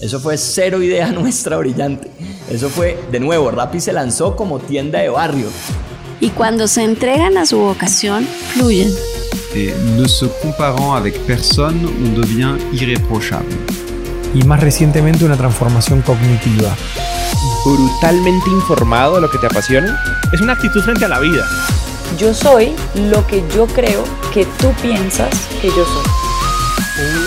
Eso fue cero idea nuestra brillante. Eso fue, de nuevo, Rappi se lanzó como tienda de barrio. Y cuando se entregan a su vocación, fluyen. Et ne se comparant avec personne, on devient irréprochable. Y más recientemente una transformación cognitiva. brutalmente informado de lo que te apasiona. Es una actitud frente a la vida. Yo soy lo que yo creo que tú piensas que yo soy.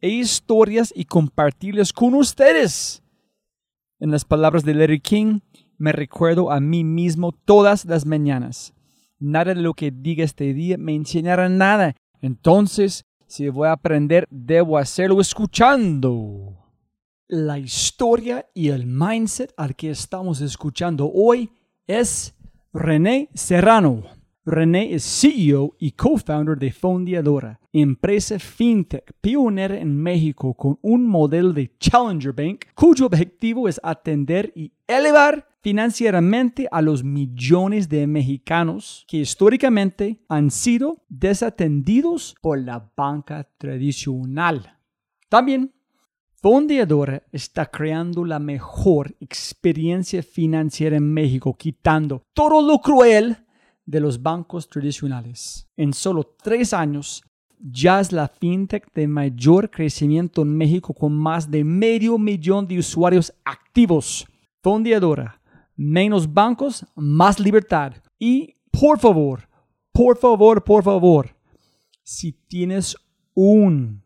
e historias y compartirlas con ustedes. En las palabras de Larry King, me recuerdo a mí mismo todas las mañanas. Nada de lo que diga este día me enseñará nada. Entonces, si voy a aprender, debo hacerlo escuchando. La historia y el mindset al que estamos escuchando hoy es René Serrano. René es CEO y co-founder de Fondiadora, empresa fintech pionera en México con un modelo de Challenger Bank cuyo objetivo es atender y elevar financieramente a los millones de mexicanos que históricamente han sido desatendidos por la banca tradicional. También Fondeadora está creando la mejor experiencia financiera en México, quitando todo lo cruel de los bancos tradicionales. En solo tres años, ya es la fintech de mayor crecimiento en México con más de medio millón de usuarios activos. Fondeadora, menos bancos, más libertad. Y por favor, por favor, por favor, si tienes un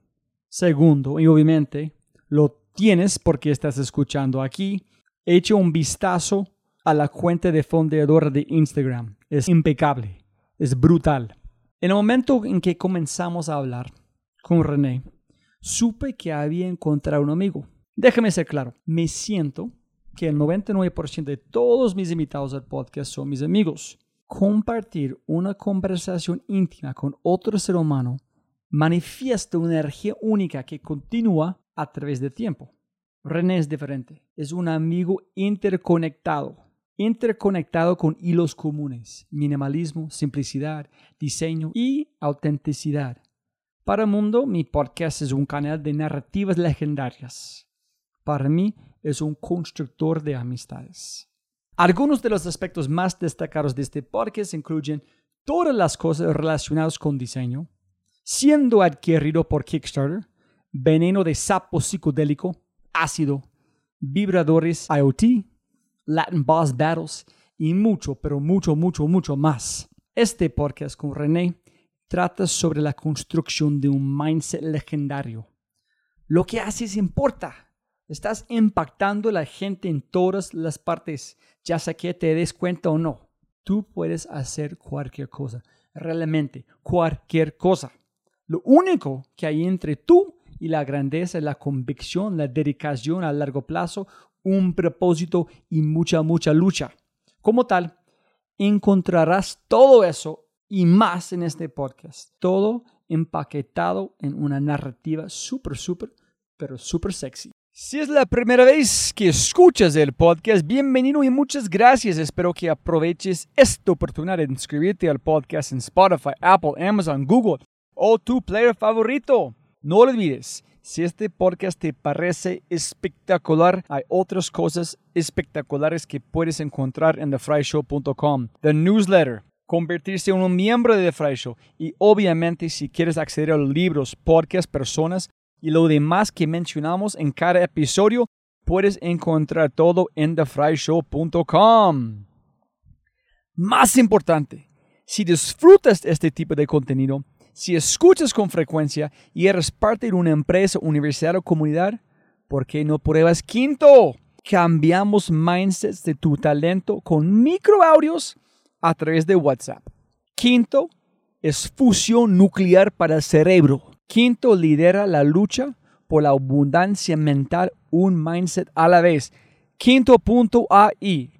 segundo, y obviamente lo tienes porque estás escuchando aquí, echa un vistazo a la cuenta de fondeadora de Instagram. Es impecable, es brutal. En el momento en que comenzamos a hablar con René, supe que había encontrado un amigo. Déjame ser claro, me siento que el 99% de todos mis invitados al podcast son mis amigos. Compartir una conversación íntima con otro ser humano manifiesta una energía única que continúa a través del tiempo. René es diferente, es un amigo interconectado, interconectado con hilos comunes, minimalismo, simplicidad, diseño y autenticidad. Para el mundo, mi podcast es un canal de narrativas legendarias. Para mí, es un constructor de amistades. Algunos de los aspectos más destacados de este podcast incluyen todas las cosas relacionadas con diseño, siendo adquirido por Kickstarter, veneno de sapo psicodélico, ácido, vibradores IoT, Latin Boss Battles y mucho, pero mucho, mucho, mucho más. Este podcast con René trata sobre la construcción de un mindset legendario. Lo que haces importa. Estás impactando a la gente en todas las partes, ya sea que te des cuenta o no. Tú puedes hacer cualquier cosa, realmente cualquier cosa. Lo único que hay entre tú y la grandeza, la convicción, la dedicación a largo plazo, un propósito y mucha, mucha lucha. Como tal, encontrarás todo eso y más en este podcast. Todo empaquetado en una narrativa súper, súper, pero súper sexy. Si es la primera vez que escuchas el podcast, bienvenido y muchas gracias. Espero que aproveches esta oportunidad de inscribirte al podcast en Spotify, Apple, Amazon, Google o tu player favorito. No lo olvides, si este podcast te parece espectacular, hay otras cosas espectaculares que puedes encontrar en thefryshow.com. The newsletter, convertirse en un miembro de The y obviamente si quieres acceder a los libros, podcasts, personas y lo demás que mencionamos en cada episodio, puedes encontrar todo en thefryshow.com. Más importante, si disfrutas este tipo de contenido, si escuchas con frecuencia y eres parte de una empresa, universidad o comunidad, ¿por qué no pruebas Quinto? Cambiamos mindsets de tu talento con microaudios a través de WhatsApp. Quinto es fusión nuclear para el cerebro. Quinto lidera la lucha por la abundancia mental, un mindset a la vez. Quinto punto AI,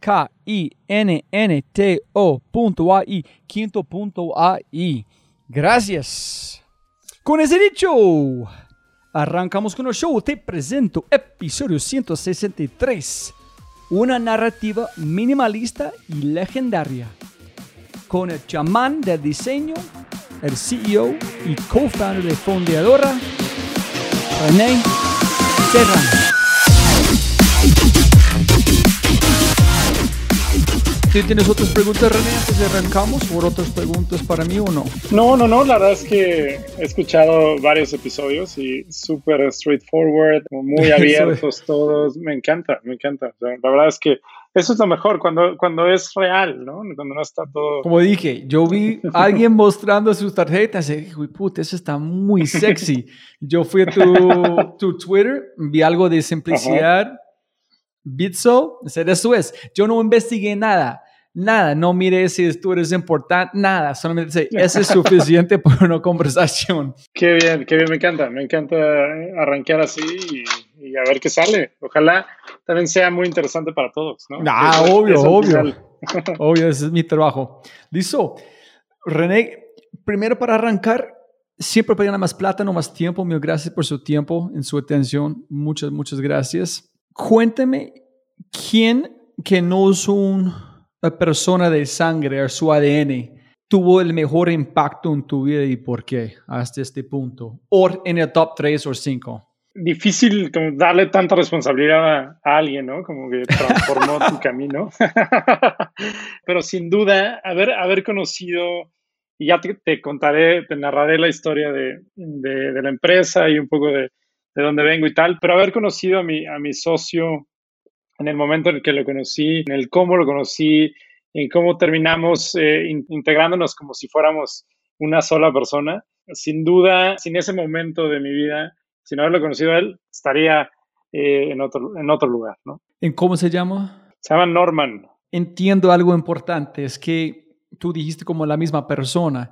Gracias. Con ese dicho, arrancamos con el show. Te presento episodio 163. Una narrativa minimalista y legendaria. Con el chamán del diseño, el CEO y co-founder de Fondeadora, René Serrano. ¿Tú tienes otras preguntas, René, antes de arrancamos? ¿O otras preguntas para mí o no? No, no, no. La verdad es que he escuchado varios episodios y súper straightforward, muy abiertos todos. Me encanta, me encanta. O sea, la verdad es que eso es lo mejor cuando, cuando es real, ¿no? Cuando no está todo. Como dije, yo vi a alguien mostrando sus tarjetas y dije, uy, puta, eso está muy sexy. Yo fui a tu, tu Twitter, vi algo de simplicidad. Bitso, eso es. Yo no investigué nada, nada. No mire si tú eres importante, nada. Solamente eso es suficiente para una conversación. Qué bien, qué bien, me encanta. Me encanta arrancar así y, y a ver qué sale. Ojalá también sea muy interesante para todos, ¿no? Ah, Eso- obvio, eso obvio. Obvio, ese es mi trabajo. Listo. René, primero para arrancar, siempre pedían más plata, no más tiempo. Mil gracias por su tiempo, en su atención. Muchas, muchas gracias. Cuénteme, ¿quién que no es una persona de sangre o su ADN tuvo el mejor impacto en tu vida y por qué hasta este punto? O en el top 3 o 5. difícil como darle tanta responsabilidad a, a alguien, ¿no? Como que transformó tu camino. Pero sin duda, haber, haber conocido, y ya te, te contaré, te narraré la historia de, de, de la empresa y un poco de, de dónde vengo y tal, pero haber conocido a mi, a mi socio en el momento en el que lo conocí, en el cómo lo conocí, en cómo terminamos eh, in- integrándonos como si fuéramos una sola persona, sin duda, sin ese momento de mi vida, sin haberlo conocido a él, estaría eh, en, otro, en otro lugar, ¿no? ¿En cómo se llama? Se llama Norman. entiendo algo importante, es que tú dijiste como la misma persona.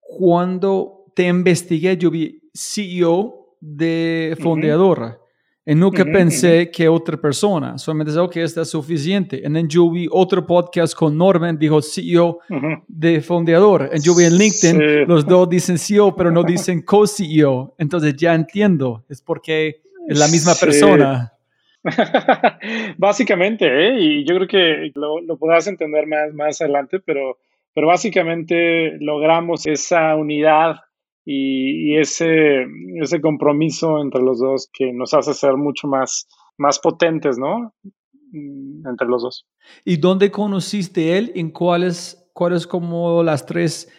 Cuando te investigué, yo vi CEO de. Fondeadora. Y nunca Ujú, pensé que otra persona, solamente dije, ok, está suficiente. Y then yo vi otro podcast con Norman, dijo CEO de Fondeadora. Y yo vi en LinkedIn, Sí. los dos dicen CEO, pero no dicen co-CEO. Entonces ya entiendo, es porque es la misma Sí. persona. básicamente, ¿eh? y yo creo que lo, lo podrás entender más, más adelante, pero, pero básicamente logramos esa unidad y, y ese, ese compromiso entre los dos que nos hace ser mucho más, más potentes, ¿no? Mm, Entre los dos. ¿Y dónde conociste él? ¿En cuáles, cuáles como las tres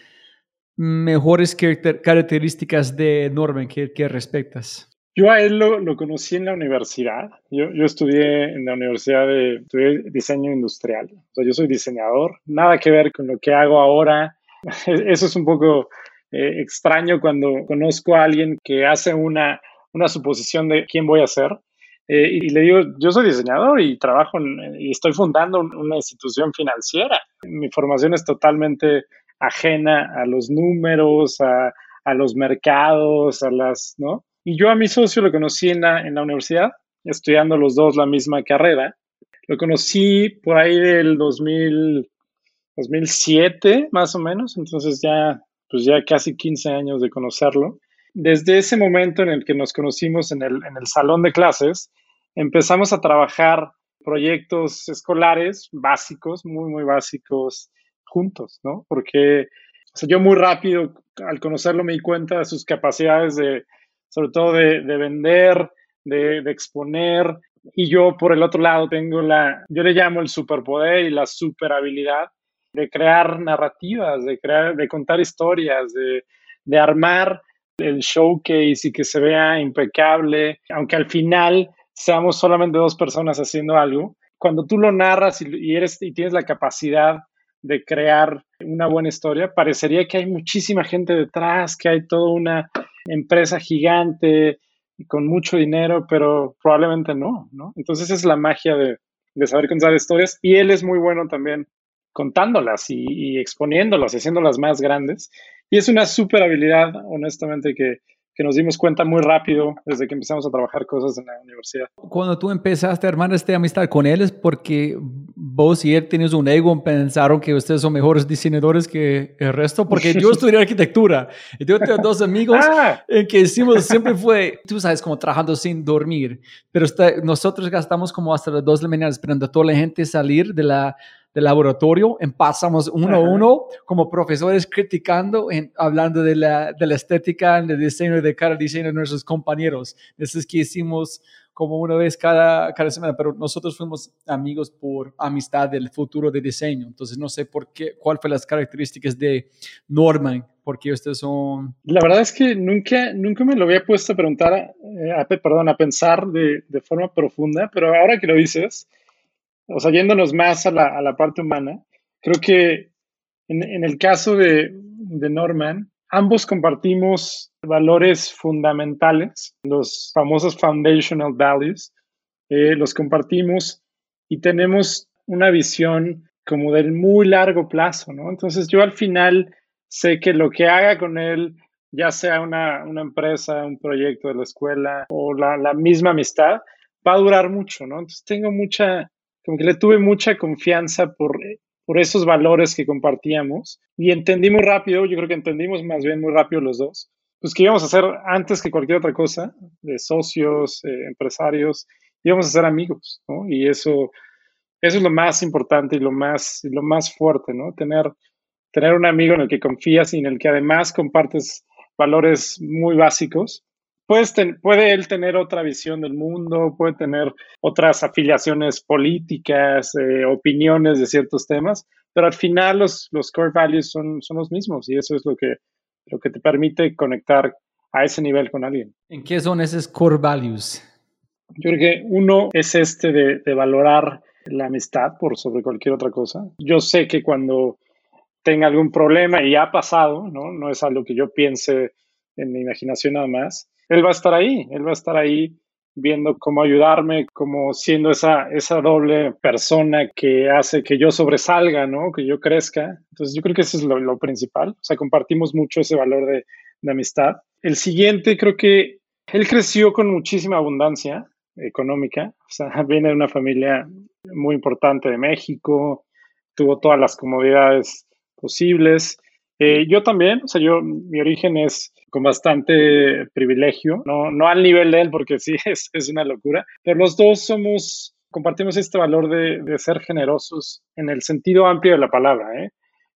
mejores caracter- características de Norman que, que respectas? Yo a él lo, lo conocí en la universidad. Yo, yo estudié en la universidad de estudié diseño industrial. O sea, yo soy diseñador. Nada que ver con lo que hago ahora. Eso es un poco eh, extraño cuando conozco a alguien que hace una, una suposición de quién voy a ser. Eh, y le digo, yo soy diseñador y trabajo en- y estoy fundando un- una institución financiera. Mi formación es totalmente ajena a los números, a, a los mercados, a las, ¿no? Y yo a mi socio lo conocí en la, en la universidad, estudiando los dos la misma carrera. Lo conocí por ahí del 2000, 2007, más o menos, entonces ya, pues ya casi 15 años de conocerlo. Desde ese momento en el que nos conocimos en el, en el salón de clases, empezamos a trabajar proyectos escolares básicos, muy, muy básicos, juntos, ¿no? Porque o sea, yo muy rápido, al conocerlo, me di cuenta de sus capacidades de, sobre todo de, de vender, de, de, exponer. Y yo, por el otro lado, tengo la, yo le llamo el superpoder y la super habilidad de crear narrativas, de, crear, de contar historias, de, de armar el showcase y que se vea impecable, aunque al final seamos solamente dos personas haciendo algo. Cuando tú lo narras y, eres, y tienes la capacidad de crear una buena historia, parecería que hay muchísima gente detrás, que hay toda una empresa gigante con mucho dinero, pero probablemente no, ¿no? Entonces es la magia de, de, saber contar historias y él es muy bueno también contándolas y, y exponiéndolas, haciéndolas más grandes. Y es una súper habilidad, honestamente, que, que, nos dimos cuenta muy rápido desde que empezamos a trabajar cosas en la universidad. Cuando tú empezaste a armar esta amistad con él es porque vos y él tienes un ego, pensaron que ustedes son mejores diseñadores que el resto, porque yo estudié arquitectura y yo tengo dos amigos Ah. en que hicimos siempre fue, tú sabes, como trabajando sin dormir, pero está- nosotros gastamos como hasta las dos de la mañana esperando a toda la gente salir de la del laboratorio, en pasamos uno a uno como profesores criticando, en, hablando de la, de la estética, del diseño de cada diseño de nuestros compañeros. Eso es que hicimos como una vez cada, cada semana, pero nosotros fuimos amigos por amistad del futuro de diseño. Entonces no sé por qué, cuál fue las características de Norman, porque ustedes son... La verdad es que nunca, nunca me lo había puesto a preguntar, eh, a, pe- perdón, a pensar de, de forma profunda, pero ahora que lo dices, o sea, yéndonos más a la, a la parte humana, creo que en, en el caso de, de Norman, ambos compartimos valores fundamentales, los famosos foundational values, eh, los compartimos y tenemos una visión como del muy largo plazo, ¿no? Entonces yo al final sé que lo que haga con él, ya sea una, una empresa, un proyecto de la escuela o la, la misma amistad, va a durar mucho, ¿no? Entonces tengo mucha, como que le tuve mucha confianza por, por esos valores que compartíamos y entendí muy rápido, yo creo que entendimos más bien muy rápido los dos, pues que íbamos a hacer antes que cualquier otra cosa, de socios, eh, empresarios, íbamos a ser amigos, ¿no? Y eso, eso es lo más importante y lo más, y lo más fuerte, ¿no? Tener, tener un amigo en el que confías y en el que además compartes valores muy básicos. Puedes ten- puede él tener otra visión del mundo, puede tener otras afiliaciones políticas, eh, opiniones de ciertos temas, pero al final los, los core values son, son los mismos y eso es lo que, lo que te permite conectar a ese nivel con alguien. ¿En qué son esos core values? Yo creo que uno es este de, de valorar la amistad por sobre cualquier otra cosa. Yo sé que cuando tenga algún problema y ha pasado, ¿no? No es algo que yo piense en mi imaginación nada más. Él va a estar ahí, él va a estar ahí viendo cómo ayudarme, como siendo esa, esa doble persona que hace que yo sobresalga, ¿no? Que yo crezca. Entonces yo creo que eso es lo, principal. O sea, compartimos mucho ese valor de, de amistad. El siguiente, creo que él creció con muchísima abundancia económica. O sea, viene de una familia muy importante de México, tuvo todas las comodidades posibles. Eh, yo también, o sea, yo, mi origen es con bastante privilegio, no, al nivel de él, porque sí es, una locura, pero los dos somos, compartimos este valor de, ser generosos en el sentido amplio de la palabra, ¿eh?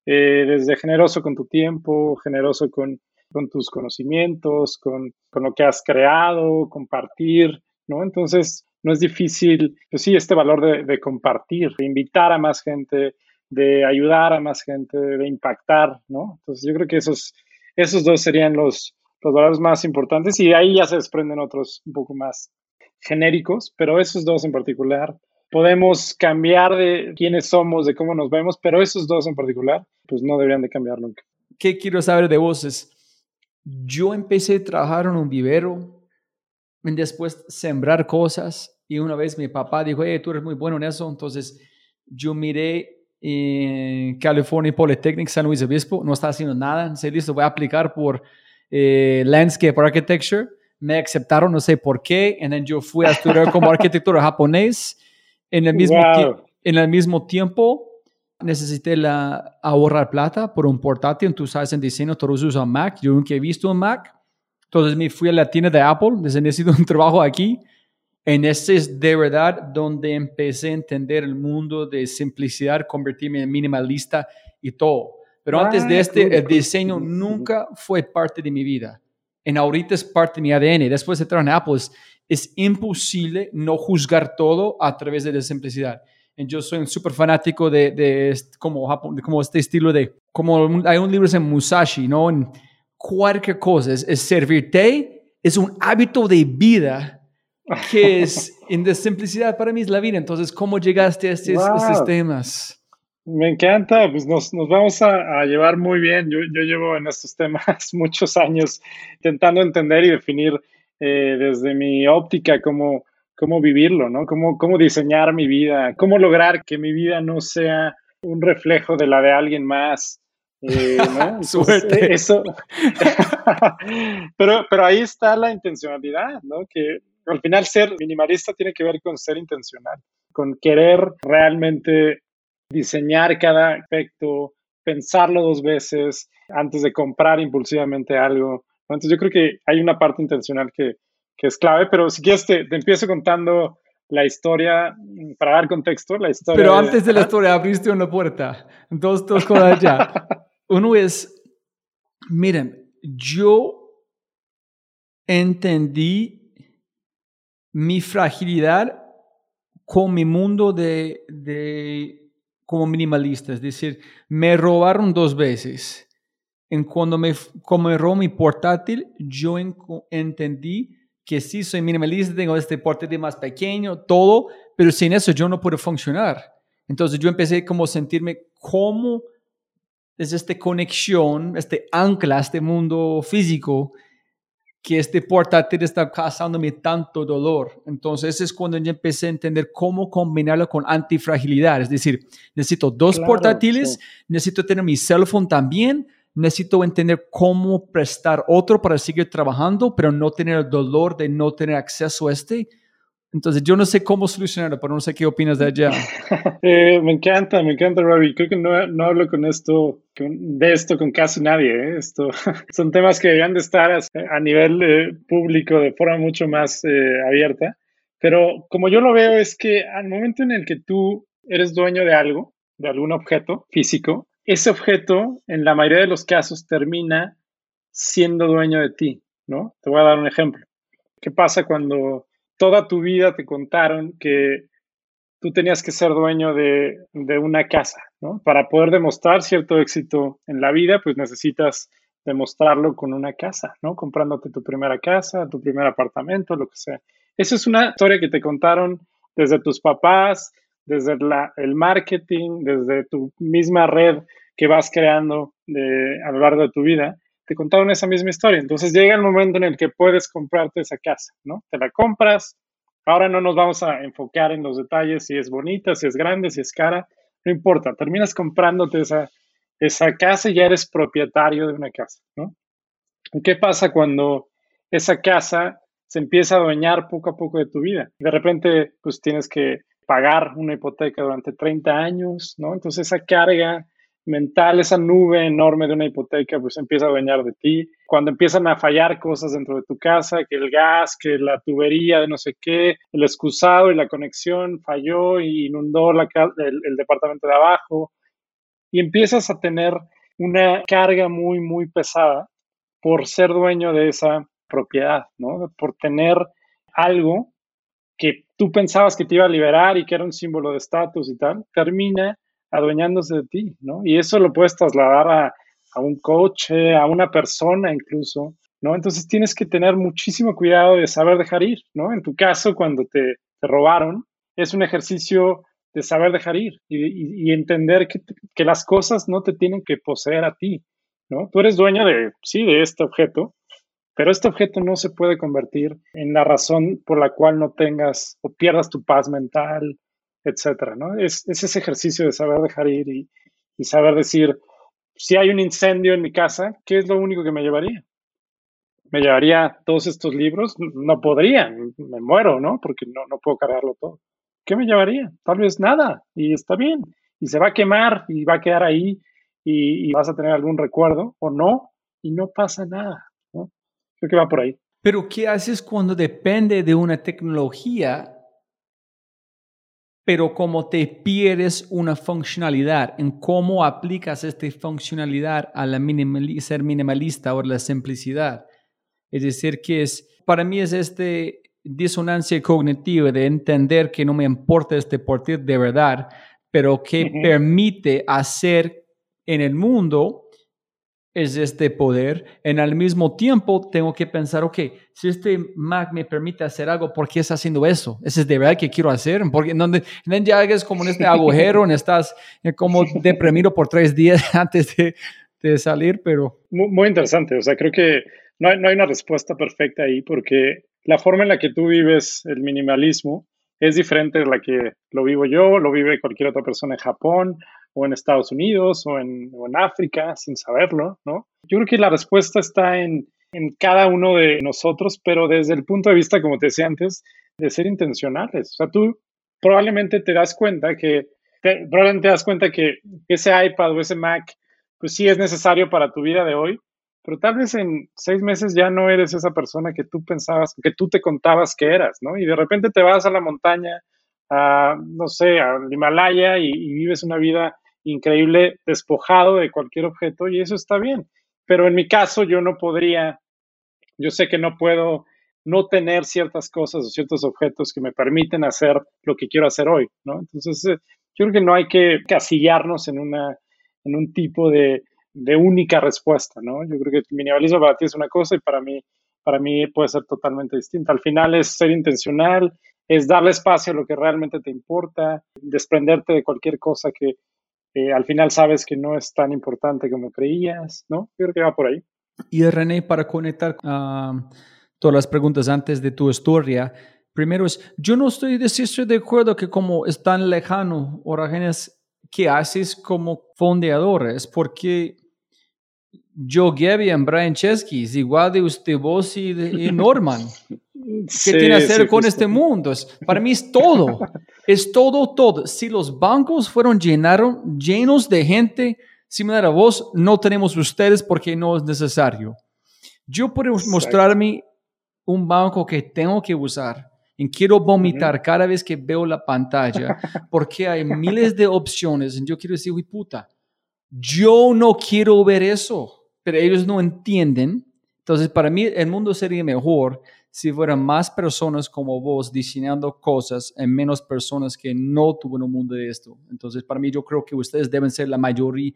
Eh, desde generoso con tu tiempo, generoso con, tus conocimientos, con, lo que has creado, compartir, ¿no? Entonces, no es difícil, pues sí, este valor de compartir, de invitar a más gente, de ayudar a más gente, de impactar, ¿no? Entonces yo creo que esos, esos dos serían los, los valores más importantes y de ahí ya se desprenden otros un poco más genéricos, pero esos dos en particular, podemos cambiar de quiénes somos, de cómo nos vemos, pero esos dos en particular, pues no deberían de cambiar nunca. ¿Qué quiero saber de vos? Es, yo empecé a trabajar en un vivero, después sembrar cosas y una vez mi papá dijo, hey, tú eres muy bueno en eso, entonces yo miré en California Polytechnic, San Luis Obispo, no está haciendo nada, entonces listo, voy a aplicar por eh, Landscape Architecture, me aceptaron, no sé por qué, y then yo fui a estudiar como arquitectura japonés, en el mismo, Wow. en el mismo tiempo necesité la, ahorrar plata por un portátil, tú sabes, en diseño todos usan Mac, yo nunca he visto un Mac, entonces me fui a la tienda de Apple, desde necesito un trabajo aquí, en este es de verdad donde empecé a entender el mundo de simplicidad, convertirme en minimalista y todo. Pero antes de Ah, este, el diseño nunca fue parte de mi vida. En ahorita es parte de mi ADN. Después de trabajar en Apple, es, es imposible no juzgar todo a través de la simplicidad. Y yo soy un súper fanático de, de, como, Japón- de como este estilo de, como hay un libro en Musashi, ¿no? En cualquier cosa, es, es servir té, es un hábito de vida que es en de simplicidad para mí es la vida. Entonces, ¿cómo llegaste a estos, Wow. estos temas? Me encanta, pues nos, nos vamos a, a llevar muy bien. Yo, yo llevo en estos temas muchos años intentando entender y definir eh, desde mi óptica cómo, cómo vivirlo, ¿no? Cómo, cómo diseñar mi vida, cómo lograr que mi vida no sea un reflejo de la de alguien más, Eh, ¿no? Suerte. Eso. pero, pero ahí está la intencionalidad, ¿no? Que al final ser minimalista tiene que ver con ser intencional, con querer realmente diseñar cada aspecto, pensarlo dos veces antes de comprar impulsivamente algo. Entonces yo creo que hay una parte intencional que, que es clave, pero si quieres te, te, empiezo contando la historia, para dar contexto, la historia. Pero antes de la historia abriste una puerta, dos, dos cosas ya. Uno es, miren, yo entendí mi fragilidad con mi mundo de, de como minimalista, es decir, me robaron dos veces. En cuando me, como me mi portátil, yo en, entendí que sí soy minimalista, tengo este portátil más pequeño, todo, pero sin eso yo no puedo funcionar. Entonces yo empecé como a sentirme como es esta conexión, este ancla, este mundo físico, que este portátil está causándome tanto dolor. Entonces es cuando yo empecé a entender cómo combinarlo con antifragilidad. Es decir, necesito dos Claro, portátiles, sí. necesito tener mi cell phone también, necesito entender cómo prestar otro para seguir trabajando, pero no tener el dolor de no tener acceso a este. Entonces yo no sé cómo solucionarlo, pero no sé qué opinas de allá. Eh, me encanta, me encanta, Robbie. Creo que no, no hablo con esto, con- de esto con casi nadie. ¿eh? Esto, son temas que deberían de estar a, a nivel eh, público de forma mucho más eh, abierta. Pero como yo lo veo es que al momento en el que tú eres dueño de algo, de algún objeto físico, ese objeto en la mayoría de los casos termina siendo dueño de ti, ¿no? Te voy a dar un ejemplo. ¿Qué pasa cuando toda tu vida te contaron que tú tenías que ser dueño de, una casa, ¿no? Para poder demostrar cierto éxito en la vida, pues necesitas demostrarlo con una casa, ¿no? Comprándote tu primera casa, tu primer apartamento, lo que sea. Esa es una historia que te contaron desde tus papás, desde la- el marketing, desde tu misma red que vas creando de- a lo largo de tu vida. Te contaron esa misma historia. Entonces llega el momento en el que puedes comprarte esa casa, ¿no? Te la compras, Ahora no nos vamos a enfocar en los detalles, si es bonita, si es grande, si es cara, no importa, terminas comprándote esa, esa casa y ya eres propietario de una casa, ¿no? ¿Y qué pasa cuando esa casa se empieza a adueñar poco a poco de tu vida? De repente, pues tienes que pagar una hipoteca durante 30 años, ¿no? Entonces esa carga mental, esa nube enorme de una hipoteca, pues empieza a adueñar de ti. Cuando empiezan a fallar cosas dentro de tu casa, que el gas, que la tubería de no sé qué, el excusado y la conexión falló y inundó el, el departamento de abajo, y empiezas a tener una carga muy, muy pesada por ser dueño de esa propiedad, ¿no? Por tener algo que tú pensabas que te iba a liberar y que era un símbolo de estatus y tal, termina adueñándose de ti, ¿no? Y eso lo puedes trasladar a, a un coche, a una persona incluso, ¿no? Entonces tienes que tener muchísimo cuidado de saber dejar ir, ¿no? En tu caso, cuando te, te robaron, es un ejercicio de saber dejar ir y, entender que las cosas no te tienen que poseer a ti, ¿no? Tú eres dueño de, sí, de este objeto, pero este objeto no se puede convertir en la razón por la cual no tengas o pierdas tu paz mental, etcétera, ¿no? Es, es ese ejercicio de saber dejar ir y, y saber decir, si hay un incendio en mi casa, ¿qué es lo único que me llevaría? ¿Me llevaría todos estos libros? No podría, me muero, ¿no? Porque no, no puedo cargarlo todo. ¿Qué me llevaría? Tal vez nada, y está bien. Y se va a quemar y va a quedar ahí y, y vas a tener algún recuerdo o no, y no pasa nada, ¿no? Creo que va por ahí. Pero ¿qué haces cuando depende de una tecnología, pero como te pierdes una funcionalidad? ¿En cómo aplicas esta funcionalidad a la minimali- ser minimalista o la simplicidad? Es decir, que es, para mí es este disonancia cognitiva de entender que no me importa este portir de verdad, pero que permite hacer en el mundo es este poder. En al mismo tiempo tengo que pensar, ok, si este Mac me permite hacer algo, ¿por qué está haciendo eso? ¿Eso es de verdad que quiero hacer? Porque no, no ya es como en este agujero, no estás eh, como deprimido por tres días antes de, de salir, pero Muy, muy interesante. O sea, creo que no hay, no hay una respuesta perfecta ahí porque la forma en la que tú vives el minimalismo es diferente de la que lo vivo yo, lo vive cualquier otra persona en Japón o en Estados Unidos o en, o en África sin saberlo, ¿no? Yo creo que la respuesta está en, en cada uno de nosotros, pero desde el punto de vista, como te decía antes, de ser intencionales. O sea, tú probablemente te das cuenta que, probablemente te das cuenta que ese iPad o ese Mac, pues sí es necesario para tu vida de hoy, pero tal vez en seis meses ya no eres esa persona que tú pensabas, que tú te contabas que eras, ¿no? Y de repente te vas a la montaña, a, no sé, al Himalaya y, y vives una vida increíble, despojado de cualquier objeto, y eso está bien. Pero en mi caso, yo no podría, yo sé que no puedo no tener ciertas cosas o ciertos objetos que me permiten hacer lo que quiero hacer hoy, ¿no? Entonces, eh, yo creo que no hay que casillarnos en, una, en un tipo de, única respuesta, ¿no? Yo creo que el minimalismo para ti es una cosa y para mí, para mí puede ser totalmente distinta. Al final es ser intencional, es darle espacio a lo que realmente te importa, desprenderte de cualquier cosa que eh, al final sabes que no es tan importante como creías, ¿no? Yo creo que va por ahí. Y René, para conectar uh, todas las preguntas antes de tu historia, primero es, yo no estoy, estoy de acuerdo que como es tan lejano, Orágenes, ¿qué haces como fondeadores? Porque Joe Gabby y Brian Chesky es igual de usted, vos y, de, y Norman. ¿Qué sí, tiene que hacer sí, con justo. este mundo? Es, para mí es todo. es todo, todo. Si los bancos fueron llenaron, llenos de gente similar a vos, no tenemos ustedes porque no es necesario. Yo puedo Exacto. mostrarme un banco que tengo que usar y quiero vomitar uh -huh. cada vez que veo la pantalla porque hay miles de opciones. Y yo quiero decir, uy, puta, yo no quiero ver eso, pero ellos no entienden. Entonces, para mí, el mundo sería mejor si fueran más personas como vos diseñando cosas en menos personas que no tuvieron un mundo de esto. Entonces, para mí, yo creo que ustedes deben ser la mayoría,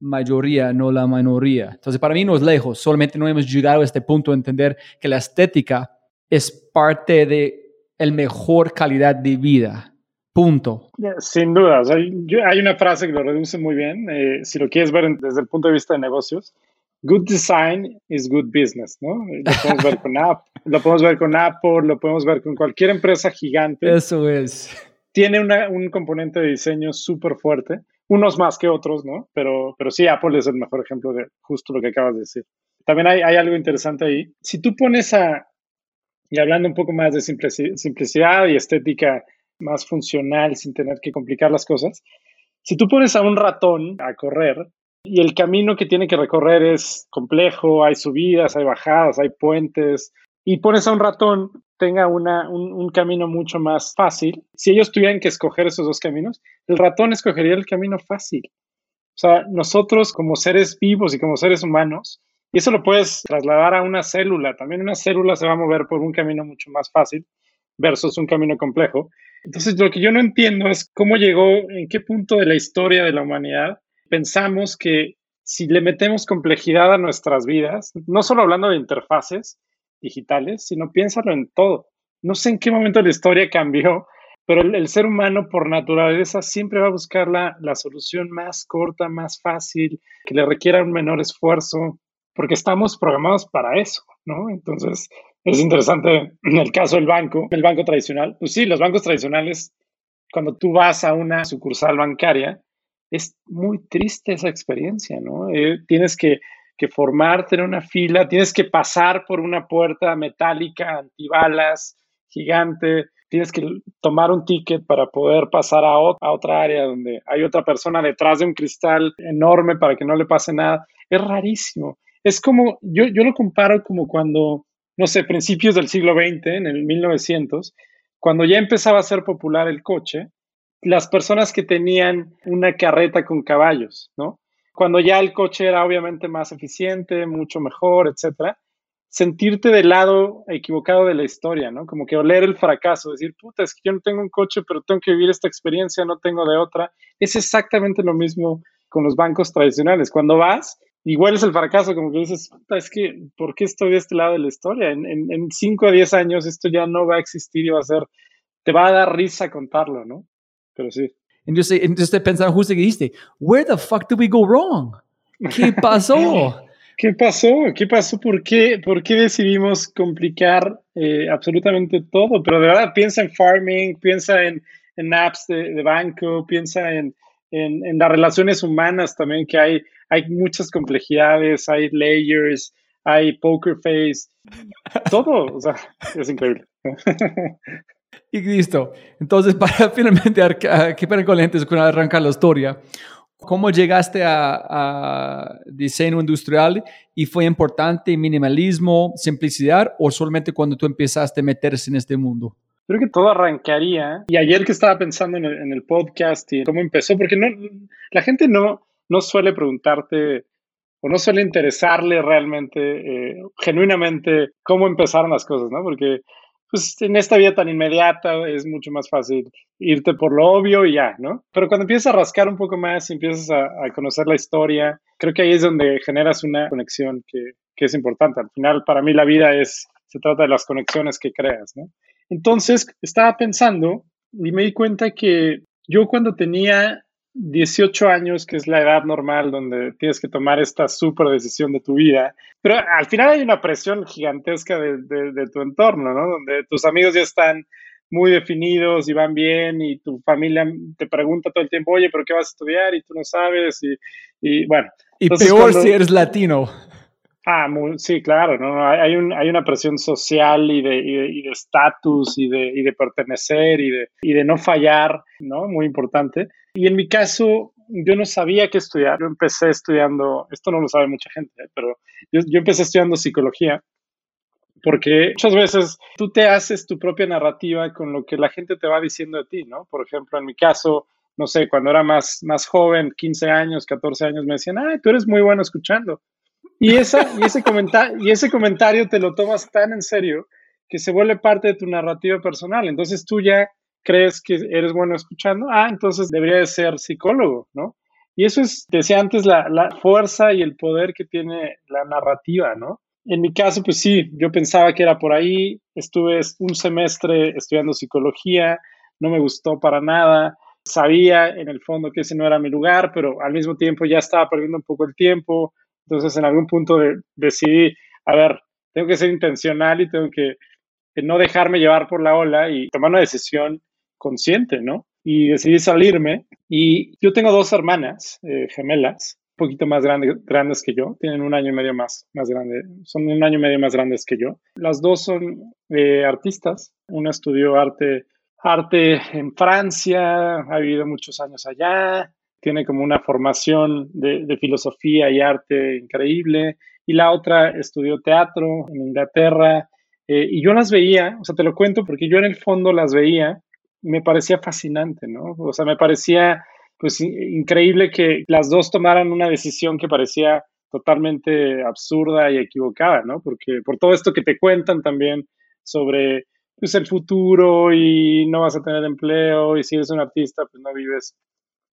mayoría, no la minoría. Entonces, para mí no es lejos, solamente no hemos llegado a este punto de entender que la estética es parte de el mejor calidad de vida. Punto. Sin duda. O sea, yo, hay una frase que lo reduce muy bien. Eh, si lo quieres ver desde el punto de vista de negocios, good design is good business, ¿no? Lo podemos ver con Apple, lo podemos ver con Apple, lo podemos ver con cualquier empresa gigante. Eso es. Tiene una, un componente de diseño súper fuerte, unos más que otros, ¿no? Pero, pero sí, Apple es el mejor ejemplo de justo lo que acabas de decir. También hay, hay algo interesante ahí. Si tú pones a, y hablando un poco más de simplicidad y estética más funcional sin tener que complicar las cosas, si tú pones a un ratón a correr, y el camino que tiene que recorrer es complejo, hay subidas, hay bajadas, hay puentes, y pones a un ratón tenga una, un, un, camino mucho más fácil. Si ellos tuvieran que escoger esos dos caminos, el ratón escogería el camino fácil. O sea, nosotros como seres vivos y como seres humanos, y eso lo puedes trasladar a una célula, también una célula se va a mover por un camino mucho más fácil versus un camino complejo. Entonces, lo que yo no entiendo es cómo llegó, en qué punto de la historia de la humanidad pensamos que si le metemos complejidad a nuestras vidas, no solo hablando de interfaces digitales, sino piénsalo en todo. No sé en qué momento la historia cambió, pero el, el ser humano por naturaleza siempre va a buscar la, la, solución más corta, más fácil, que le requiera un menor esfuerzo, porque estamos programados para eso, ¿no? Entonces, es interesante en el caso del banco, el banco tradicional. Pues sí, los bancos tradicionales, cuando tú vas a una sucursal bancaria, es muy triste esa experiencia, ¿no? Eh, tienes que, formarte en una fila, tienes que pasar por una puerta metálica, antibalas, gigante, tienes que tomar un ticket para poder pasar a, a otra área donde hay otra persona detrás de un cristal enorme para que no le pase nada. Es rarísimo. Es como, yo, yo lo comparo como cuando, no sé, principios del siglo XX, en el 1900, cuando ya empezaba a ser popular el coche, las personas que tenían una carreta con caballos, ¿no? Cuando ya el coche era obviamente más eficiente, mucho mejor, etcétera, sentirte del lado equivocado de la historia, ¿no? Como que oler el fracaso, decir, puta, es que yo no tengo un coche, pero tengo que vivir esta experiencia, no tengo de otra. Es exactamente lo mismo con los bancos tradicionales. Cuando vas, igual es el fracaso, como que dices, puta, es que, ¿por qué estoy de este lado de la historia? En, en, en 5 a 10 años esto ya no va a existir y va a ser, te va a dar risa contarlo, ¿no? Pero sí. Entonces, entonces pensando justo que dijiste, where the fuck did we go wrong? ¿Qué pasó? ¿Qué pasó? ¿Qué pasó? ¿Por qué, ¿Por qué decidimos complicar eh, absolutamente todo, pero de verdad piensa en farming, piensa en, en apps de, banco, piensa en, en, las relaciones humanas también, que hay, hay muchas complejidades, hay layers, hay poker face, todo, o sea, es increíble. Y listo. Entonces, para finalmente aquí para con lentes, arrancar la historia, ¿cómo llegaste a, diseño industrial y fue importante minimalismo, simplicidad o solamente cuando tú empezaste a meterse en este mundo? Creo que todo arrancaría. Y ayer que estaba pensando en el, podcast y cómo empezó, porque no, la gente no, no suele preguntarte o no suele interesarle realmente, eh, genuinamente, cómo empezaron las cosas, ¿no? Porque pues en esta vida tan inmediata es mucho más fácil irte por lo obvio y ya, ¿no? Pero cuando empiezas a rascar un poco más y empiezas a, conocer la historia, creo que ahí es donde generas una conexión que, que, es importante. Al final, para mí la vida es, se trata de las conexiones que creas, ¿no? Entonces, estaba pensando y me di cuenta que yo cuando tenía 18 años, que es la edad normal donde tienes que tomar esta súper decisión de tu vida. Pero al final hay una presión gigantesca de, tu entorno, ¿no? Donde tus amigos ya están muy definidos y van bien y tu familia te pregunta todo el tiempo, oye, pero ¿qué vas a estudiar? Y tú no sabes y, bueno. Y peor si eres latino. Ah, sí, claro, ¿no? Hay, un, hay una presión social y de estatus y de, y, de, pertenecer y de, y de no fallar, ¿no? Muy importante. Y en mi caso, yo no sabía qué estudiar. Yo empecé estudiando, esto no lo sabe mucha gente, ¿eh? pero yo, yo empecé estudiando psicología porque muchas veces tú te haces tu propia narrativa con lo que la gente te va diciendo de ti, ¿no? Por ejemplo, en mi caso, no sé, cuando era más, más joven, 15 años, 14 años, me decían, ay, tú eres muy bueno escuchando. Y, esa, y, ese y ese comentario te lo tomas tan en serio que se vuelve parte de tu narrativa personal. Entonces tú ya crees que eres bueno escuchando, ah, entonces debería de ser psicólogo, ¿no? Y eso es, decía antes, la, la fuerza y el poder que tiene la narrativa, ¿no? En mi caso, pues sí, yo pensaba que era por ahí, estuve un semestre estudiando psicología, no me gustó para nada, sabía en el fondo que ese no era mi lugar, pero al mismo tiempo ya estaba perdiendo un poco el tiempo, entonces, en algún punto decidí, a ver, tengo que ser intencional y tengo que, no dejarme llevar por la ola y tomar una decisión consciente, ¿no? Y decidí salirme. Y yo tengo dos hermanas eh, gemelas, un poquito más grandes que yo, tienen un año y medio más, más grande, son un año y medio más grandes que yo. Las dos son eh, artistas. Una estudió arte, arte en Francia, ha vivido muchos años allá, tiene como una formación de, filosofía y arte increíble, y la otra estudió teatro en Inglaterra, eh, y yo las veía, o sea, te lo cuento porque yo en el fondo las veía, me parecía fascinante, ¿no? O sea, me parecía pues increíble que las dos tomaran una decisión que parecía totalmente absurda y equivocada, ¿no? Porque por todo esto que te cuentan también sobre pues el futuro y no vas a tener empleo y si eres un artista pues no vives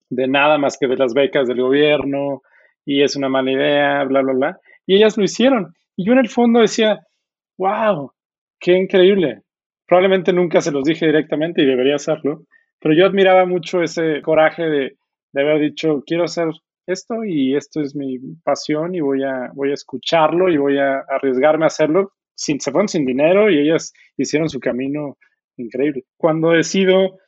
de nada más que de las becas del gobierno y es una mala idea, bla, bla, bla. Y ellas lo hicieron. Y yo en el fondo decía, wow, qué increíble. Probablemente nunca se los dije directamente y debería hacerlo, pero yo admiraba mucho ese coraje de, haber dicho, quiero hacer esto y esto es mi pasión y voy a, voy a escucharlo y voy a arriesgarme a hacerlo. Sin, se fueron sin dinero y ellas hicieron su camino increíble. Cuando decido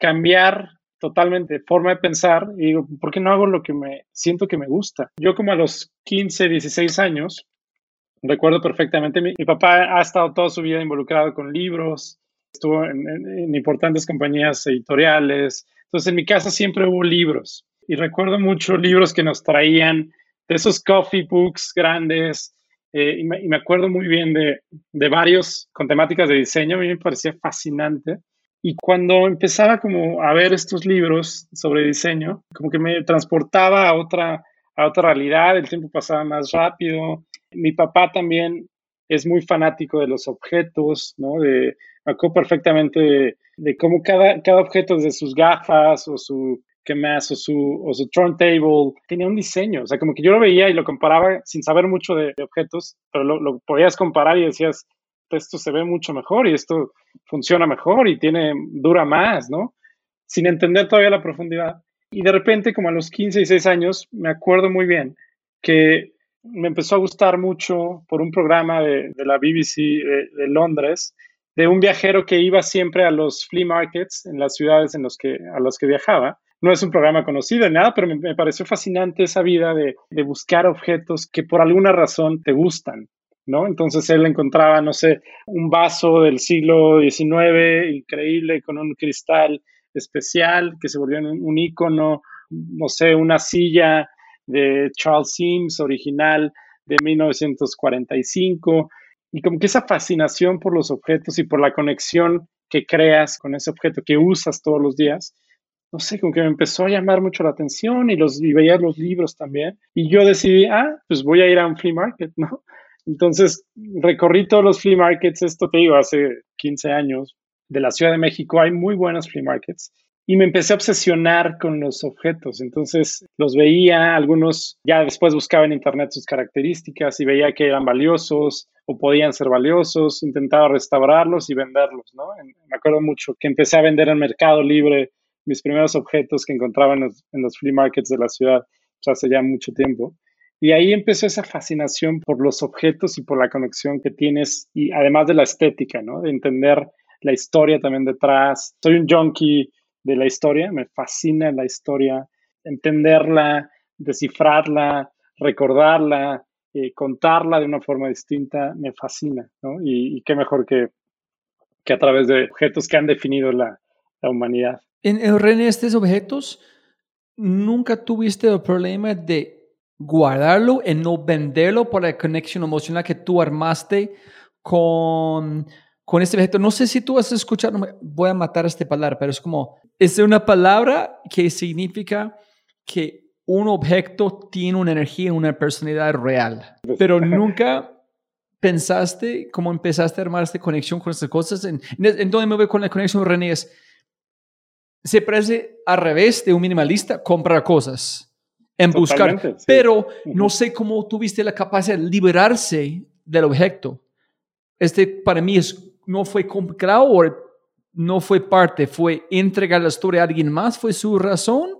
cambiar totalmente forma de pensar y digo, ¿por qué no hago lo que me siento que me gusta? Yo como a los 15, 16 años, recuerdo perfectamente, mi, papá ha estado toda su vida involucrado con libros, estuvo en, importantes compañías editoriales, entonces en mi casa siempre hubo libros y recuerdo mucho libros que nos traían de esos coffee books grandes eh, y, me, acuerdo muy bien de, de varios con temáticas de diseño, a mí me parecía fascinante y cuando empezaba como a ver estos libros sobre diseño, como que me transportaba a otra, a otra realidad, el tiempo pasaba más rápido. Mi papá también es muy fanático de los objetos, ¿no? De, me acuerdo perfectamente de, cómo cada, cada objeto, desde sus gafas o su, ¿qué más? O su, o su turntable, tenía un diseño. O sea, como que yo lo veía y lo comparaba sin saber mucho de, objetos, pero lo, lo, podías comparar y decías, esto se ve mucho mejor y esto funciona mejor y tiene, dura más, ¿no? Sin entender todavía la profundidad. Y de repente, como a los 15 y 6 años, me acuerdo muy bien que me empezó a gustar mucho por un programa de, la BBC de, Londres, de un viajero que iba siempre a los flea markets en las ciudades en los que, a las que viajaba. No es un programa conocido ni nada, pero me, pareció fascinante esa vida de buscar objetos que por alguna razón te gustan. ¿No? Entonces él encontraba, no sé, un vaso del siglo XIX increíble con un cristal especial que se volvió un, icono, no sé, una silla de Charles Sims original de 1945 y como que esa fascinación por los objetos y por la conexión que creas con ese objeto que usas todos los días, no sé, como que me empezó a llamar mucho la atención y, los, y veía los libros también. Y yo decidí, ah, pues voy a ir a un flea market, ¿no? Entonces, recorrí todos los flea markets, esto te digo, hace 15 años, de la Ciudad de México, hay muy buenos flea markets. Y me empecé a obsesionar con los objetos. Entonces los veía, algunos ya después buscaba en internet sus características y veía que eran valiosos o podían ser valiosos. Intentaba restaurarlos y venderlos, ¿no? Me acuerdo mucho que empecé a vender en Mercado Libre mis primeros objetos que encontraba en los, flea markets de la ciudad hace ya mucho tiempo. Y ahí empezó esa fascinación por los objetos y por la conexión que tienes, y además de la estética, ¿no? De entender la historia también detrás. Soy un junkie de la historia, me fascina la historia, entenderla, descifrarla, recordarla, eh, contarla de una forma distinta, me fascina, ¿no? Y, qué mejor que, que, a través de objetos que han definido la, la humanidad. En, en estos objetos, ¿nunca tuviste el problema de guardarlo y no venderlo por la conexión emocional que tú armaste con, con este objeto. No sé si tú has escuchado, voy a matar esta palabra, pero es como, es una palabra que significa que un objeto tiene una energía, una personalidad real, pero nunca pensaste cómo empezaste a armar esta conexión con estas cosas. En, en donde me voy con la conexión, René, es, se parece al revés de un minimalista, comprar cosas en buscar. Pero no sé cómo tuviste la capacidad de liberarse del objeto. Este para mí es, no fue complicado o no fue parte, fue entregar la historia a alguien más, fue su razón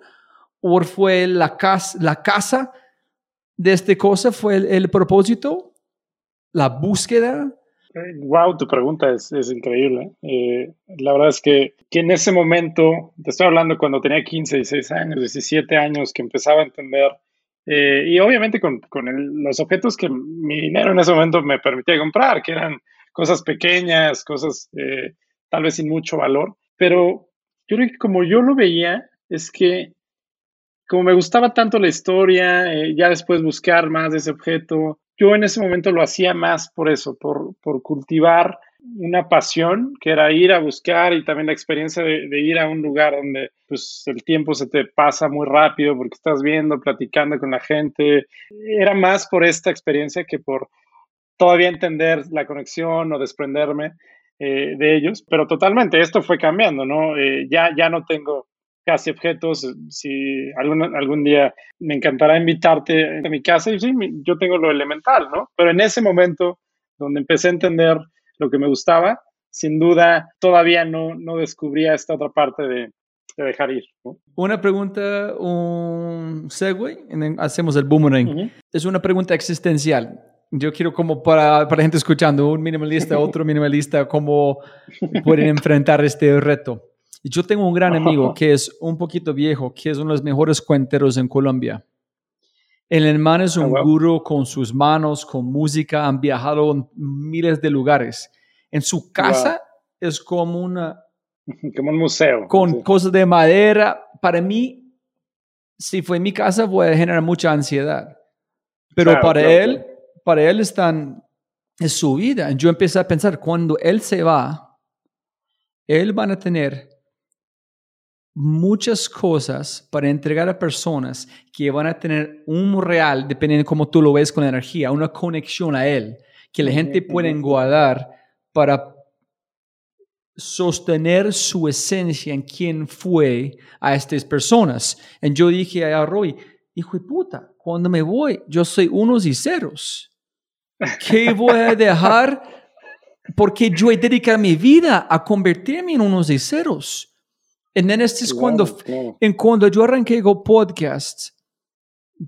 o fue la casa, la casa de esta cosa, fue el propósito, la búsqueda. Wow, tu pregunta es, es increíble. Eh, la verdad es que, que, en ese momento, te estoy hablando cuando tenía 15, 16 años, 17 años, que empezaba a entender, eh, y obviamente con, con los objetos que mi dinero en ese momento me permitía comprar, que eran cosas pequeñas, cosas eh, tal vez sin mucho valor, pero yo creo que como yo lo veía, es que como me gustaba tanto la historia, ya después buscar más de ese objeto, yo en ese momento lo hacía más por eso, por, cultivar una pasión que era ir a buscar y también la experiencia de, ir a un lugar donde pues el tiempo se te pasa muy rápido porque estás viendo, platicando con la gente. Era más por esta experiencia que por todavía entender la conexión o desprenderme eh, de ellos, pero totalmente esto fue cambiando, ¿no? Eh, ya, ya no tengo casi objetos. Si algún, algún día me encantará invitarte a mi casa, y sí, yo tengo lo elemental, ¿no? Pero en ese momento donde empecé a entender lo que me gustaba, sin duda todavía no, no descubría esta otra parte de, dejar ir. Una pregunta, un segue, hacemos el boomerang. Es una pregunta existencial. Yo quiero como para, para la gente escuchando, un minimalista, otro minimalista, cómo pueden enfrentar este reto. Yo tengo un gran amigo que es un poquito viejo, que es uno de los mejores cuenteros en Colombia. El hermano es ah, un gurú con sus manos, con música, han viajado en miles de lugares. En su casa es como una... Como un museo. Con cosas de madera. Para mí, si fue mi casa, voy a generar mucha ansiedad. Pero para él, para él es es su vida. Yo empecé a pensar, cuando él se va, él van a tener muchas cosas para entregar a personas que van a tener un real, dependiendo de cómo tú lo ves con la energía, una conexión a él, que la gente puede guardar para sostener su esencia en quién fue a estas personas. Y yo dije a Roy, hijo de puta, cuando me voy, yo soy unos y ceros. ¿Qué voy a dejar? Porque yo he dedicado mi vida a convertirme en unos y ceros. Y este es cuando, en cuando yo arranqué con podcast,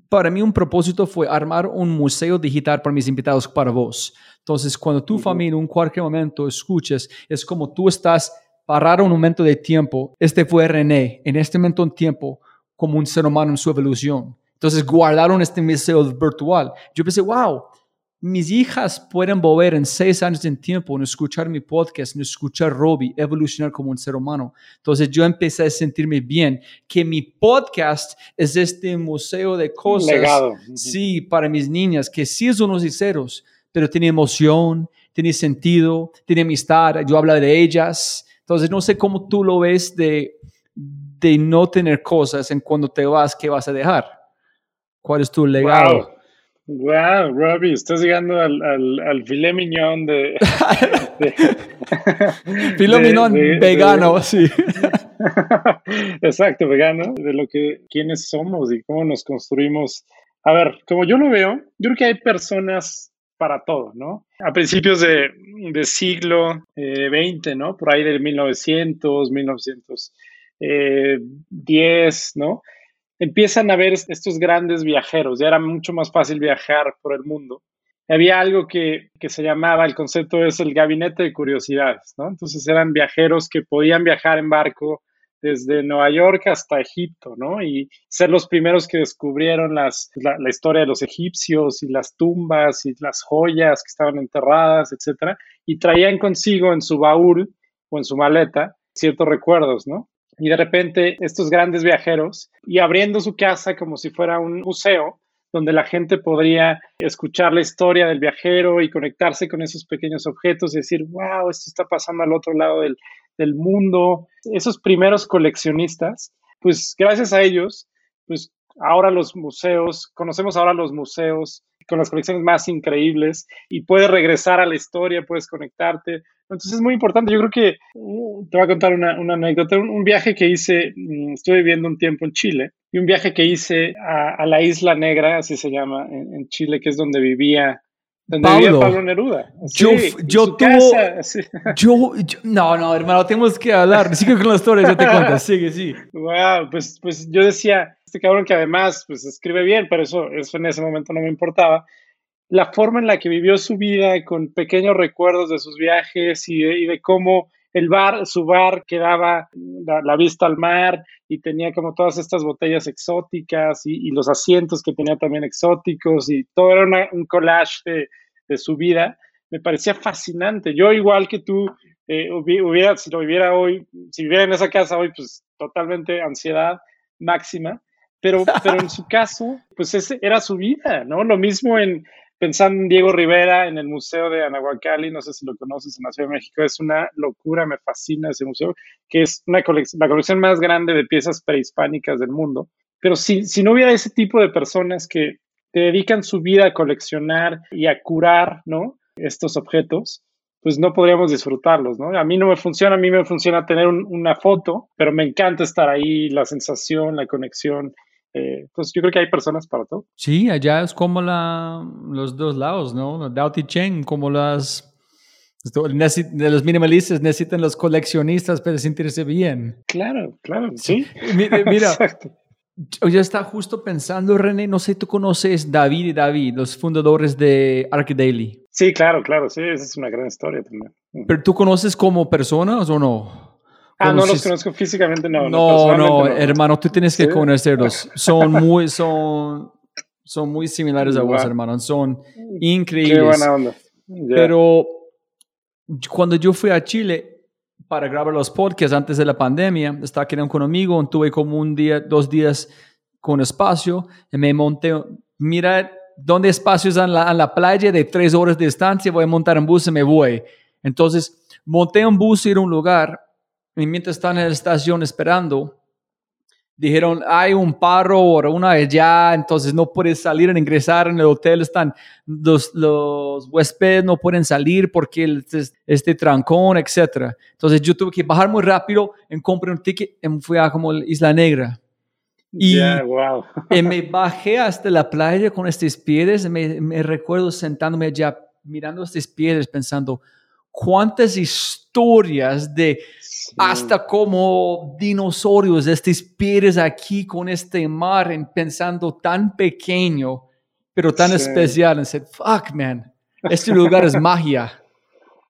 para mí un propósito fue armar un museo digital para mis invitados para vos. Entonces, cuando tu familia en cualquier momento escuches, es como tú estás parar un momento de tiempo. Este fue René, en este momento en tiempo, como un ser humano en su evolución. Entonces, guardaron este museo virtual. Yo pensé, wow, mis hijas pueden volver en seis años de tiempo, en escuchar mi podcast, en escuchar Robbie, evolucionar como un ser humano. Entonces yo empecé a sentirme bien, que mi podcast es este museo de cosas. Legado. Sí, para mis niñas, que sí son unos ceros, pero tiene emoción, tiene sentido, tiene amistad, yo hablo de ellas. Entonces no sé cómo tú lo ves de, de no tener cosas en cuando te vas, ¿qué vas a dejar? ¿Cuál es tu legado? Wow. Wow, Robbie, estás llegando al, al, al filé miñón de. de filé miñón vegano, sí. Exacto, vegano, de lo que, quiénes somos y cómo nos construimos. A ver, como yo lo veo, yo creo que hay personas para todo, ¿no? A principios de, de siglo XX, eh, ¿no? Por ahí del 1900, 1910, ¿no? Empiezan a ver estos grandes viajeros, ya era mucho más fácil viajar por el mundo. Había algo que, se llamaba, el concepto es el gabinete de curiosidades, ¿no? Entonces eran viajeros que podían viajar en barco desde Nueva York hasta Egipto, ¿no? Y ser los primeros que descubrieron las, la, la, historia de los egipcios y las tumbas y las joyas que estaban enterradas, etcétera, y traían consigo en su baúl o en su maleta ciertos recuerdos, ¿no? Y de repente estos grandes viajeros y abriendo su casa como si fuera un museo donde la gente podría escuchar la historia del viajero y conectarse con esos pequeños objetos y decir, wow, esto está pasando al otro lado del, del mundo. Esos primeros coleccionistas, pues gracias a ellos, pues ahora los museos, conocemos ahora los museos con las colecciones más increíbles y puedes regresar a la historia, puedes conectarte. Entonces es muy importante. Yo creo que uh, te voy a contar una, una anécdota. Un, viaje que hice, mm, estuve viviendo un tiempo en Chile y un viaje que hice a, la Isla Negra, así se llama, en, Chile, que es donde vivía donde Pablo, vivía Pablo Neruda. yo, yo, tuvo, yo, no, no, hermano, tenemos que hablar. Sigue con la historia, ya te cuento. Sigue, sí. Wow, pues, pues yo decía, este cabrón que además, pues escribe bien, pero eso, eso en ese momento no me importaba. La forma en la que vivió su vida, con pequeños recuerdos de sus viajes y de, cómo el bar, su bar quedaba la, la, vista al mar y tenía como todas estas botellas exóticas y, y los asientos que tenía también exóticos y todo era una, un collage de, de, su vida. Me parecía fascinante. Yo igual que tú, eh, hubiera, si lo viviera hoy, si viviera en esa casa hoy, pues totalmente ansiedad máxima. Pero, pero en su caso, pues ese era su vida, ¿no? Lo mismo en, pensando en Diego Rivera en el Museo de Anahuacalli, no sé si lo conoces en la Ciudad de México, es una locura, me fascina ese museo, que es una colección, la colección más grande de piezas prehispánicas del mundo. Pero si, si no hubiera ese tipo de personas que dedican su vida a coleccionar y a curar, ¿no? Estos objetos, pues no podríamos disfrutarlos, ¿no? A mí no me funciona, a mí me funciona tener una foto, pero me encanta estar ahí, la sensación, la conexión, eh, pues yo creo que hay personas para todo. Sí, allá es como la, los dos lados, ¿no? Dao Cheng, como las... De los minimalistas necesitan los coleccionistas para sentirse bien. Claro, claro, sí. Mira, Exacto. yo estaba justo pensando, René, no sé, tú conoces David y David, los fundadores de Arcadaily. Sí, claro, claro, sí, esa es una gran historia también. ¿Pero tú conoces como personas o no? Ah, no los conozco físicamente, no. No, no, hermano, tú tienes que conocerlos. Son muy, son, son muy similares a vos, hermano. Son increíbles. Qué buena onda. Pero cuando yo fui a Chile para grabar los podcasts antes de la pandemia, estaba aquí con un amigo, tuve como un día, dos días con espacio, y me monté, mira, ¿dónde espacios en la, en la playa de tres horas de distancia? Voy a montar un bus y me voy. Entonces, monté un bus y ir a un lugar y mientras están en la estación esperando, dijeron, hay un paro o una allá, entonces no puedes salir e ingresar en el hotel, están los, los huéspedes no pueden salir porque este, este trancón, etc. Entonces yo tuve que bajar muy rápido, en compré un ticket y fui a como Isla Negra. Y, wow. y, me bajé hasta la playa con estas piedras, me, me recuerdo sentándome allá mirando estas piedras pensando, cuántas historias de hasta como dinosaurios, estos pies aquí con este mar, en, pensando tan pequeño, pero tan especial. En said, fuck, man, este lugar es magia.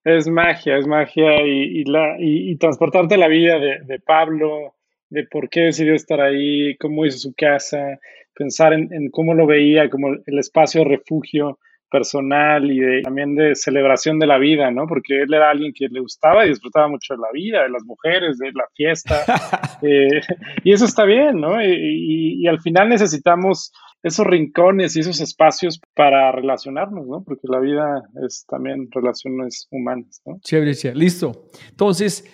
Es magia, es magia y, la, y, transportarte la vida de, de, Pablo, de por qué decidió estar ahí, cómo hizo su casa, pensar en, en cómo lo veía como el espacio de refugio personal y de, también de celebración de la vida, ¿no? Porque él era alguien que le gustaba y disfrutaba mucho de la vida, de las mujeres, de la fiesta. Eh, y eso está bien, ¿no? Y, y, al final necesitamos esos rincones y esos espacios para relacionarnos, ¿no? Porque la vida es también relaciones humanas, ¿no? Chévere, chévere. Listo. Entonces,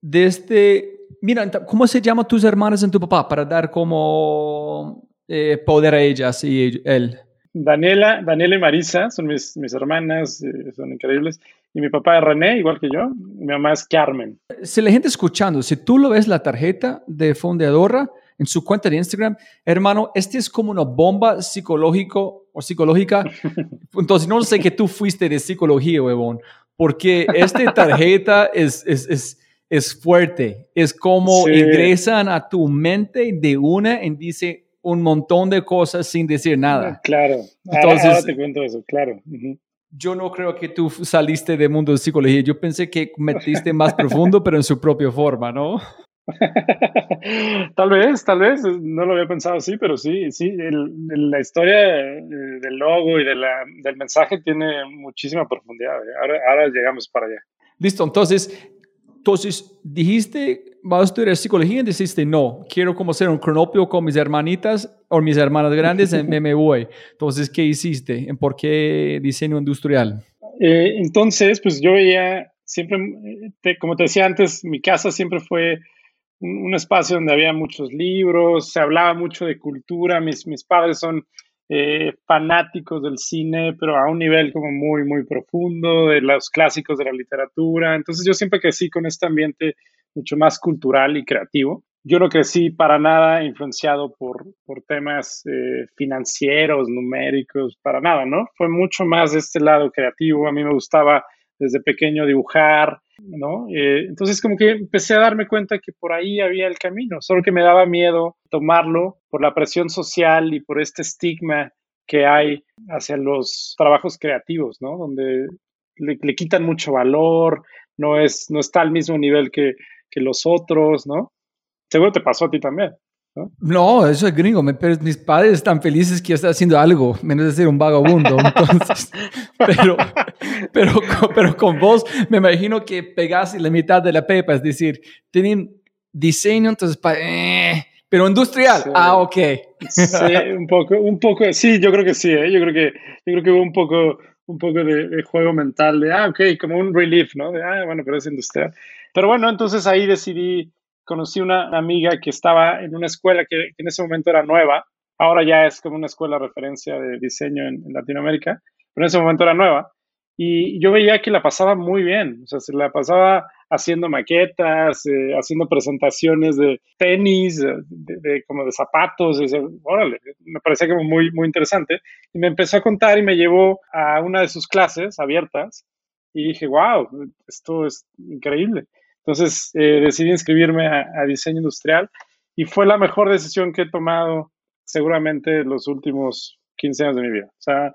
desde, este, mira, ¿cómo se llaman tus hermanas en tu papá para dar como eh, poder a ellas y él? Daniela, Daniela y Marisa son mis, mis hermanas, eh, son increíbles. Y mi papá es René, igual que yo. mi mamá es Carmen. Si la gente escuchando, si tú lo ves la tarjeta de Fondeadora en su cuenta de Instagram, hermano, este es como una bomba psicológico o psicológica. Entonces, no sé que tú fuiste de psicología, huevón, porque esta tarjeta es, es, es, es, fuerte. Es como ingresan a tu mente de una y dice, un montón de cosas sin decir nada. Ah, claro, Entonces, ahora, te cuento eso, claro. Yo no creo que tú saliste del mundo de psicología. Yo pensé que metiste más profundo, pero en su propia forma, ¿no? tal vez, tal vez, no lo había pensado así, pero sí, sí, la historia del logo y de la, del mensaje tiene muchísima profundidad. ¿eh? Ahora, ahora llegamos para allá. Listo, entonces, entonces, dijiste, vas a estudiar psicología y dijiste, no, quiero como ser un cronopio con mis hermanitas o mis hermanas grandes, me, me voy. Entonces, ¿qué hiciste? ¿Por qué diseño industrial? Eh, entonces, pues yo veía siempre, como te decía antes, mi casa siempre fue un, espacio donde había muchos libros, se hablaba mucho de cultura, mis, mis padres son eh, fanáticos del cine, pero a un nivel como muy, muy profundo, de los clásicos de la literatura. Entonces yo siempre crecí con este ambiente mucho más cultural y creativo. Yo no crecí para nada influenciado por, por temas eh, financieros, numéricos, para nada, ¿no? Fue mucho más de este lado creativo. A mí me gustaba desde pequeño dibujar, ¿no? Eh, entonces como que empecé a darme cuenta que por ahí había el camino, solo que me daba miedo tomarlo por la presión social y por este estigma que hay hacia los trabajos creativos, ¿no? Donde le, quitan mucho valor, no, es, no está al mismo nivel que, que los otros, ¿no? Seguro te pasó a ti también. ¿no? eso es gringo. mis padres están felices que yo esté haciendo algo, menos de ser un vagabundo. Entonces, pero, pero, pero con vos me imagino que pegas la mitad de la pepa, es decir, tienen diseño, entonces, eh, pero industrial. Ah, ok. Sí, un poco, un poco, sí, yo creo que sí, ¿eh? yo creo que, yo creo que hubo un poco, un poco de, juego mental de, ah, ok, como un relief, ¿no? De, ah, bueno, pero es industrial. Pero bueno, entonces ahí decidí conocí una amiga que estaba en una escuela que, en ese momento era nueva, ahora ya es como una escuela de referencia de diseño en, Latinoamérica, pero en ese momento era nueva. Y yo veía que la pasaba muy bien, o sea, se la pasaba haciendo maquetas, eh, haciendo presentaciones de tenis, de, como de zapatos, órale, me parecía como muy, muy interesante. Y me empezó a contar y me llevó a una de sus clases abiertas y dije, wow, esto es increíble. Entonces eh, decidí inscribirme a, diseño industrial y fue la mejor decisión que he tomado seguramente los últimos 15 años de mi vida. O sea,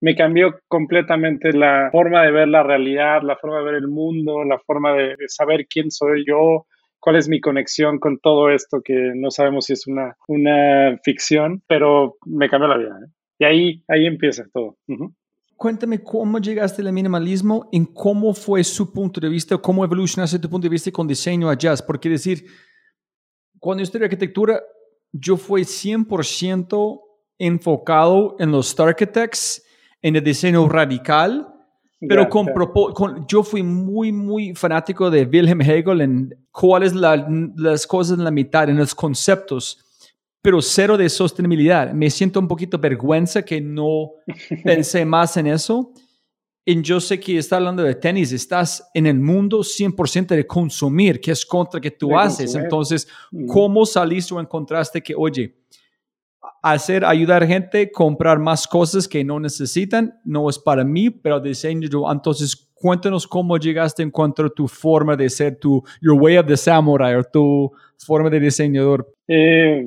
me cambió completamente la forma de ver la realidad, la forma de ver el mundo, la forma de, saber quién soy yo, cuál es mi conexión con todo esto que no sabemos si es una, una ficción, pero me cambió la vida. ¿eh? Y ahí, ahí empieza todo. Cuéntame cómo llegaste al minimalismo, en cómo fue su punto de vista, cómo evolucionaste tu punto de vista con diseño a jazz. Porque decir, cuando yo estudié arquitectura, yo fui 100% enfocado en los architects, en el diseño radical, pero con, con, yo fui muy, muy fanático de Wilhelm Hegel en cuáles la, las cosas en la mitad, en los conceptos pero cero de sostenibilidad. Me siento un poquito vergüenza que no pensé más en eso. Y yo sé que está hablando de tenis, estás en el mundo 100% de consumir, que es contra que tú haces. Entonces, ¿cómo saliste o encontraste que, oye, hacer, ayudar a gente, comprar más cosas que no necesitan, no es para mí, pero diseño yo. Entonces, cuéntanos cómo llegaste a encontrar tu forma de ser, tu your way of the samurai, o tu forma de diseñador. Eh,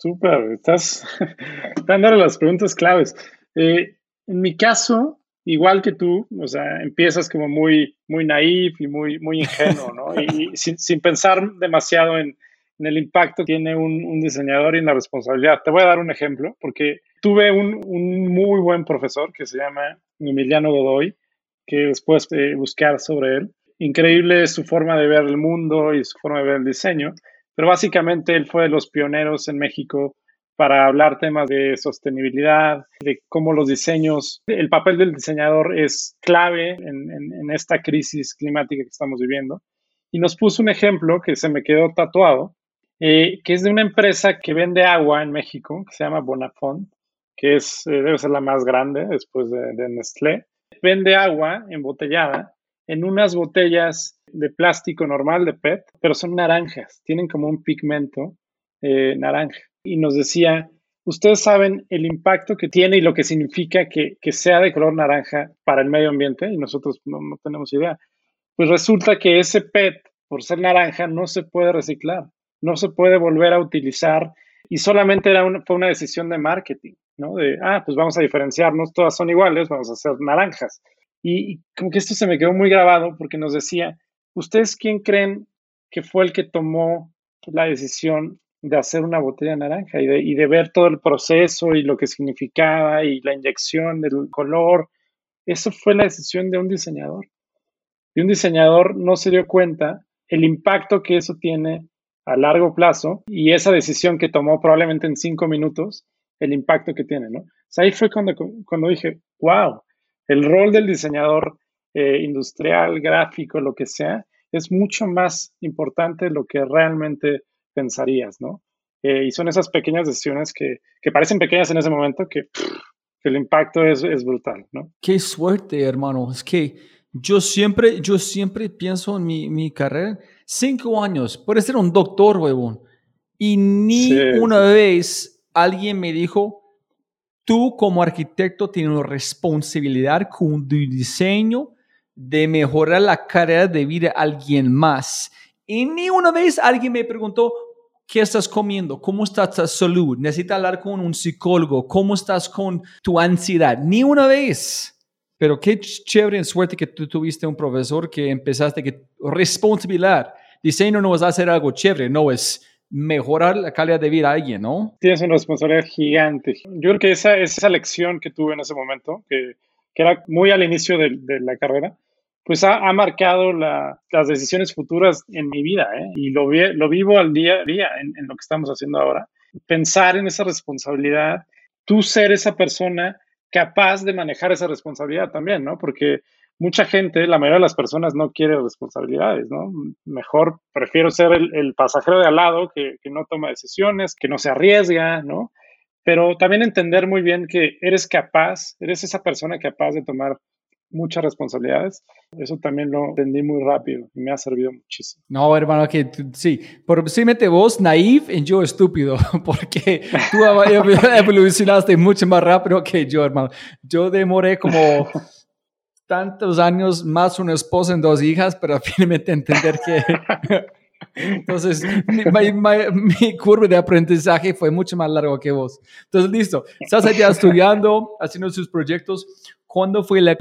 Súper, estás dando las preguntas claves. Eh, en mi caso, igual que tú, o sea, empiezas como muy, muy naif y muy, muy ingenuo, ¿no? Y, sin, sin, pensar demasiado en, en, el impacto que tiene un, un, diseñador y en la responsabilidad. Te voy a dar un ejemplo, porque tuve un, un muy buen profesor que se llama Emiliano Godoy, que después de buscar sobre él. Increíble su forma de ver el mundo y su forma de ver el diseño, pero básicamente él fue de los pioneros en México para hablar temas de sostenibilidad, de cómo los diseños, el papel del diseñador es clave en, esta crisis climática que estamos viviendo. Y nos puso un ejemplo que se me quedó tatuado, eh, que es de una empresa que vende agua en México, que se llama Bonafont, que es, eh, debe ser la más grande después de, de Nestlé. Vende agua embotellada en unas botellas de plástico normal de PET, pero son naranjas, tienen como un pigmento eh, naranja y nos decía, ustedes saben el impacto que tiene y lo que significa que, que sea de color naranja para el medio ambiente y nosotros no, no, tenemos idea. Pues resulta que ese PET, por ser naranja, no se puede reciclar, no se puede volver a utilizar y solamente era una, fue una decisión de marketing, ¿no? De, ah, pues vamos a diferenciarnos, todas son iguales, vamos a hacer naranjas. Y, como que esto se me quedó muy grabado porque nos decía, ¿ustedes quién creen que fue el que tomó la decisión de hacer una botella naranja y de, y de, ver todo el proceso y lo que significaba y la inyección del color. Eso fue la decisión de un diseñador. Y un diseñador no se dio cuenta el impacto que eso tiene a largo plazo y esa decisión que tomó probablemente en cinco minutos, el impacto que tiene, ¿no? O sea, ahí fue cuando, cuando dije, wow, el rol del diseñador eh, industrial, gráfico, lo que sea, es mucho más importante de lo que realmente pensarías, ¿no? Eh, y son esas pequeñas decisiones que, que, parecen pequeñas en ese momento que, que el impacto es, es, brutal, ¿no? Qué suerte, hermano. Es que yo siempre, yo siempre pienso en mi, mi carrera, cinco años, puede ser un doctor, huevón. Y ni sí. una vez alguien me dijo, tú como arquitecto tienes una responsabilidad con tu diseño de mejorar la calidad de vida de alguien más. Y ni una vez alguien me preguntó, ¿qué estás comiendo? ¿Cómo está tu salud? ¿Necesitas hablar con un psicólogo? ¿Cómo estás con tu ansiedad? Ni una vez. Pero qué chévere en suerte que tú tuviste un profesor que empezaste que responsabilidad. Diseño no es hacer algo chévere, no es mejorar la calidad de vida a alguien, ¿no? Tienes una responsabilidad gigante. Yo creo que esa, esa lección que tuve en ese momento, que, que era muy al inicio de, de la carrera, pues ha, ha marcado la, las decisiones futuras en mi vida ¿eh? y lo, vi, lo, vivo al día a día en, en, lo que estamos haciendo ahora. Pensar en esa responsabilidad, tú ser esa persona capaz de manejar esa responsabilidad también, ¿no? Porque mucha gente, la mayoría de las personas no quiere responsabilidades, ¿no? Mejor prefiero ser el, el pasajero de al lado que, que no toma decisiones, que no se arriesga, ¿no? Pero también entender muy bien que eres capaz, eres esa persona capaz de tomar muchas responsabilidades. Eso también lo entendí muy rápido y me ha servido muchísimo. No, hermano, que sí, posiblemente vos naif y yo estúpido, porque tú evolucionaste mucho más rápido que yo, hermano. Yo demoré como tantos años más una esposa y dos hijas, pero finalmente entender que... Entonces, mi, mi, mi, curva de aprendizaje fue mucho más largo que vos. Entonces, listo. Estás allá estudiando, haciendo sus proyectos. ¿Cuándo fue el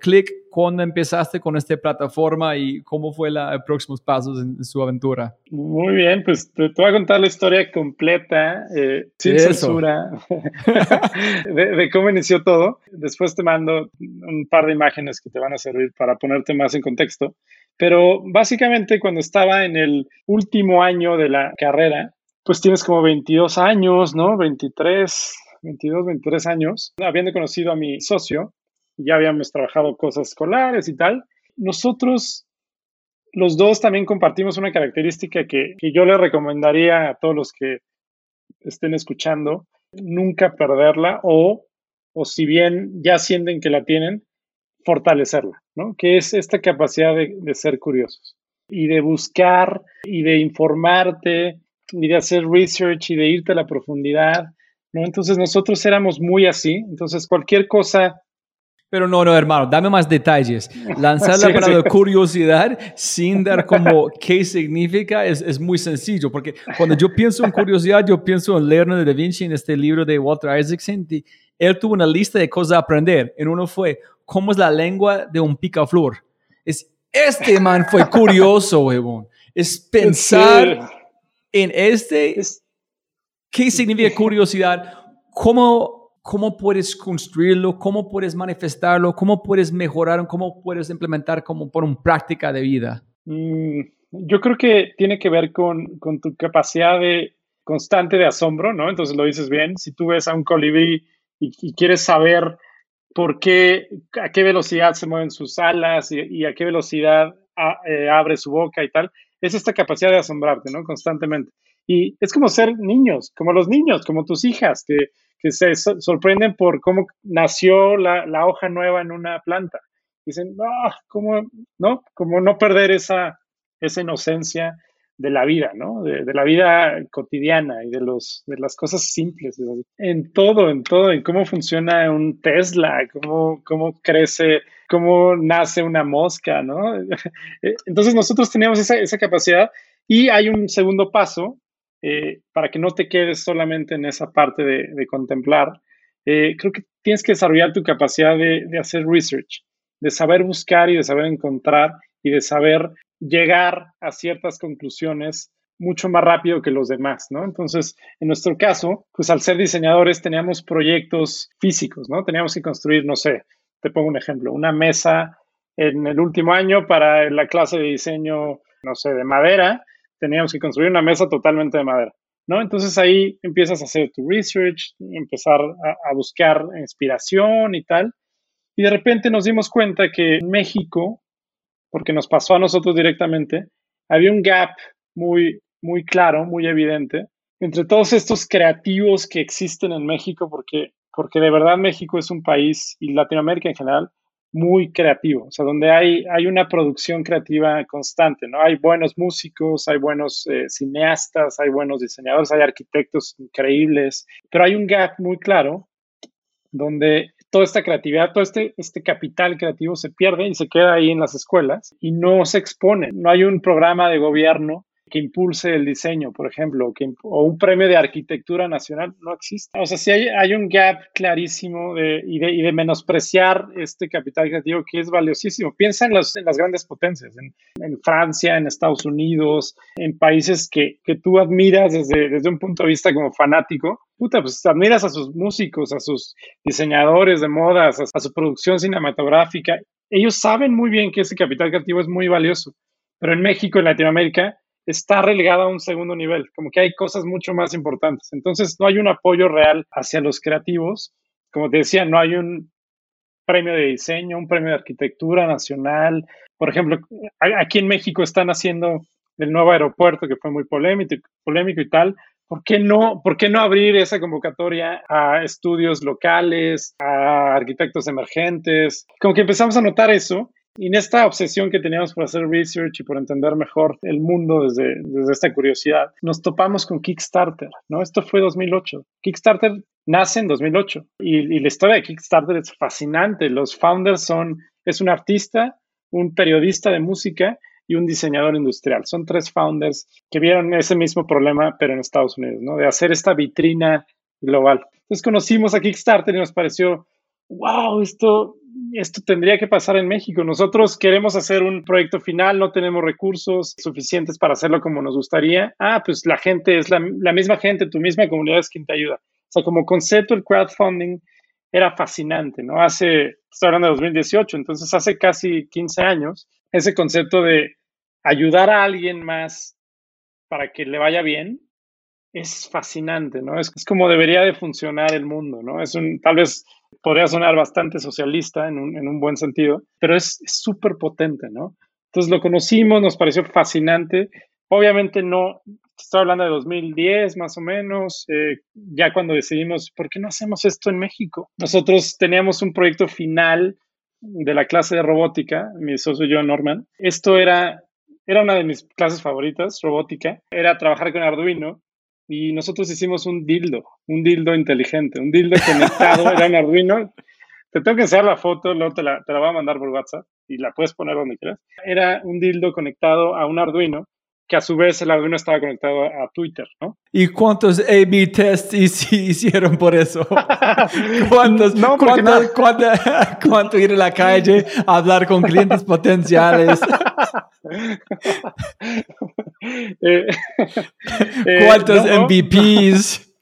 click? ¿Cuándo empezaste con esta plataforma y cómo fue los próximos pasos en, en, su aventura? Muy bien, pues te, te voy a contar la historia completa, eh, sin Eso. censura, de, de, cómo inició todo. Después te mando un par de imágenes que te van a servir para ponerte más en contexto. Pero básicamente cuando estaba en el último año de la carrera, pues tienes como 22 años, ¿no? 23, 22, 23 años, habiendo conocido a mi socio, ya habíamos trabajado cosas escolares y tal. Nosotros, los dos también compartimos una característica que, yo le recomendaría a todos los que estén escuchando, nunca perderla o, o si bien ya sienten que la tienen, fortalecerla, ¿no? Que es esta capacidad de, ser curiosos y de buscar y de informarte y de hacer research y de irte a la profundidad ¿no? Entonces nosotros éramos muy así, entonces cualquier cosa pero no, no, hermano, dame más detalles. Lanzar la palabra curiosidad sin dar como qué significa es, es, muy sencillo, porque cuando yo pienso en curiosidad, yo pienso en Leonardo da Vinci, en este libro de Walter Isaacson, y él tuvo una lista de cosas a aprender. En uno fue, ¿cómo es la lengua de un picaflor? Es, este man fue curioso, huevón. Es pensar en este, ¿qué significa curiosidad? ¿Cómo cómo puedes construirlo, cómo puedes manifestarlo, cómo puedes mejorar, cómo puedes implementar como por una práctica de vida? Mm, yo creo que tiene que ver con, con, tu capacidad de constante de asombro, ¿no? Entonces lo dices bien, si tú ves a un colibrí y, quieres saber por qué, a qué velocidad se mueven sus alas y, a qué velocidad eh, abre su boca y tal, es esta capacidad de asombrarte, ¿no? Constantemente. Y es como ser niños, como los niños, como tus hijas, que que se sorprenden por cómo nació la, hoja nueva en una planta. Dicen, ah, ¿cómo, no? Como no perder esa, esa inocencia de la vida, ¿no? De, la vida cotidiana y de, los, de las cosas simples. En todo, en todo, en cómo funciona un Tesla, cómo, cómo crece, cómo nace una mosca, ¿no? Entonces nosotros teníamos esa, esa capacidad y hay un segundo paso eh, para que no te quedes solamente en esa parte de, contemplar, eh, creo que tienes que desarrollar tu capacidad de, hacer research, de saber buscar y de saber encontrar y de saber llegar a ciertas conclusiones mucho más rápido que los demás, ¿no? Entonces, en nuestro caso, pues al ser diseñadores teníamos proyectos físicos, ¿no? Teníamos que construir, no sé, te pongo un ejemplo, una mesa en el último año para la clase de diseño, no sé, de madera, teníamos que construir una mesa totalmente de madera, ¿no? Entonces ahí empiezas a hacer tu research, empezar a, buscar inspiración y tal. Y de repente nos dimos cuenta que en México, porque nos pasó a nosotros directamente, había un gap muy, muy claro, muy evidente, entre todos estos creativos que existen en México, porque, porque de verdad México es un país, y Latinoamérica en general, muy creativo, o sea, donde hay, hay una producción creativa constante, ¿no? Hay buenos músicos, hay buenos eh, cineastas, hay buenos diseñadores, hay arquitectos increíbles, pero hay un gap muy claro donde toda esta creatividad, todo este, este capital creativo se pierde y se queda ahí en las escuelas y no se expone. No hay un programa de gobierno que impulse el diseño, por ejemplo, que, o un premio de arquitectura nacional, no existe. O sea, sí hay, un gap clarísimo de, y, de, y, de, menospreciar este capital creativo que es valiosísimo. Piensa en, las grandes potencias, en, en, Francia, en Estados Unidos, en países que, que tú admiras desde, desde un punto de vista como fanático. Puta, pues admiras a sus músicos, a sus diseñadores de modas, a, a su producción cinematográfica. Ellos saben muy bien que ese capital creativo es muy valioso. Pero en México, en Latinoamérica, está relegada a un segundo nivel, como que hay cosas mucho más importantes. Entonces, no hay un apoyo real hacia los creativos. Como te decía, no hay un premio de diseño, un premio de arquitectura nacional. Por ejemplo, aquí en México están haciendo el nuevo aeropuerto que fue muy polémico, polémico y tal. ¿Por qué, no, ¿Por qué no abrir esa convocatoria a estudios locales, a arquitectos emergentes? Como que empezamos a notar eso y en esta obsesión que teníamos por hacer research y por entender mejor el mundo desde, esta curiosidad, nos topamos con Kickstarter, ¿no? Esto fue 2008. Kickstarter nace en 2008 y, y la historia de Kickstarter es fascinante. Los founders son, es un artista, un periodista de música y un diseñador industrial. Son tres founders que vieron ese mismo problema, pero en Estados Unidos, ¿no? De hacer esta vitrina global. Entonces conocimos a Kickstarter y nos pareció, wow, esto esto tendría que pasar en México. Nosotros queremos hacer un proyecto final, no tenemos recursos suficientes para hacerlo como nos gustaría. Ah, pues la gente es la, misma gente, tu misma comunidad es quien te ayuda. O sea, como concepto, el crowdfunding era fascinante, ¿no? Hace, estoy hablando de 2018, entonces hace casi 15 años, ese concepto de ayudar a alguien más para que le vaya bien es fascinante, ¿no? Es, es como debería de funcionar el mundo, ¿no? Es un, tal vez podría sonar bastante socialista en un, en un buen sentido, pero es súper potente, ¿no? Entonces lo conocimos, nos pareció fascinante. Obviamente no, estoy hablando de 2010 más o menos, eh, ya cuando decidimos, ¿por qué no hacemos esto en México? Nosotros teníamos un proyecto final de la clase de robótica, mi socio yo, Norman. Esto era, era una de mis clases favoritas, robótica, era trabajar con Arduino y nosotros hicimos un dildo, un dildo inteligente, un dildo conectado, era un Arduino. Te tengo que enseñar la foto, luego te la, te la voy a mandar por WhatsApp y la puedes poner donde quieras. Era un dildo conectado a un Arduino que a su vez el Arduino estaba conectado a Twitter, ¿no? ¿Y cuántos A-B tests hicieron por eso? ¿Cuántos, no, cuánto, cuánto, cuánto, ir a la calle a hablar con clientes potenciales? eh, ¿Cuántos no, MVPs?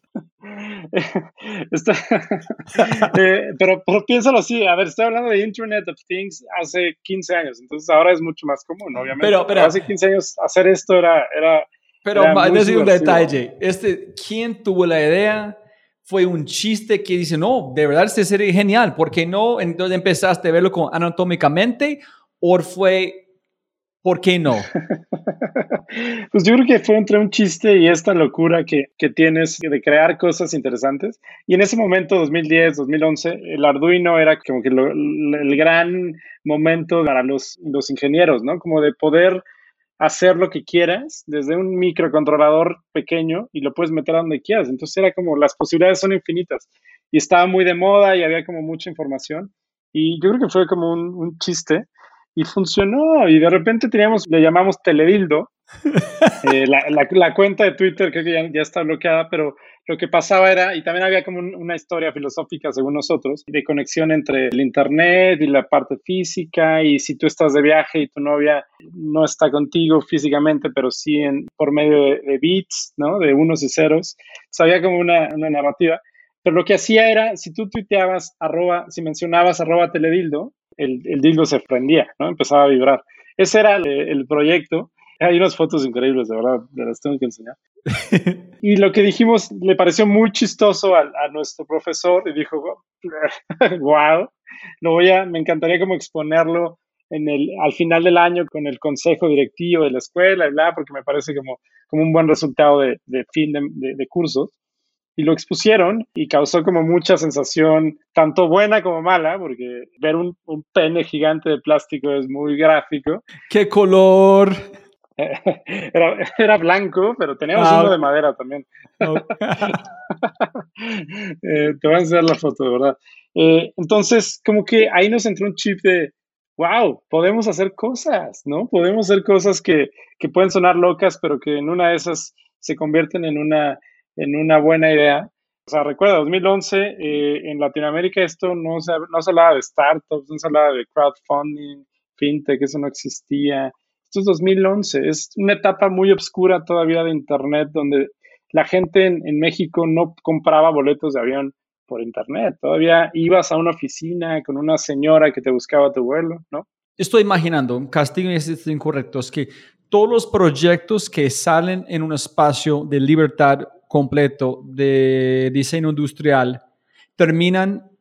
Está, eh, pero, pero, piénsalo así, a ver, estoy hablando de Internet of Things hace 15 años, entonces ahora es mucho más común, obviamente. Pero, pero hace 15 años hacer esto era... era pero era muy decir un detalle, este, ¿quién tuvo la idea? Fue un chiste que dice, no, de verdad este sería genial, ¿por qué no? Entonces empezaste a verlo con anatómicamente, o fue, ¿por qué no? Pues yo creo que fue entre un chiste y esta locura que, que, tienes de crear cosas interesantes. Y en ese momento, 2010, 2011, el Arduino era como que lo, el gran momento para los, los ingenieros, ¿no? Como de poder hacer lo que quieras desde un microcontrolador pequeño y lo puedes meter a donde quieras. Entonces era como las posibilidades son infinitas. Y estaba muy de moda y había como mucha información. Y yo creo que fue como un, un chiste y funcionó. Y de repente teníamos, le llamamos Teledildo. Eh, la, la, la, cuenta de Twitter creo que ya, ya, está bloqueada, pero lo que pasaba era, y también había como un, una historia filosófica según nosotros, de conexión entre el Internet y la parte física, y si tú estás de viaje y tu novia no está contigo físicamente, pero sí en, por medio de, de bits, ¿no? De unos y ceros, o había como una, una narrativa. Pero lo que hacía era, si tú tuiteabas arroba, si mencionabas arroba teledildo, el, el dildo se prendía, ¿no? Empezaba a vibrar. Ese era el, el proyecto. Hay unas fotos increíbles, de verdad, las tengo que enseñar. y lo que dijimos le pareció muy chistoso a, a nuestro profesor y dijo, wow, lo voy a, me encantaría como exponerlo en el, al final del año con el consejo directivo de la escuela y bla, porque me parece como, como un buen resultado de, de fin de, de, de cursos y lo expusieron y causó como mucha sensación, tanto buena como mala, porque ver un, un pene gigante de plástico es muy gráfico. ¿Qué color? Era, era, blanco, pero teníamos ah, uno de madera también. No. eh, te voy a enseñar la foto, de verdad. Eh, entonces, como que ahí nos entró un chip de, wow, podemos hacer cosas, ¿no? Podemos hacer cosas que, que pueden sonar locas, pero que en una de esas se convierten en una, en una buena idea. O sea, recuerda, 2011, eh, en Latinoamérica esto no se, no se hablaba de startups, no se hablaba de crowdfunding, fintech, eso no existía. Esto es 2011, es una etapa muy oscura todavía de Internet donde la gente en, en, México no compraba boletos de avión por Internet, todavía ibas a una oficina con una señora que te buscaba tu vuelo, ¿no? Estoy imaginando, castigo es incorrecto, es que todos los proyectos que salen en un espacio de libertad completo de diseño industrial terminan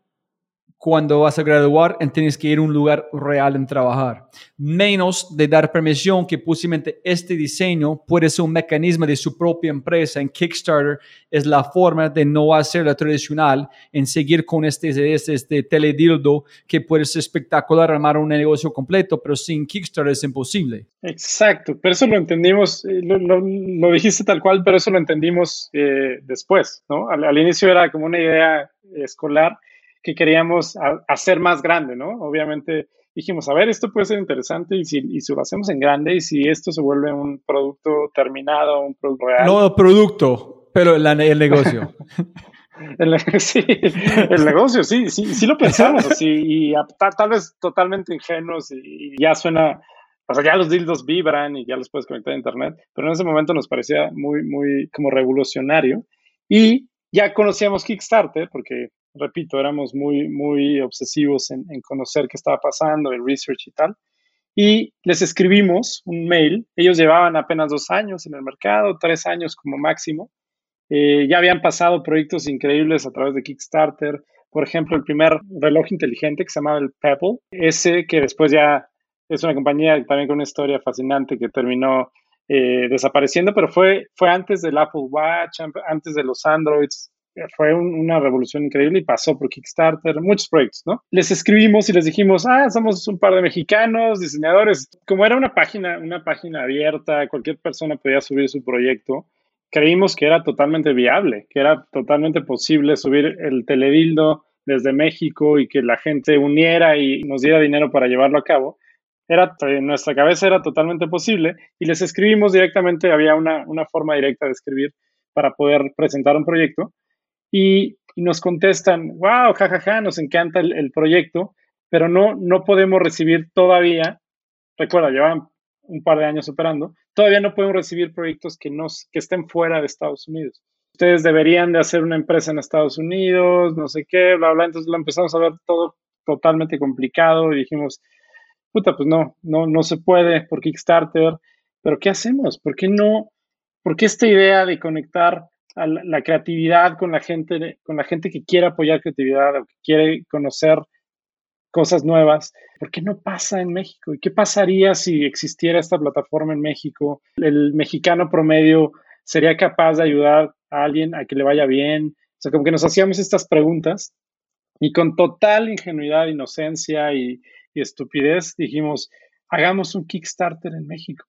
cuando vas a graduar tienes que ir a un lugar real en trabajar. Menos de dar permisión que posiblemente este diseño puede ser un mecanismo de su propia empresa. En Kickstarter es la forma de no hacer la tradicional, en seguir con este, este, este teledildo que puede ser espectacular, armar un negocio completo, pero sin Kickstarter es imposible. Exacto, pero eso lo entendimos, eh, lo, lo, lo dijiste tal cual, pero eso lo entendimos eh, después, ¿no? Al, al inicio era como una idea escolar que queríamos a, hacer más grande, ¿no? Obviamente dijimos, a ver, esto puede ser interesante y si, y si lo hacemos en grande y si esto se vuelve un producto terminado, un producto real. No producto, pero el, el negocio. el, sí, el negocio, sí, sí, sí lo pensamos así y a, tal, tal, vez totalmente ingenuos y, y ya suena, o sea, ya los dildos vibran y ya los puedes conectar a internet, pero en ese momento nos parecía muy, muy como revolucionario y ya conocíamos Kickstarter porque repito, éramos muy, muy obsesivos en, conocer qué estaba pasando, el research y tal. Y les escribimos un mail. Ellos llevaban apenas dos años en el mercado, tres años como máximo. Eh, ya habían pasado proyectos increíbles a través de Kickstarter. Por ejemplo, el primer reloj inteligente que se llamaba el Pebble, ese que después ya es una compañía también con una historia fascinante que terminó eh, desapareciendo, pero fue, fue antes del Apple Watch, antes de los Androids, fue un, una revolución increíble y pasó por Kickstarter, muchos proyectos, ¿no? Les escribimos y les dijimos, ah, somos un par de mexicanos, diseñadores. Como era una página, una página abierta, cualquier persona podía subir su proyecto, creímos que era totalmente viable, que era totalmente posible subir el teledildo desde México y que la gente uniera y nos diera dinero para llevarlo a cabo. Era, en nuestra cabeza era totalmente posible y les escribimos directamente, había una, una forma directa de escribir para poder presentar un proyecto y, nos contestan, wow, jajaja, nos encanta el, el, proyecto, pero no, no podemos recibir todavía, recuerda, llevan un par de años operando, todavía no podemos recibir proyectos que, nos, que estén fuera de Estados Unidos. Ustedes deberían de hacer una empresa en Estados Unidos, no sé qué, bla, bla. Entonces lo empezamos a ver todo totalmente complicado y dijimos, puta, pues no, no, no se puede por Kickstarter, pero ¿qué hacemos? ¿Por qué no? ¿Por qué esta idea de conectar la creatividad con la gente, con la gente que quiere apoyar creatividad o que quiere conocer cosas nuevas. ¿Por qué no pasa en México? ¿Y qué pasaría si existiera esta plataforma en México? El mexicano promedio sería capaz de ayudar a alguien a que le vaya bien. O sea, como que nos hacíamos estas preguntas y con total ingenuidad, inocencia y, estupidez dijimos, hagamos un Kickstarter en México.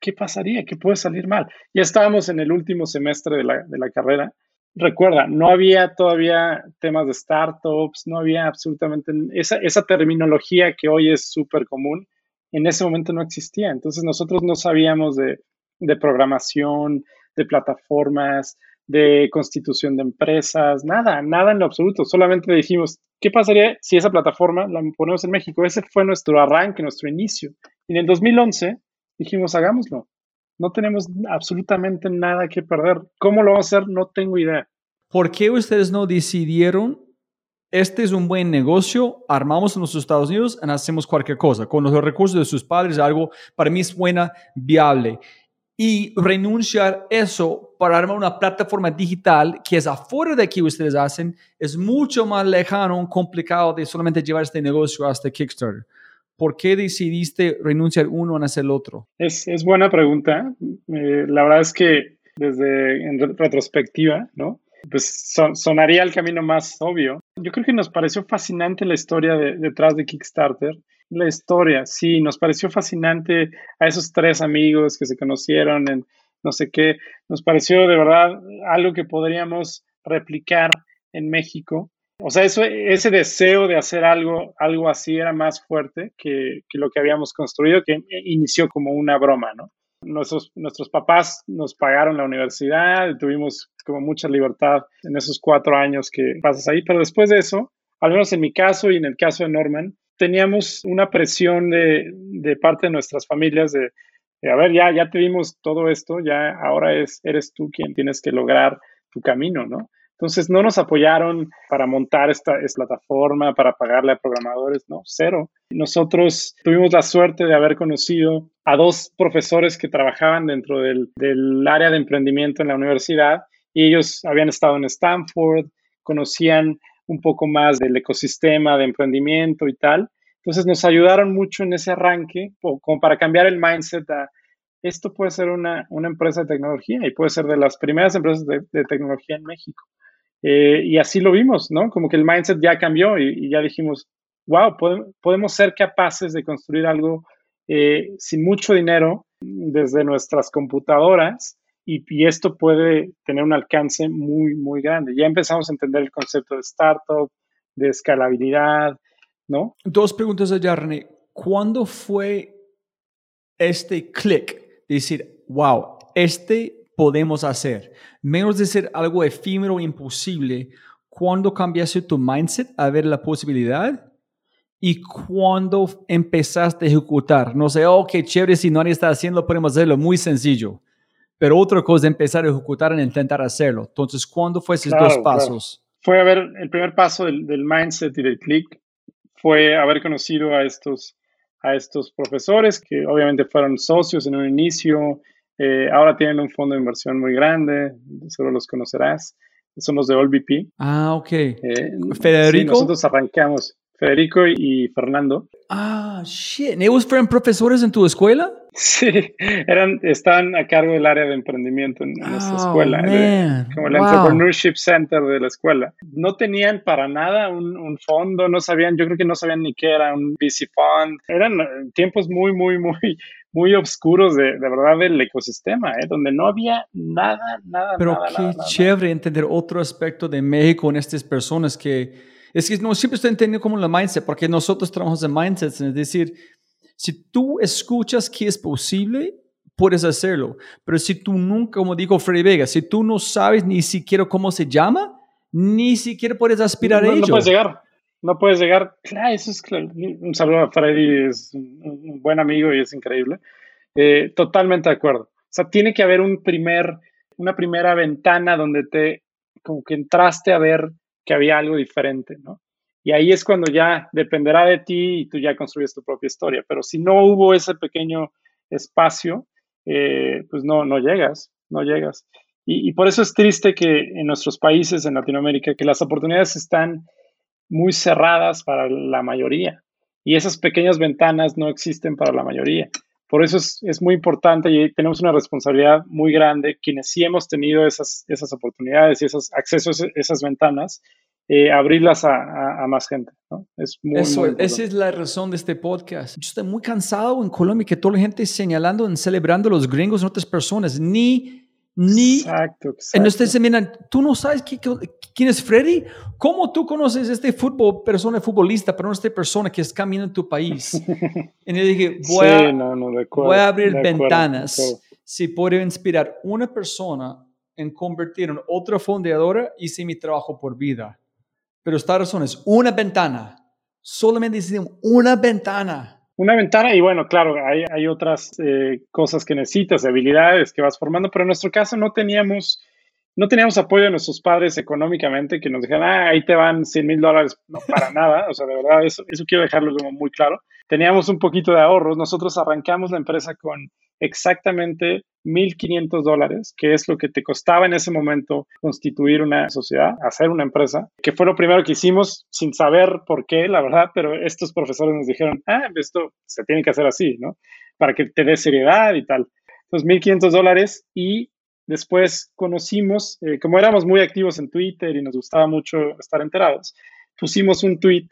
¿Qué, pasaría? ¿Qué puede salir mal? Ya estábamos en el último semestre de la, de la carrera recuerda, no había todavía temas de startups, no había absolutamente esa, esa terminología que hoy es súper común, en ese momento no existía. Entonces nosotros no sabíamos de, de, programación, de plataformas, de constitución de empresas, nada, nada en lo absoluto. Solamente dijimos, ¿qué pasaría si esa plataforma la ponemos en México? Ese fue nuestro arranque, nuestro inicio. Y en el 2011 dijimos, hagámoslo. No tenemos absolutamente nada que perder. ¿Cómo lo vamos a hacer? No tengo idea. ¿Por qué ustedes no decidieron, este es un buen negocio, armamos en los Estados Unidos y hacemos cualquier cosa? Con los recursos de sus padres, algo para mí es buena, viable. Y renunciar eso para armar una plataforma digital que es afuera de que ustedes hacen, es mucho más lejano, complicado de solamente llevar este negocio hasta Kickstarter. ¿Por qué decidiste renunciar uno en hacer el otro? Es, buena pregunta. Eh, la verdad es que desde en retrospectiva, ¿no? Pues sonaría el camino más obvio. Yo creo que nos pareció fascinante la historia detrás de Kickstarter. La historia, sí, nos pareció fascinante a esos tres amigos que se conocieron en no sé qué. Nos pareció de verdad algo que podríamos replicar en México o sea, eso, ese deseo de hacer algo, algo así era más fuerte que, que, lo que habíamos construido, que inició como una broma, ¿no? Nuestros, nuestros papás nos pagaron la universidad, tuvimos como mucha libertad en esos cuatro años que pasas ahí, pero después de eso, al menos en mi caso y en el caso de Norman, teníamos una presión de, de parte de nuestras familias de, de, a ver, ya, ya te dimos todo esto, ya ahora es, eres tú quien tienes que lograr tu camino, ¿no? Entonces no nos apoyaron para montar esta, plataforma, para pagarle a programadores, no, cero. Nosotros tuvimos la suerte de haber conocido a dos profesores que trabajaban dentro del, área de emprendimiento en la universidad y ellos habían estado en Stanford, conocían un poco más del ecosistema de emprendimiento y tal. Entonces nos ayudaron mucho en ese arranque, como para cambiar el mindset a esto puede ser una empresa de tecnología y puede ser de las primeras empresas de tecnología en México. Eh, y así lo vimos, ¿no? Como que el mindset ya cambió y, ya dijimos, wow, podemos, ser capaces de construir algo eh, sin mucho dinero desde nuestras computadoras y, y, esto puede tener un alcance muy, muy grande. Ya empezamos a entender el concepto de startup, de escalabilidad, ¿no? Dos preguntas allá, René. ¿Cuándo fue este click de decir, wow, este podemos hacer. Menos de ser algo efímero e imposible, cuando cambiaste tu mindset a ver la posibilidad y cuando empezaste a ejecutar. No sé, oh, qué chévere, si nadie está haciendo, podemos hacerlo muy sencillo. Pero otra cosa es empezar a ejecutar e intentar hacerlo. Entonces, ¿cuándo fue esos dos pasos? Fue a ver, el primer paso del, del mindset y del click fue haber conocido a estos, a estos profesores que obviamente fueron socios en un inicio, eh, ahora tienen un fondo de inversión muy grande, solo los conocerás. Son los de OLVP. Ah, ok. Eh, Federico. nosotros arrancamos. Federico y Fernando. Ah, shit. ¿Ellos fueron profesores en tu escuela? Sí, eran, estaban a cargo del área de emprendimiento en, nuestra oh, escuela, como el Entrepreneurship Center de la escuela. No tenían para nada un, un, fondo, no sabían, yo creo que no sabían ni qué era un VC Fund. Eran tiempos muy, muy, muy, muy oscuros de, de verdad del ecosistema, ¿eh? donde no había nada, nada, Pero nada, qué nada, chévere entender otro aspecto de México en estas personas que es que no siempre estoy entendiendo como la mindset, porque nosotros trabajamos en mindsets, es decir, si tú escuchas que es posible, puedes hacerlo, pero si tú nunca, como dijo Freddy Vega, si tú no sabes ni siquiera cómo se llama, ni siquiera puedes aspirar no, a ello. No puedes llegar, no puedes llegar. Claro, eso es. Un saludo a Freddy, es un buen amigo y es increíble. Eh, totalmente de acuerdo. O sea, tiene que haber un primer, una primera ventana donde te, como que entraste a ver que había algo diferente, ¿no? Y ahí es cuando ya dependerá de ti y tú ya construyes tu propia historia. Pero si no hubo ese pequeño espacio, eh, pues no, no llegas, no llegas. Y, por eso es triste que en nuestros países, en Latinoamérica, que las oportunidades están muy cerradas para la mayoría. Y esas pequeñas ventanas no existen para la mayoría. Por eso es, es, muy importante y tenemos una responsabilidad muy grande, quienes sí hemos tenido esas, esas oportunidades y esos accesos, esas ventanas, eh, abrirlas a, a, a, más gente. ¿no? Es muy, Eso, muy esa es la razón de este podcast. Yo estoy muy cansado en Colombia que toda la gente señalando y celebrando a los gringos en otras personas, ni ni exacto, exacto. entonces miran tú no sabes qué, quién es Freddy cómo tú conoces este fútbol persona futbolista pero no esta persona que es caminando en tu país y le dije voy, sí, a, no, no, voy a abrir ventanas si puedo inspirar una persona en convertir en otra fundadora hice mi trabajo por vida. Pero esta razón es una ventana. Solamente decimos una ventana. Una ventana y bueno, claro, hay, hay otras eh, cosas que necesitas, habilidades que vas formando, pero en nuestro caso no teníamos, no teníamos apoyo de nuestros padres económicamente que nos dijeran, ah, ahí te van 100 mil dólares, no, para nada, o sea, de verdad, eso, eso quiero dejarlo como muy claro. Teníamos un poquito de ahorros, nosotros arrancamos la empresa con exactamente 1.500 dólares, que es lo que te costaba en ese momento constituir una sociedad, hacer una empresa, que fue lo primero que hicimos sin saber por qué, la verdad, pero estos profesores nos dijeron, ah, esto se tiene que hacer así, ¿no? Para que te dé seriedad y tal. Entonces, 1.500 dólares y después conocimos, eh, como éramos muy activos en Twitter y nos gustaba mucho estar enterados, pusimos un tweet,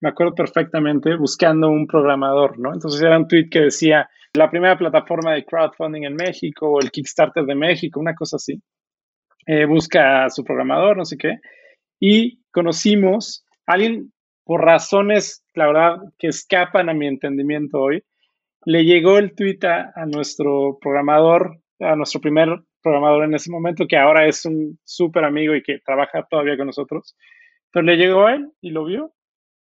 me acuerdo perfectamente, buscando un programador, ¿no? Entonces era un tweet que decía, la primera plataforma de crowdfunding en México o el Kickstarter de México, una cosa así. Eh, busca a su programador, no sé qué. Y conocimos a alguien por razones, la verdad, que escapan a mi entendimiento hoy. Le llegó el tweet a, a nuestro programador, a nuestro primer programador en ese momento, que ahora es un súper amigo y que trabaja todavía con nosotros. Pero le llegó a él y lo vio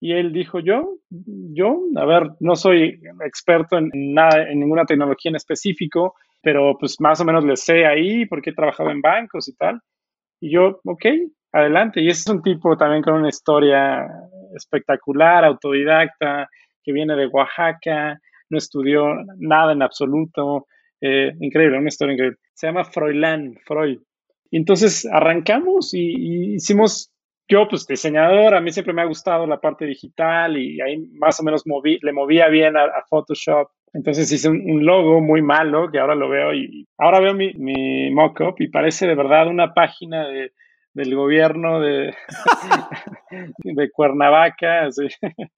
y él dijo, yo, yo, a ver, no soy experto en nada, en ninguna tecnología en específico, pero pues más o menos le sé ahí porque he trabajado en bancos y tal. Y yo, ok, adelante. Y es un tipo también con una historia espectacular, autodidacta, que viene de Oaxaca, no estudió nada en absoluto. Eh, increíble, una historia increíble. Se llama Froilán, Freud. Entonces arrancamos y, y hicimos yo, pues diseñador, a mí siempre me ha gustado la parte digital y ahí más o menos moví, le movía bien a, a Photoshop. Entonces hice un, un, logo muy malo que ahora lo veo y ahora veo mi, mi mock-up y parece de verdad una página de, del gobierno de, de Cuernavaca. Así.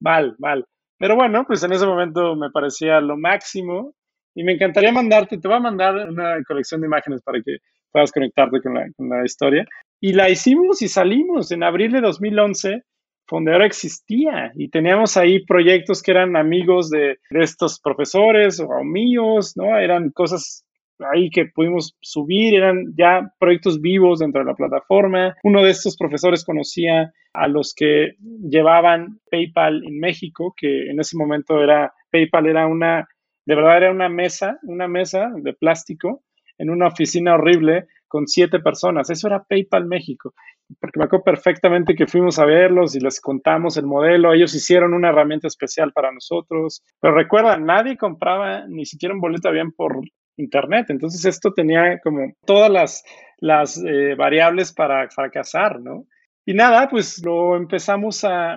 mal, mal. Pero bueno, pues en ese momento me parecía lo máximo y me encantaría mandarte, te voy a mandar una colección de imágenes para que puedas conectarte con la, con la historia. Y la hicimos y salimos. En abril de 2011, Fondeadora existía y teníamos ahí proyectos que eran amigos de, de, estos profesores o míos, ¿no? Eran cosas ahí que pudimos subir, eran ya proyectos vivos dentro de la plataforma. Uno de estos profesores conocía a los que llevaban PayPal en México, que en ese momento era, PayPal era una, de verdad era una mesa, una mesa de plástico en una oficina horrible con siete personas. Eso era PayPal México, porque me acuerdo perfectamente que fuimos a verlos y les contamos el modelo. Ellos hicieron una herramienta especial para nosotros. Pero recuerda, nadie compraba ni siquiera un boleto avión por internet. Entonces esto tenía como todas las, eh, variables para fracasar, ¿no? Y nada, pues lo empezamos a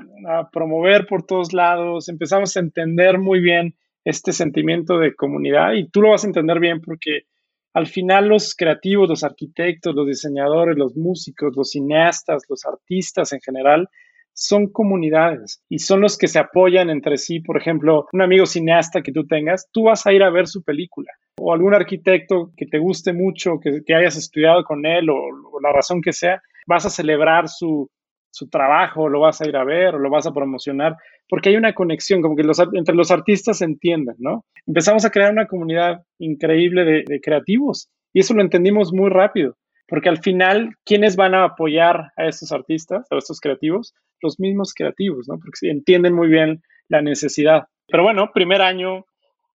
promover por todos lados, empezamos a entender muy bien este sentimiento de comunidad y tú lo vas a entender bien porque al final los creativos, los arquitectos, los diseñadores, los músicos, los cineastas, los artistas en general, son comunidades y son los que se apoyan entre sí. Por ejemplo, un amigo cineasta que tú tengas, tú vas a ir a ver su película o algún arquitecto que te guste mucho, que, hayas estudiado con él o, o, la razón que sea, vas a celebrar su, su trabajo, lo vas a ir a ver o lo vas a promocionar, porque hay una conexión, como que los, entre los artistas se entienden, ¿no? Empezamos a crear una comunidad increíble de, de creativos y eso lo entendimos muy rápido, porque al final, ¿quiénes van a apoyar a estos artistas, a estos creativos? Los mismos creativos, ¿no? Porque entienden muy bien la necesidad. Pero bueno, primer año,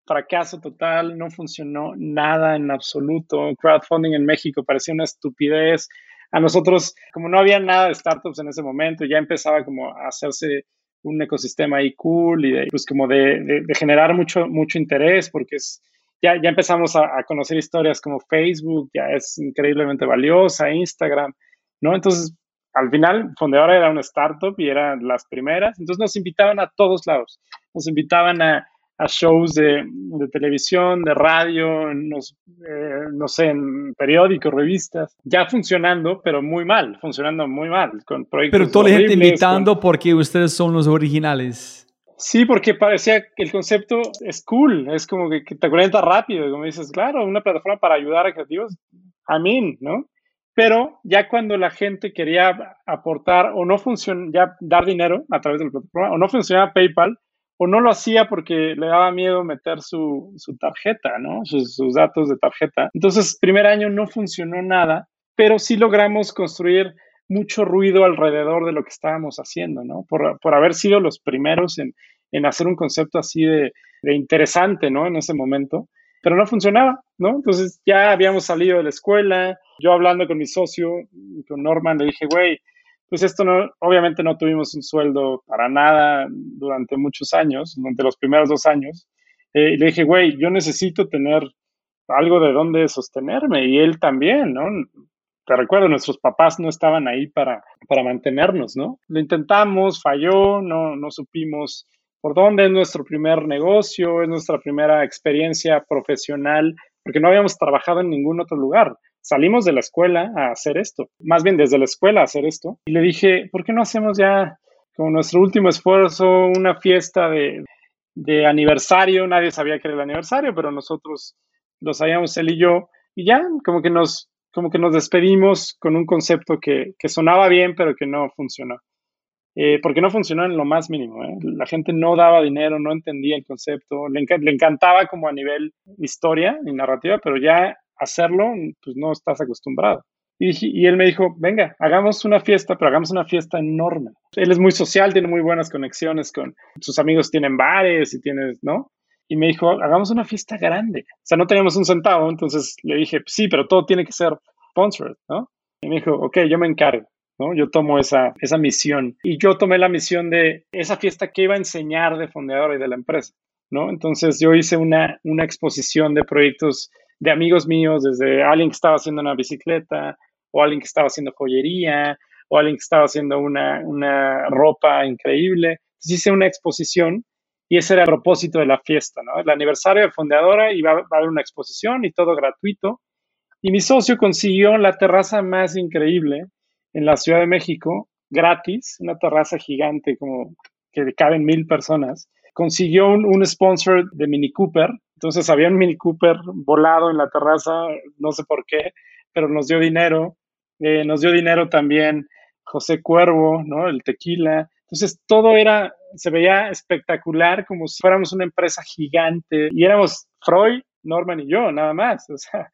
fracaso total, no funcionó nada en absoluto. Crowdfunding en México parecía una estupidez a nosotros, como no había nada de startups en ese momento, ya empezaba como a hacerse un ecosistema ahí cool y de, pues como de, generar mucho, mucho interés porque es, ya, ya empezamos a, conocer historias como Facebook, ya es increíblemente valiosa, Instagram, ¿no? Entonces, al final, Fondeadora era una startup y eran las primeras, entonces nos invitaban a todos lados, nos invitaban a, a shows de, televisión, de radio, en eh, no sé, en periódicos, revistas, ya funcionando, pero muy mal, funcionando muy mal, con proyectos Pero toda la gente invitando porque ustedes son los originales. Sí, porque parecía que el concepto es cool, es como que, te cuenta rápido, como dices, claro, una plataforma para ayudar a creativos, amén, ¿no? Pero ya cuando la gente quería aportar o no funciona, ya dar dinero a través de la plataforma, o no funcionaba PayPal, o no lo hacía porque le daba miedo meter su, tarjeta, ¿no? Sus, datos de tarjeta. Entonces, primer año no funcionó nada, pero sí logramos construir mucho ruido alrededor de lo que estábamos haciendo, ¿no? Por, haber sido los primeros en, hacer un concepto así de, de, interesante, ¿no? En ese momento, pero no funcionaba, ¿no? Entonces ya habíamos salido de la escuela, yo hablando con mi socio, con Norman, le dije, güey, pues esto no, obviamente no tuvimos un sueldo para nada durante muchos años, durante los primeros dos años. Eh, y le dije, güey, yo necesito tener algo de dónde sostenerme y él también, ¿no? Te recuerdo, nuestros papás no estaban ahí para, para mantenernos, ¿no? Lo intentamos, falló, no, no supimos por dónde es nuestro primer negocio, es nuestra primera experiencia profesional, porque no habíamos trabajado en ningún otro lugar salimos de la escuela a hacer esto, más bien desde la escuela a hacer esto. Y le dije, ¿por qué no hacemos ya como nuestro último esfuerzo una fiesta de, aniversario? Nadie sabía que era el aniversario, pero nosotros lo sabíamos él y yo. Y ya, como que nos, como que nos despedimos con un concepto que, sonaba bien, pero que no funcionó. Eh, porque no funcionó en lo más mínimo. ¿eh? La gente no daba dinero, no entendía el concepto, le, le, encantaba como a nivel historia y narrativa, pero ya hacerlo, pues no estás acostumbrado. Y, él me dijo, venga, hagamos una fiesta, pero hagamos una fiesta enorme. Él es muy social, tiene muy buenas conexiones con sus amigos, tienen bares y tienes, ¿no? Y me dijo, hagamos una fiesta grande. O sea, no teníamos un centavo, entonces le dije, sí, pero todo tiene que ser sponsored, ¿no? Y me dijo, ok, yo me encargo. ¿no? Yo tomo esa, esa misión y yo tomé la misión de esa fiesta que iba a enseñar de fondeador y de la empresa, ¿no? Entonces yo hice una, una exposición de proyectos de amigos míos, desde alguien que estaba haciendo una bicicleta, o alguien que estaba haciendo joyería, o alguien que estaba haciendo una, una ropa increíble. Entonces hice una exposición y ese era el propósito de la fiesta. El aniversario de Fundadora iba a haber una exposición y todo gratuito. Y mi socio consiguió la terraza más increíble en la Ciudad de México, gratis, una terraza gigante como que caben mil personas. Consiguió un, un sponsor de Mini Cooper, entonces había un Mini Cooper volado en la terraza, no sé por qué, pero nos dio dinero. Eh, nos dio dinero también José Cuervo, ¿no? El tequila. Entonces todo era, se veía espectacular, como si fuéramos una empresa gigante. Y éramos Freud, Norman y yo, nada más. O sea,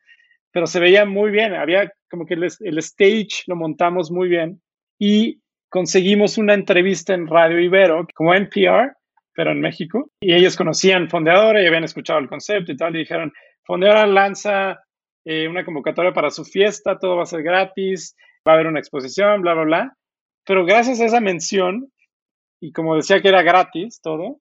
pero se veía muy bien. Había como que el, el stage lo montamos muy bien. Y conseguimos una entrevista en Radio Ibero, como NPR, pero en México. Y ellos conocían Fondeadora y habían escuchado el concepto y tal. Y dijeron, Fondeadora lanza eh, una convocatoria para su fiesta, todo va a ser gratis, va a haber una exposición, bla, bla, bla. Pero gracias a esa mención, y como decía que era gratis todo,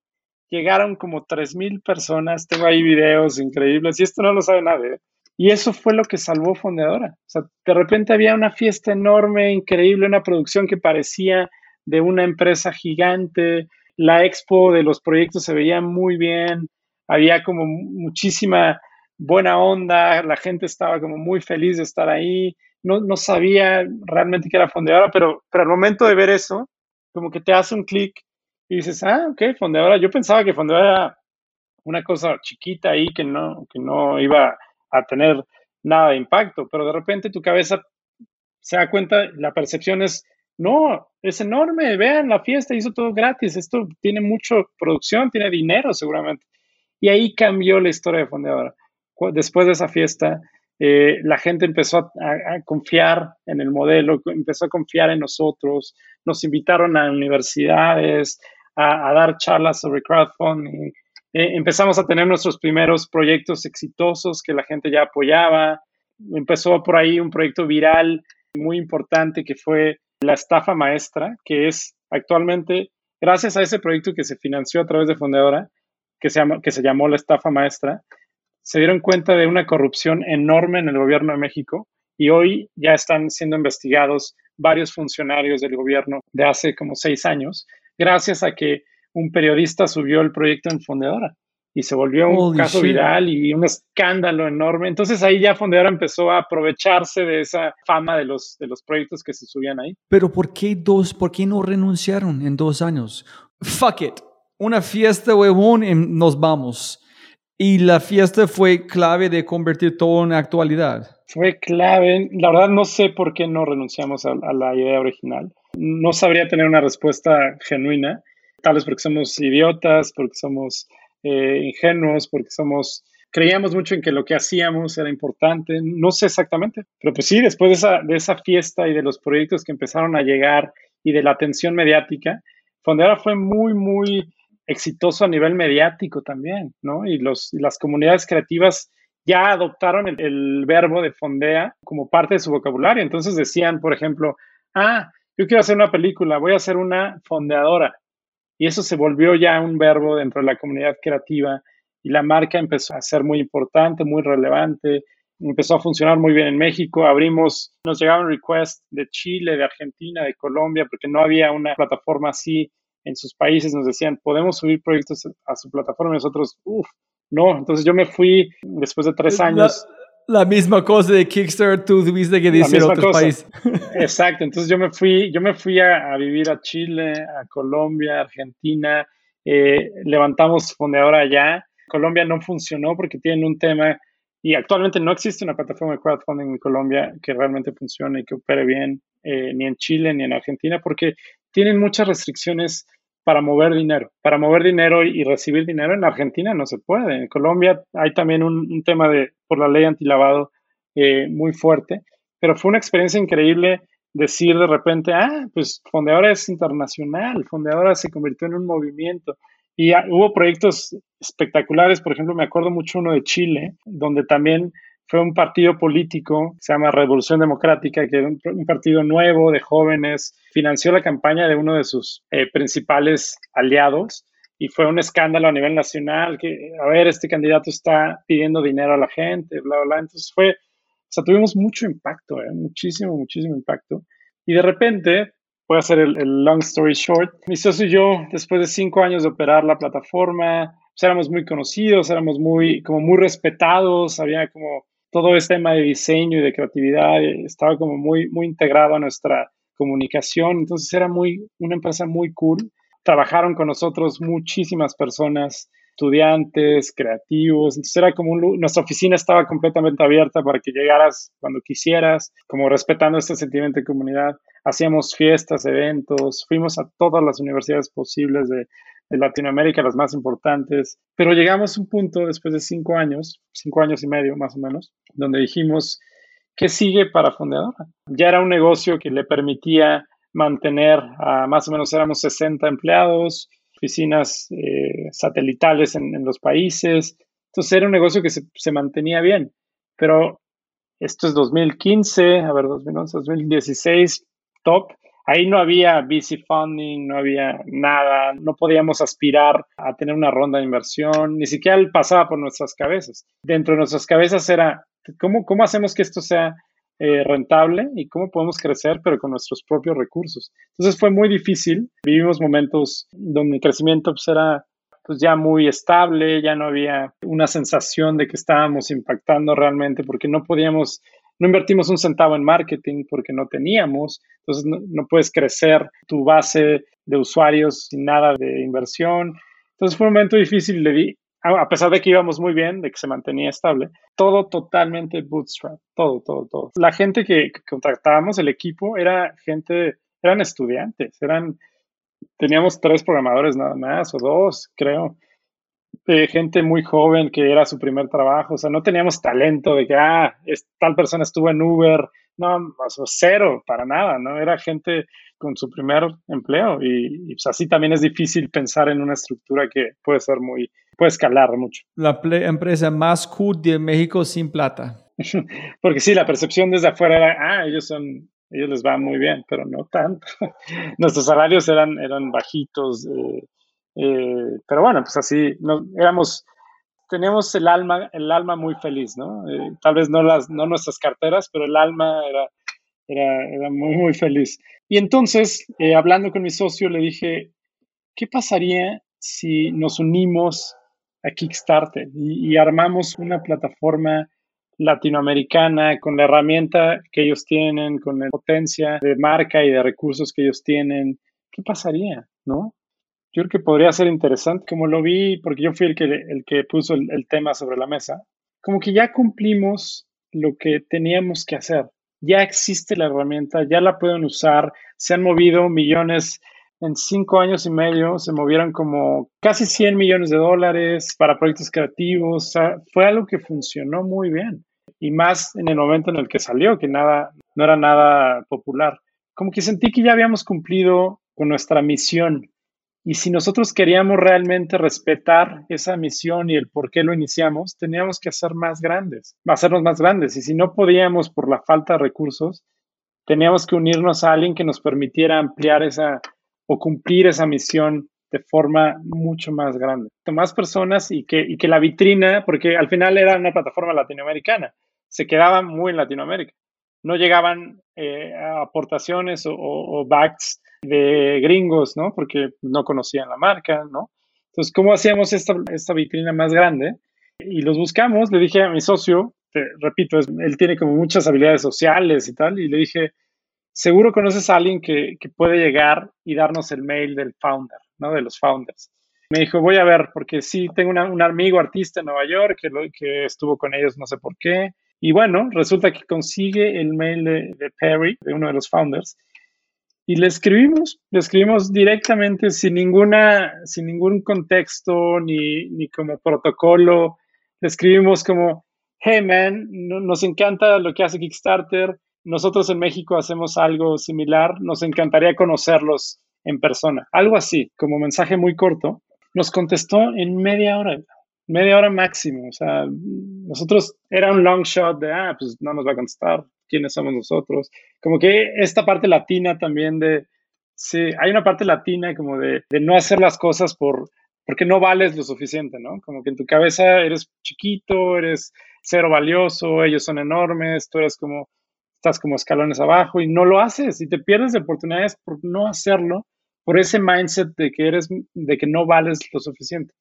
llegaron como 3.000 personas. Tengo ahí videos increíbles y esto no lo sabe nadie. Y eso fue lo que salvó Fondeadora. O sea, de repente había una fiesta enorme, increíble, una producción que parecía de una empresa gigante, la expo de los proyectos se veía muy bien, había como muchísima buena onda, la gente estaba como muy feliz de estar ahí, no, no sabía realmente que era fondeadora, pero, pero al momento de ver eso, como que te hace un clic y dices, ah, ok, Fondeadora. Yo pensaba que Fondeadora era una cosa chiquita ahí que no, que no iba a tener nada de impacto, pero de repente tu cabeza se da cuenta, la percepción es, no, es enorme, vean, la fiesta hizo todo gratis, esto tiene mucha producción, tiene dinero seguramente. Y ahí cambió la historia de Fondeadora. Después de esa fiesta, eh, la gente empezó a, confiar en el modelo, empezó a confiar en nosotros, nos invitaron a universidades a, dar charlas sobre crowdfunding, eh, empezamos a tener nuestros primeros proyectos exitosos que la gente ya apoyaba, empezó por ahí un proyecto viral muy importante que fue la estafa maestra, que es actualmente, gracias a ese proyecto que se financió a través de Fondeadora, que se, llama, que se llamó la estafa maestra, se dieron cuenta de una corrupción enorme en el gobierno de México y hoy ya están siendo investigados varios funcionarios del gobierno de hace como seis años, gracias a que un periodista subió el proyecto en Fondeadora y se volvió un caso viral y un escándalo enorme. Entonces ahí ya Fondeadora empezó a aprovecharse de esa fama de los, de los proyectos que se subían ahí. Pero ¿por qué dos? ¿Por qué no renunciaron en dos años? Fuck it. Una fiesta, huevón, y nos vamos. Y la fiesta fue clave de convertir todo en actualidad. Fue clave. La verdad no sé por qué no renunciamos a, la idea original. No sabría tener una respuesta genuina. Tal vez porque somos idiotas, porque somos eh, ingenuos, porque somos creíamos mucho en que lo que hacíamos era importante, no sé exactamente, pero pues sí, después de esa, de esa fiesta y de los proyectos que empezaron a llegar y de la atención mediática, Fondera fue muy, muy exitoso a nivel mediático también, ¿no? Y, los, las comunidades creativas ya adoptaron el, verbo de fondea como parte de su vocabulario. Entonces decían, por ejemplo, ah, yo quiero hacer una película, voy a hacer una fondeadora. Y eso se volvió ya un verbo dentro de la comunidad creativa y la marca empezó a ser muy importante, muy relevante, empezó a funcionar muy bien en México. Abrimos, nos llegaban requests de Chile, de Argentina, de Colombia, porque no había una plataforma así en sus países nos decían, podemos subir proyectos a su plataforma y nosotros, uff, no. Entonces yo me fui después de tres años. La, misma cosa de Kickstarter, tú tuviste que decir otros países. Exacto, entonces yo me fui, yo me fui a, vivir a Chile, a Colombia, Argentina, eh, levantamos fondeadora allá. Colombia no funcionó porque tienen un tema y actualmente no existe una plataforma de crowdfunding en Colombia que realmente funcione y que opere bien, eh, ni en Chile ni en Argentina, porque tienen muchas restricciones para mover dinero. Para mover dinero y recibir dinero en Argentina no se puede. En Colombia hay también un, tema de, por la ley antilavado eh, muy fuerte, pero fue una experiencia increíble decir de repente, ah, pues Fondeadora es internacional, Fondeadora se convirtió en un movimiento. Y hubo proyectos espectaculares, por ejemplo, me acuerdo mucho uno de Chile, donde también fue un partido político, se llama Revolución Democrática, que era un, partido nuevo de jóvenes, financió la campaña de uno de sus eh, principales aliados y fue un escándalo a nivel nacional, que, a ver, este candidato está pidiendo dinero a la gente, bla, bla, bla. Entonces fue, o sea, tuvimos mucho impacto, ¿eh? muchísimo, muchísimo impacto. Y de repente, voy a hacer el, el, long story short, mi socio y yo, después de cinco años de operar la plataforma, pues éramos muy conocidos, éramos muy, como muy respetados, había como todo este tema de diseño y de creatividad eh, estaba como muy, muy integrado a nuestra comunicación. Entonces era muy, una empresa muy cool. Trabajaron con nosotros muchísimas personas, estudiantes, creativos. Entonces era como nuestra oficina estaba completamente abierta para que llegaras cuando quisieras, como respetando este sentimiento de comunidad. Hacíamos fiestas, eventos, fuimos a todas las universidades posibles de, de Latinoamérica, las más importantes. Pero llegamos a un punto después de cinco años, cinco años y medio más o menos, donde dijimos, ¿qué sigue para Fondeadora? Ya era un negocio que le permitía mantener a más o menos éramos 60 empleados, oficinas eh, satelitales en, los países. Entonces era un negocio que se, se mantenía bien. Pero esto es 2015, a ver, 2011, 2016, top. Ahí no había VC funding, no había nada, no podíamos aspirar a tener una ronda de inversión, ni siquiera pasaba por nuestras cabezas. Dentro de nuestras cabezas era, ¿cómo, cómo hacemos que esto sea eh, rentable y cómo podemos crecer, pero con nuestros propios recursos? Entonces fue muy difícil. Vivimos momentos donde el crecimiento pues, era pues ya muy estable, ya no había una sensación de que estábamos impactando realmente porque no podíamos no invertimos un centavo en marketing porque no teníamos, entonces no, puedes crecer tu base de usuarios sin nada de inversión. Entonces fue un momento difícil, le di, a pesar de que íbamos muy bien, de que se mantenía estable, todo totalmente bootstrap, todo, todo, todo. La gente que, que contratábamos, el equipo, era gente, eran estudiantes, eran, teníamos tres programadores nada más, o dos, creo gente muy joven que era su primer trabajo, o sea, no teníamos talento de que, ah, tal persona estuvo en Uber, no, cero, para nada, ¿no? Era gente con su primer empleo y, pues así también es difícil pensar en una estructura que puede ser muy, puede escalar mucho. La empresa más cool de México sin plata. Porque sí, la percepción desde afuera era, ah, ellos son, ellos les va muy bien, pero no tanto. Nuestros salarios eran, eran bajitos, eh, eh, pero bueno, pues así, éramos, teníamos el alma, el alma muy feliz, ¿no? Eh, tal vez no, las, no nuestras carteras, pero el alma era, era, era muy, muy feliz. Y entonces, eh, hablando con mi socio, le dije, ¿qué pasaría si nos unimos a Kickstarter y, y armamos una plataforma latinoamericana con la herramienta que ellos tienen, con la potencia de marca y de recursos que ellos tienen? ¿Qué pasaría? ¿No? Yo creo que podría ser interesante, como lo vi, porque yo fui el que, el que puso el, tema sobre la mesa, como que ya cumplimos lo que teníamos que hacer. Ya existe la herramienta, ya la pueden usar, se han movido millones en cinco años y medio, se movieron como casi 100 millones de dólares para proyectos creativos, o sea, fue algo que funcionó muy bien. Y más en el momento en el que salió, que nada, no era nada popular. Como que sentí que ya habíamos cumplido con nuestra misión y si nosotros queríamos realmente respetar esa misión y el por qué lo iniciamos, teníamos que hacer más grandes, hacernos más grandes. Y si no podíamos por la falta de recursos, teníamos que unirnos a alguien que nos permitiera ampliar esa o cumplir esa misión de forma mucho más grande. Más personas y que, y que la vitrina, porque al final era una plataforma latinoamericana, se quedaba muy en Latinoamérica. No llegaban eh, aportaciones o, o backs de gringos, ¿no? Porque no conocían la marca, ¿no? Entonces, ¿cómo hacíamos esta, esta vitrina más grande? Y los buscamos, le dije a mi socio, te, repito, él tiene como muchas habilidades sociales y tal, y le dije, seguro conoces a alguien que, que puede llegar y darnos el mail del founder, ¿no? De los founders. Me dijo, voy a ver, porque sí, tengo un amigo artista en Nueva York que, que estuvo con ellos no sé por qué. Y bueno, resulta que consigue el mail de, de Perry, de uno de los founders, y le escribimos, le escribimos directamente sin ninguna, sin ningún contexto ni, ni como protocolo. Le escribimos como, hey man, nos encanta lo que hace Kickstarter. Nosotros en México hacemos algo similar. Nos encantaría conocerlos en persona. Algo así, como mensaje muy corto. Nos contestó en media hora, media hora máximo. O sea, nosotros era un long shot de, ah, pues no nos va a contestar, quiénes somos nosotros. Como que esta parte latina también de, sí, hay una parte latina como de, de no hacer las cosas por, porque no vales lo suficiente, ¿no? Como que en tu cabeza eres chiquito, eres cero valioso, ellos son enormes, tú eres como, estás como escalones abajo y no lo haces y te pierdes de oportunidades por no hacerlo, por ese mindset de que eres, de que no vales lo suficiente.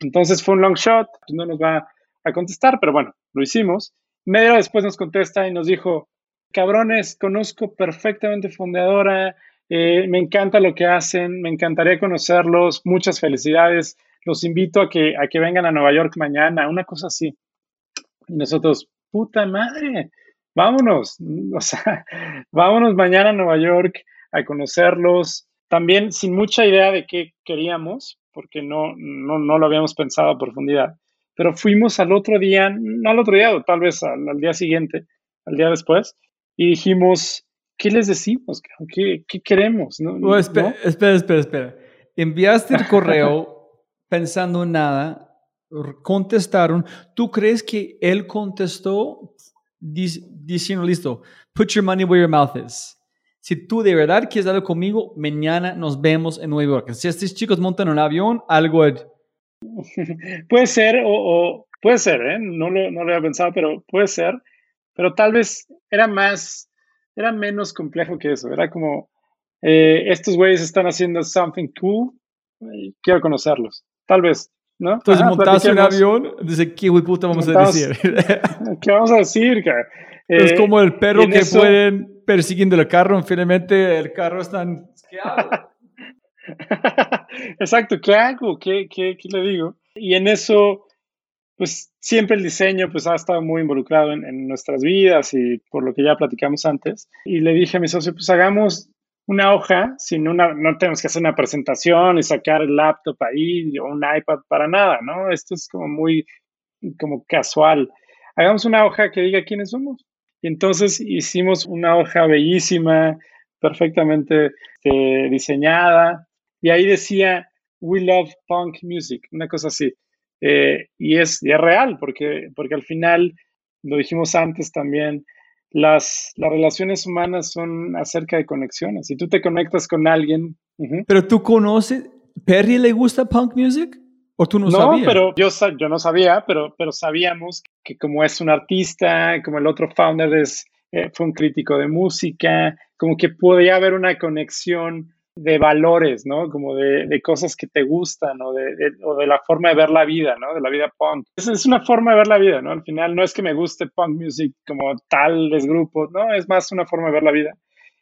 Entonces fue un long shot, pues no nos va a contestar, pero bueno, lo hicimos. Media después nos contesta y nos dijo, cabrones, conozco perfectamente Fundadora, eh, me encanta lo que hacen, me encantaría conocerlos, muchas felicidades, los invito a que, a que vengan a Nueva York mañana, una cosa así. Y nosotros, puta madre, vámonos, o sea, vámonos mañana a Nueva York a conocerlos, también sin mucha idea de qué queríamos, porque no, no, no lo habíamos pensado a profundidad pero fuimos al otro día, no al otro día, tal vez al, día siguiente, al día después, y dijimos, ¿qué les decimos? ¿Qué, qué queremos? ¿No? espera, espera, espera, Enviaste el correo pensando en nada, contestaron. ¿Tú crees que él contestó diciendo, listo, put your money where your mouth is? Si tú de verdad quieres hablar conmigo, mañana nos vemos en Nueva York. Si estos chicos montan un avión, algo puede ser, o, puede ser, ¿eh? no, lo, no lo había pensado, pero puede ser, pero tal vez era más, era menos complejo que eso, era como, eh, estos güeyes están haciendo something cool, quiero conocerlos, tal vez, ¿no? Entonces Ajá, montaste un avión, dice, ¿qué güey puta vamos a decir? ¿Qué vamos a decir, cara? es Eh, como el perro que eso- pueden persiguiendo el carro, finalmente el carro está. ¿Qué hago? Exacto, ¿qué hago? ¿Qué, qué, qué le digo? Y en eso, pues siempre el diseño pues ha estado muy involucrado en, en nuestras vidas y por lo que ya platicamos antes. Y le dije a mi socio, pues hagamos una hoja, sin una, no tenemos que hacer una presentación y sacar el laptop ahí o un iPad para nada, ¿no? Esto es como muy como casual. Hagamos una hoja que diga quiénes somos. Y entonces hicimos una hoja bellísima, perfectamente eh, diseñada, y ahí decía, We love punk music, una cosa así. Eh, y, es, y es real, porque, porque al final, lo dijimos antes también, las, las relaciones humanas son acerca de conexiones. Si tú te conectas con alguien. Pero tú conoces, ¿Perry le gusta punk music? ¿O tú no, no, sabías? pero yo, yo no sabía, pero, pero sabíamos que como es un artista, como el otro founder es, eh, fue un crítico de música, como que podía haber una conexión de valores, ¿no? Como de, de cosas que te gustan o de, de- o de la forma de ver la vida, ¿no? De la vida punk. Es, es una forma de ver la vida, ¿no? Al final no es que me guste punk music como tales grupos, ¿no? Es más una forma de ver la vida.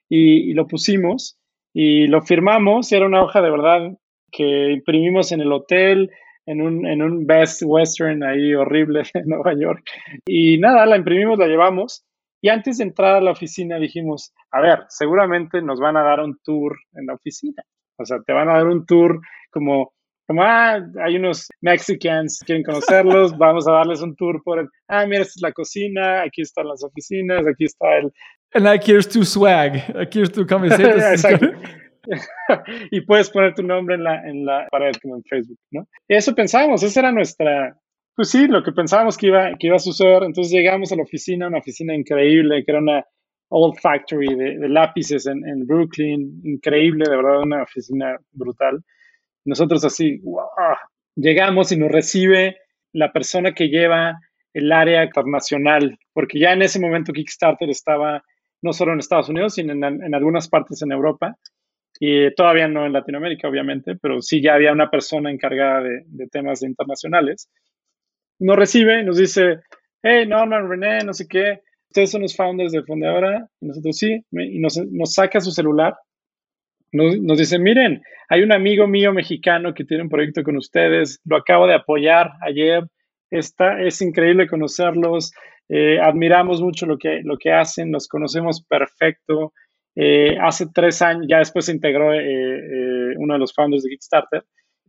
Y, y lo pusimos y lo firmamos y era una hoja de verdad que imprimimos en el hotel, en un, en un Best Western ahí horrible en Nueva York. Y nada, la imprimimos, la llevamos. Y antes de entrar a la oficina dijimos, a ver, seguramente nos van a dar un tour en la oficina. O sea, te van a dar un tour como, como ah, hay unos Mexicans, quieren conocerlos, vamos a darles un tour por el, ah, mira, esta es la cocina, aquí están las oficinas, aquí está el, And aquí es tu swag, aquí es tu camiseta. Y puedes poner tu nombre en la, en la pared como en Facebook, ¿no? Eso pensábamos, esa era nuestra, pues sí, lo que pensábamos que iba, que iba a suceder. Entonces llegamos a la oficina, una oficina increíble, que era una old factory de, de lápices en, en Brooklyn, increíble, de verdad, una oficina brutal. Nosotros así, wow, llegamos y nos recibe la persona que lleva el área internacional, porque ya en ese momento Kickstarter estaba no solo en Estados Unidos, sino en, en algunas partes en Europa y todavía no en Latinoamérica, obviamente, pero sí ya había una persona encargada de, de temas internacionales. Nos recibe y nos dice, hey, Norman, René, no sé qué, ustedes son los founders de Fundadora, y nosotros sí, y nos, nos saca su celular, nos, nos, dice, miren, hay un amigo mío mexicano que tiene un proyecto con ustedes, lo acabo de apoyar ayer, está, es increíble conocerlos, eh, admiramos mucho lo que, lo que hacen, los conocemos perfecto, eh, hace tres años, ya después se integró eh, eh, uno de los founders de Kickstarter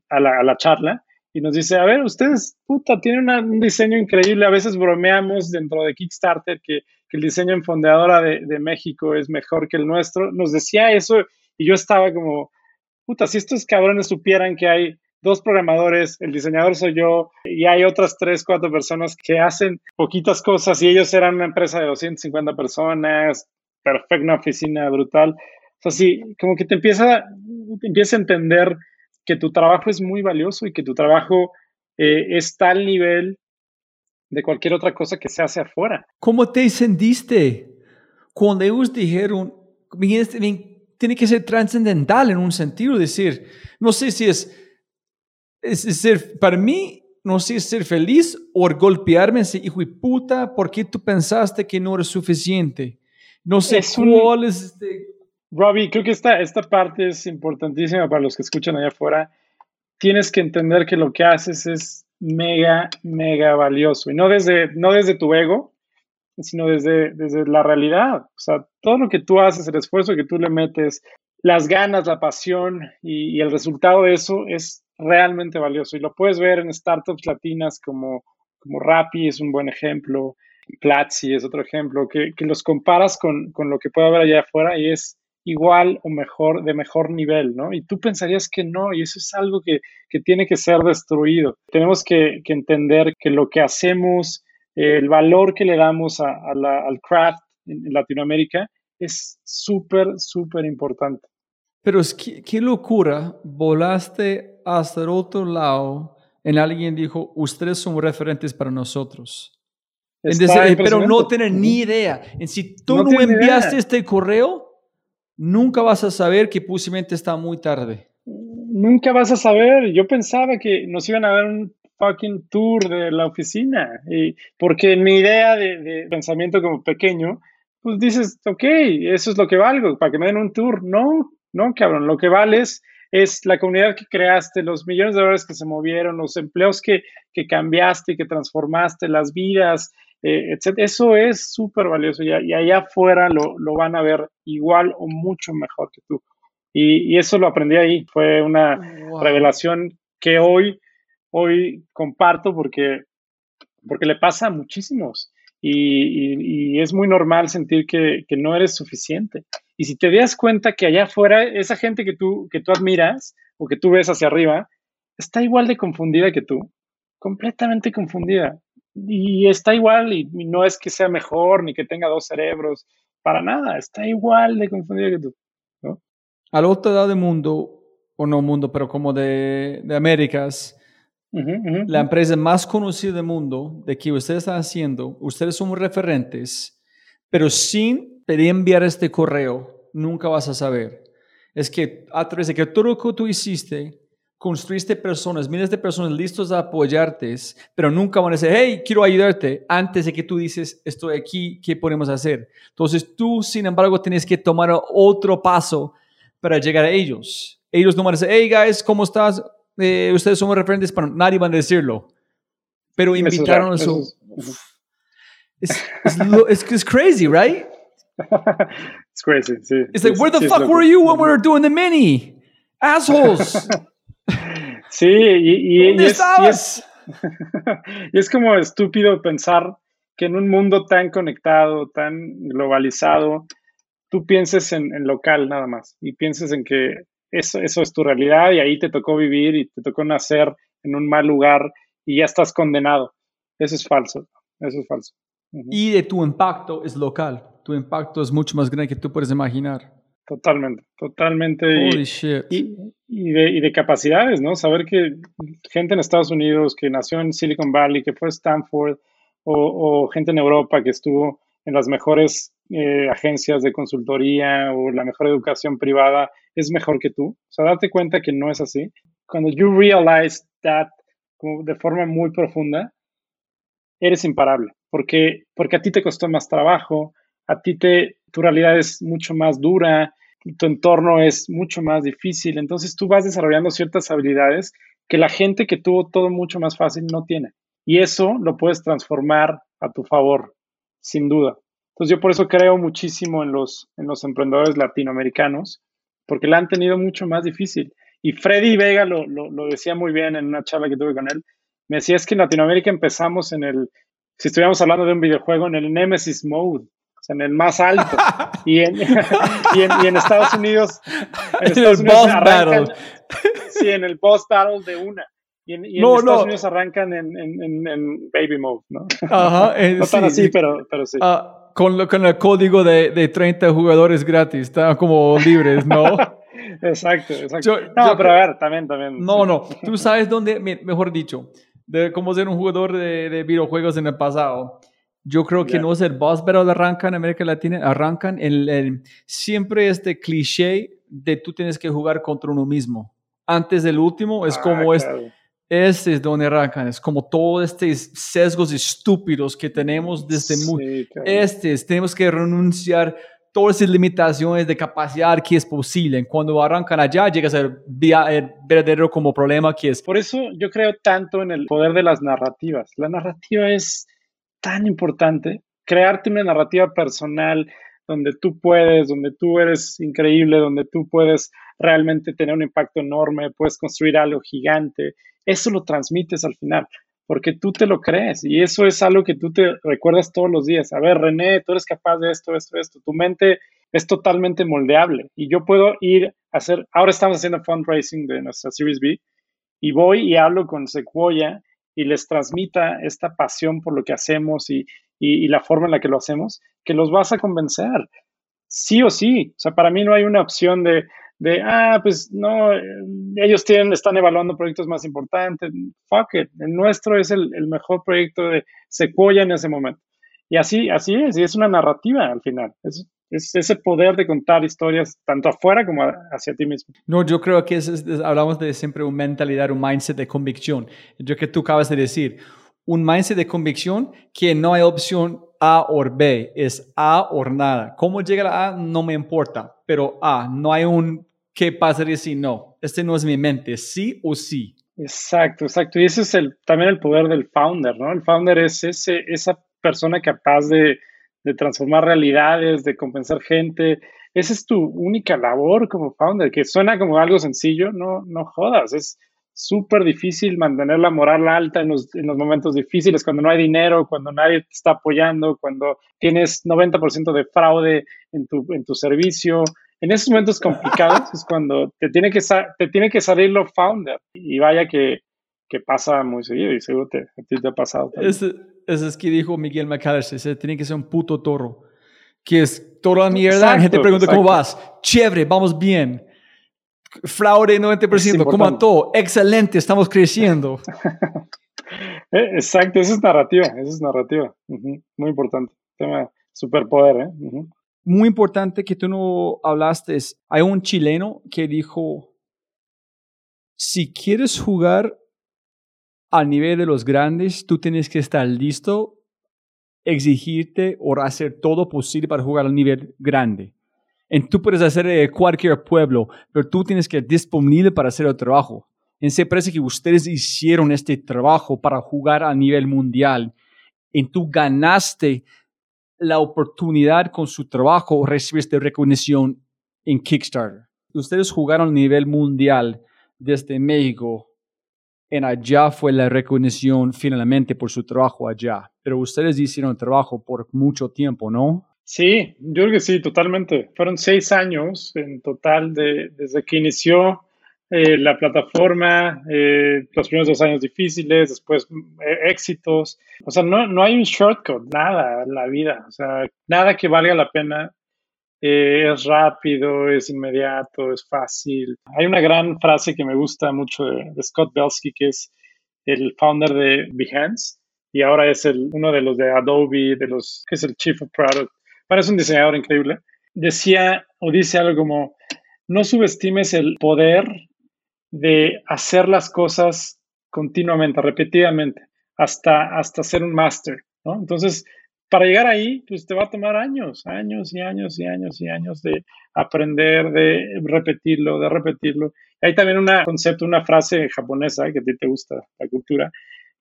a la, charla y nos dice, a ver, ustedes, puta, tienen un diseño increíble, a veces bromeamos dentro de Kickstarter que, que el diseño en Fondeadora de, de, México es mejor que el nuestro. Nos decía eso y yo estaba como, puta, si estos cabrones supieran que hay dos programadores, el diseñador soy yo y hay otras tres, cuatro personas que hacen poquitas cosas y ellos eran una empresa de 250 personas, perfecta, una oficina brutal. O sea, sí, como que te empieza, empieza a entender que tu trabajo es muy valioso y que tu trabajo eh, está al nivel de cualquier otra cosa que se hace afuera. ¿Cómo te sentiste cuando ellos dijeron, tiene que ser trascendental en un sentido, decir, no sé si es, es, ser, para mí, no sé si es ser feliz o golpearme decir, hijo de puta, ¿por qué tú pensaste que no era suficiente? No sé es cuál es este... Robbie, creo que esta, esta parte es importantísima para los que escuchan allá afuera. Tienes que entender que lo que haces es mega, mega valioso. Y no desde, no desde tu ego, sino desde, desde la realidad. O sea, todo lo que tú haces, el esfuerzo que tú le metes, las ganas, la pasión y, y el resultado de eso es realmente valioso. Y lo puedes ver en startups latinas como, como Rappi, es un buen ejemplo. Platzi es otro ejemplo, que, que los comparas con, con, lo que puede haber allá afuera y es igual o mejor, de mejor nivel, ¿no? Y tú pensarías que no, y eso es algo que, que tiene que ser destruido. Tenemos que, que, entender que lo que hacemos, el valor que le damos a, a la, al craft en, en, Latinoamérica es súper, súper importante. Pero es que, qué locura, volaste hasta el otro lado en alguien dijo, ustedes son referentes para nosotros. Decir, pero no tener ni idea. En si tú no, no enviaste idea. este correo, nunca vas a saber que posiblemente está muy tarde. Nunca vas a saber. Yo pensaba que nos iban a dar un fucking tour de la oficina. Y porque en mi idea de, de pensamiento como pequeño, pues dices, ok, eso es lo que valgo, para que me den un tour. No, no, cabrón, lo que vales es la comunidad que creaste, los millones de dólares que se movieron, los empleos que, que cambiaste, que transformaste, las vidas, eh, etc. Eso es súper valioso y, y, allá afuera lo, lo, van a ver igual o mucho mejor que tú. Y, y eso lo aprendí ahí. Fue una wow. revelación que hoy, hoy comparto porque, porque le pasa a muchísimos. Y, y, y, es muy normal sentir que, que, no eres suficiente. Y si te das cuenta que allá afuera, esa gente que tú, que tú admiras o que tú ves hacia arriba, está igual de confundida que tú, completamente confundida. Y está igual, y, no es que sea mejor ni que tenga dos cerebros, para nada, está igual de confundida que tú. ¿no? Al otro lado del mundo, o no mundo, pero como de, de Américas, Uh -huh, uh -huh. La empresa más conocida del mundo de que ustedes están haciendo, ustedes son referentes, pero sin pedir enviar este correo, nunca vas a saber. Es que a través de que todo lo que tú hiciste, construiste personas, miles de personas listos a apoyarte, pero nunca van a decir, hey, quiero ayudarte, antes de que tú dices, estoy aquí, ¿qué podemos hacer? Entonces tú, sin embargo, tienes que tomar otro paso para llegar a ellos. Ellos no van a decir, hey, guys, ¿cómo estás? eh, ustedes son referentes, pero nadie va a decirlo. Pero invitaron eso. a su... It's, it's, crazy, right? it's crazy, sí. It's like, where the fuck were you when we were doing the mini? Assholes. sí, y, y, y, es, y, es, y es como estúpido pensar que en un mundo tan conectado, tan globalizado, tú pienses en, en local nada más y pienses en que eso, eso es tu realidad y ahí te tocó vivir y te tocó nacer en un mal lugar y ya estás condenado. Eso es falso, eso es falso. Uh -huh. Y de tu impacto es local, tu impacto es mucho más grande que tú puedes imaginar. Totalmente, totalmente. Holy y, shit. Y, y, de, y, de, capacidades, ¿no? Saber que gente en Estados Unidos que nació en Silicon Valley, que fue a Stanford, o, o gente en Europa que estuvo en las mejores eh, agencias de consultoría o la mejor educación privada es mejor que tú. O sea, darte cuenta que no es así. Cuando you realize that como de forma muy profunda, eres imparable, porque, porque a ti te costó más trabajo, a ti te, tu realidad es mucho más dura, tu entorno es mucho más difícil, entonces tú vas desarrollando ciertas habilidades que la gente que tuvo todo mucho más fácil no tiene. Y eso lo puedes transformar a tu favor, sin duda. Entonces yo por eso creo muchísimo en los, en los emprendedores latinoamericanos, porque la han tenido mucho más difícil. Y Freddy Vega lo, lo, lo, decía muy bien en una charla que tuve con él. Me decía, es que en Latinoamérica empezamos en el, si estuviéramos hablando de un videojuego, en el Nemesis Mode, o sea, en el más alto. y, en, y, en, y, en, Estados Unidos, en Estados el Unidos boss arrancan, battle. Sí, en el boss battle de una. Y en, y no, en Estados no. Unidos arrancan en, baby mode, ¿no? Ajá, eh, no tan sí. así, pero, pero sí. Uh, con, lo, con el código de, de 30 jugadores gratis, están como libres, ¿no? exacto, exacto. Yo, no, yo, pero a ver, también, también. No, no. Tú sabes dónde, mejor dicho, de cómo ser un jugador de, de videojuegos en el pasado. Yo creo que Yeah. no es el boss battle arrancan en América Latina, arrancan el, el- siempre este cliché de tú tienes que jugar contra uno mismo. Antes del último es Ah, como es, claro. este es donde arrancan, es como todos estos sesgos estúpidos que tenemos desde muy, Sí, claro. este es, tenemos que renunciar todas esas limitaciones de capacidad que es posible. Cuando arrancan allá, llegas al via- el verdadero como problema que es Por eso yo creo tanto en el poder de las narrativas. La narrativa es tan importante. Crearte una narrativa personal donde tú puedes, donde tú eres increíble, donde tú puedes realmente tener un impacto enorme, puedes construir algo gigante. Eso lo transmites al final, porque tú te lo crees y eso es algo que tú te recuerdas todos los días. A ver, René, tú eres capaz de esto, esto, esto. Tu mente es totalmente moldeable y yo puedo ir a hacer, ahora estamos haciendo fundraising de nuestra Series B y voy y hablo con Sequoia y les transmita esta pasión por lo que hacemos y, y, y la forma en la que lo hacemos, que los vas a convencer. Sí o sí. O sea, para mí no hay una opción de, de ah, pues no, eh, ellos tienen, están evaluando proyectos más importantes. Fuck it. El nuestro es el, el mejor proyecto de Sequoia en ese momento. Y así, así es, y es una narrativa al final. Es Es ese poder de contar historias tanto afuera como hacia ti mismo. No, yo creo que es, hablamos de siempre una mentalidad, un mindset de convicción. Yo que tú acabas de decir, un mindset de convicción que no hay opción A o B, es A o nada. ¿Cómo llega la A? No me importa, pero A, no hay un qué pasaría si no. Este no es mi mente, sí o sí. Exacto, exacto. Y ese es el, también el poder del founder, ¿no? El founder es ese, esa persona capaz de, de transformar realidades, de compensar gente. Esa es tu única labor como founder, que suena como algo sencillo, no, no jodas, es súper difícil mantener la moral alta en los, en los, momentos difíciles, cuando no hay dinero, cuando nadie te está apoyando, cuando tienes 90% de fraude en tu, en tu servicio. En esos momentos complicados es cuando te tiene que, te tiene que salir lo founder. Y vaya que, que pasa muy seguido y seguro te, a ti te ha pasado también. Es que dijo Miguel McAllister, se tiene que ser un puto toro. Que es toda la mierda. la gente pregunta, ¿cómo vas? Chévere, vamos bien. Fraude 90%, ¿cómo todo? Excelente, estamos creciendo. Eh, exacto, esa es narrativa, esa es narrativa. Muy importante. Tema superpoder, ¿eh? Muy importante que tú no hablaste. Hay un chileno que dijo, si quieres jugar al nivel de los grandes, tú tienes que estar listo, exigirte o hacer todo posible para jugar al nivel grande. Y tú puedes hacer de cualquier pueblo, pero tú tienes que estar disponible para hacer el trabajo. Y se parece que ustedes hicieron este trabajo para jugar a nivel mundial. Y tú ganaste la oportunidad con su trabajo, recibiste recognición en Kickstarter. Ustedes jugaron a nivel mundial desde México, en allá fue la recognición finalmente por su trabajo allá. Pero ustedes hicieron trabajo por mucho tiempo, ¿no? Sí, yo creo que sí, totalmente. Fueron seis años en total de, desde que inició eh, la plataforma, eh, los primeros dos años difíciles, después eh, éxitos. O sea, no, no hay un shortcut, nada en la vida. O sea, nada que valga la pena eh, es rápido, es inmediato, es fácil. Hay una gran frase que me gusta mucho de, Scott Belsky, que es el founder de Behance y ahora es el, uno de los de Adobe, de los que es el Chief of Product. Bueno, un diseñador increíble. Decía o dice algo como, no subestimes el poder de hacer las cosas continuamente, repetidamente, hasta, hasta ser un máster. ¿no? Entonces, para llegar ahí, pues te va a tomar años, años y años y años y años de aprender, de repetirlo, de repetirlo. Hay también un concepto, una frase japonesa que a ti te gusta la cultura,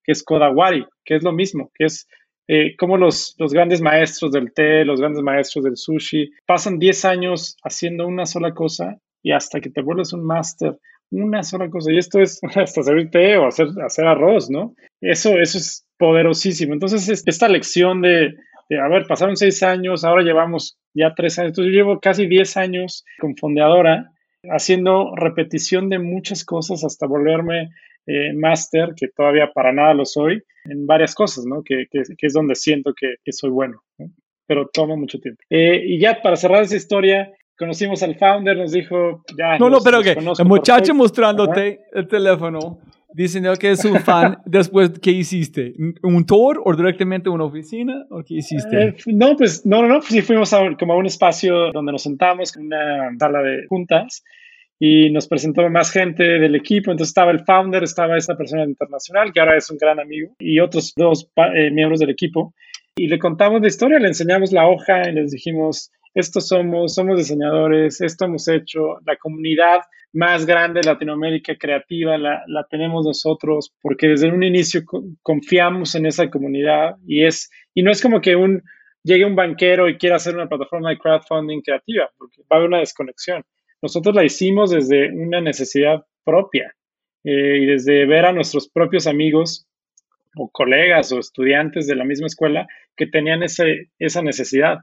que es kodawari, que es lo mismo, que es eh, como los, los grandes maestros del té, los grandes maestros del sushi, pasan 10 años haciendo una sola cosa y hasta que te vuelves un máster, una sola cosa. Y esto es hasta servir té o hacer, hacer arroz, ¿no? Eso, eso es poderosísimo. Entonces, esta lección de, a ver, pasaron seis años, ahora llevamos ya tres años. Entonces, yo llevo casi diez años con Fondeadora haciendo repetición de muchas cosas hasta volverme eh, máster, que todavía para nada lo soy, en varias cosas, ¿no? Que, que, es donde siento que, soy bueno, pero toma mucho tiempo. Eh, y ya para cerrar esa historia, conocimos al founder, nos dijo, ya. No, no, pero que el muchacho mostrándote el teléfono diciendo que es un fan, después, ¿qué hiciste? ¿Un tour o directamente una oficina? ¿O qué hiciste? Eh, no, pues, no, no, no, sí fuimos a, como a un espacio donde nos sentamos, una sala de juntas, y nos presentó más gente del equipo. Entonces estaba el founder, estaba esta persona internacional, que ahora es un gran amigo, y otros dos eh, miembros del equipo. Y le contamos la historia, le enseñamos la hoja y les dijimos, esto somos, somos diseñadores, esto hemos hecho, la comunidad más grande de Latinoamérica creativa la, la tenemos nosotros, porque desde un inicio confiamos en esa comunidad y es, y no es como que un, llegue un banquero y quiera hacer una plataforma de crowdfunding creativa, porque va a haber una desconexión. Nosotros la hicimos desde una necesidad propia eh, y desde ver a nuestros propios amigos o colegas o estudiantes de la misma escuela que tenían ese, esa necesidad.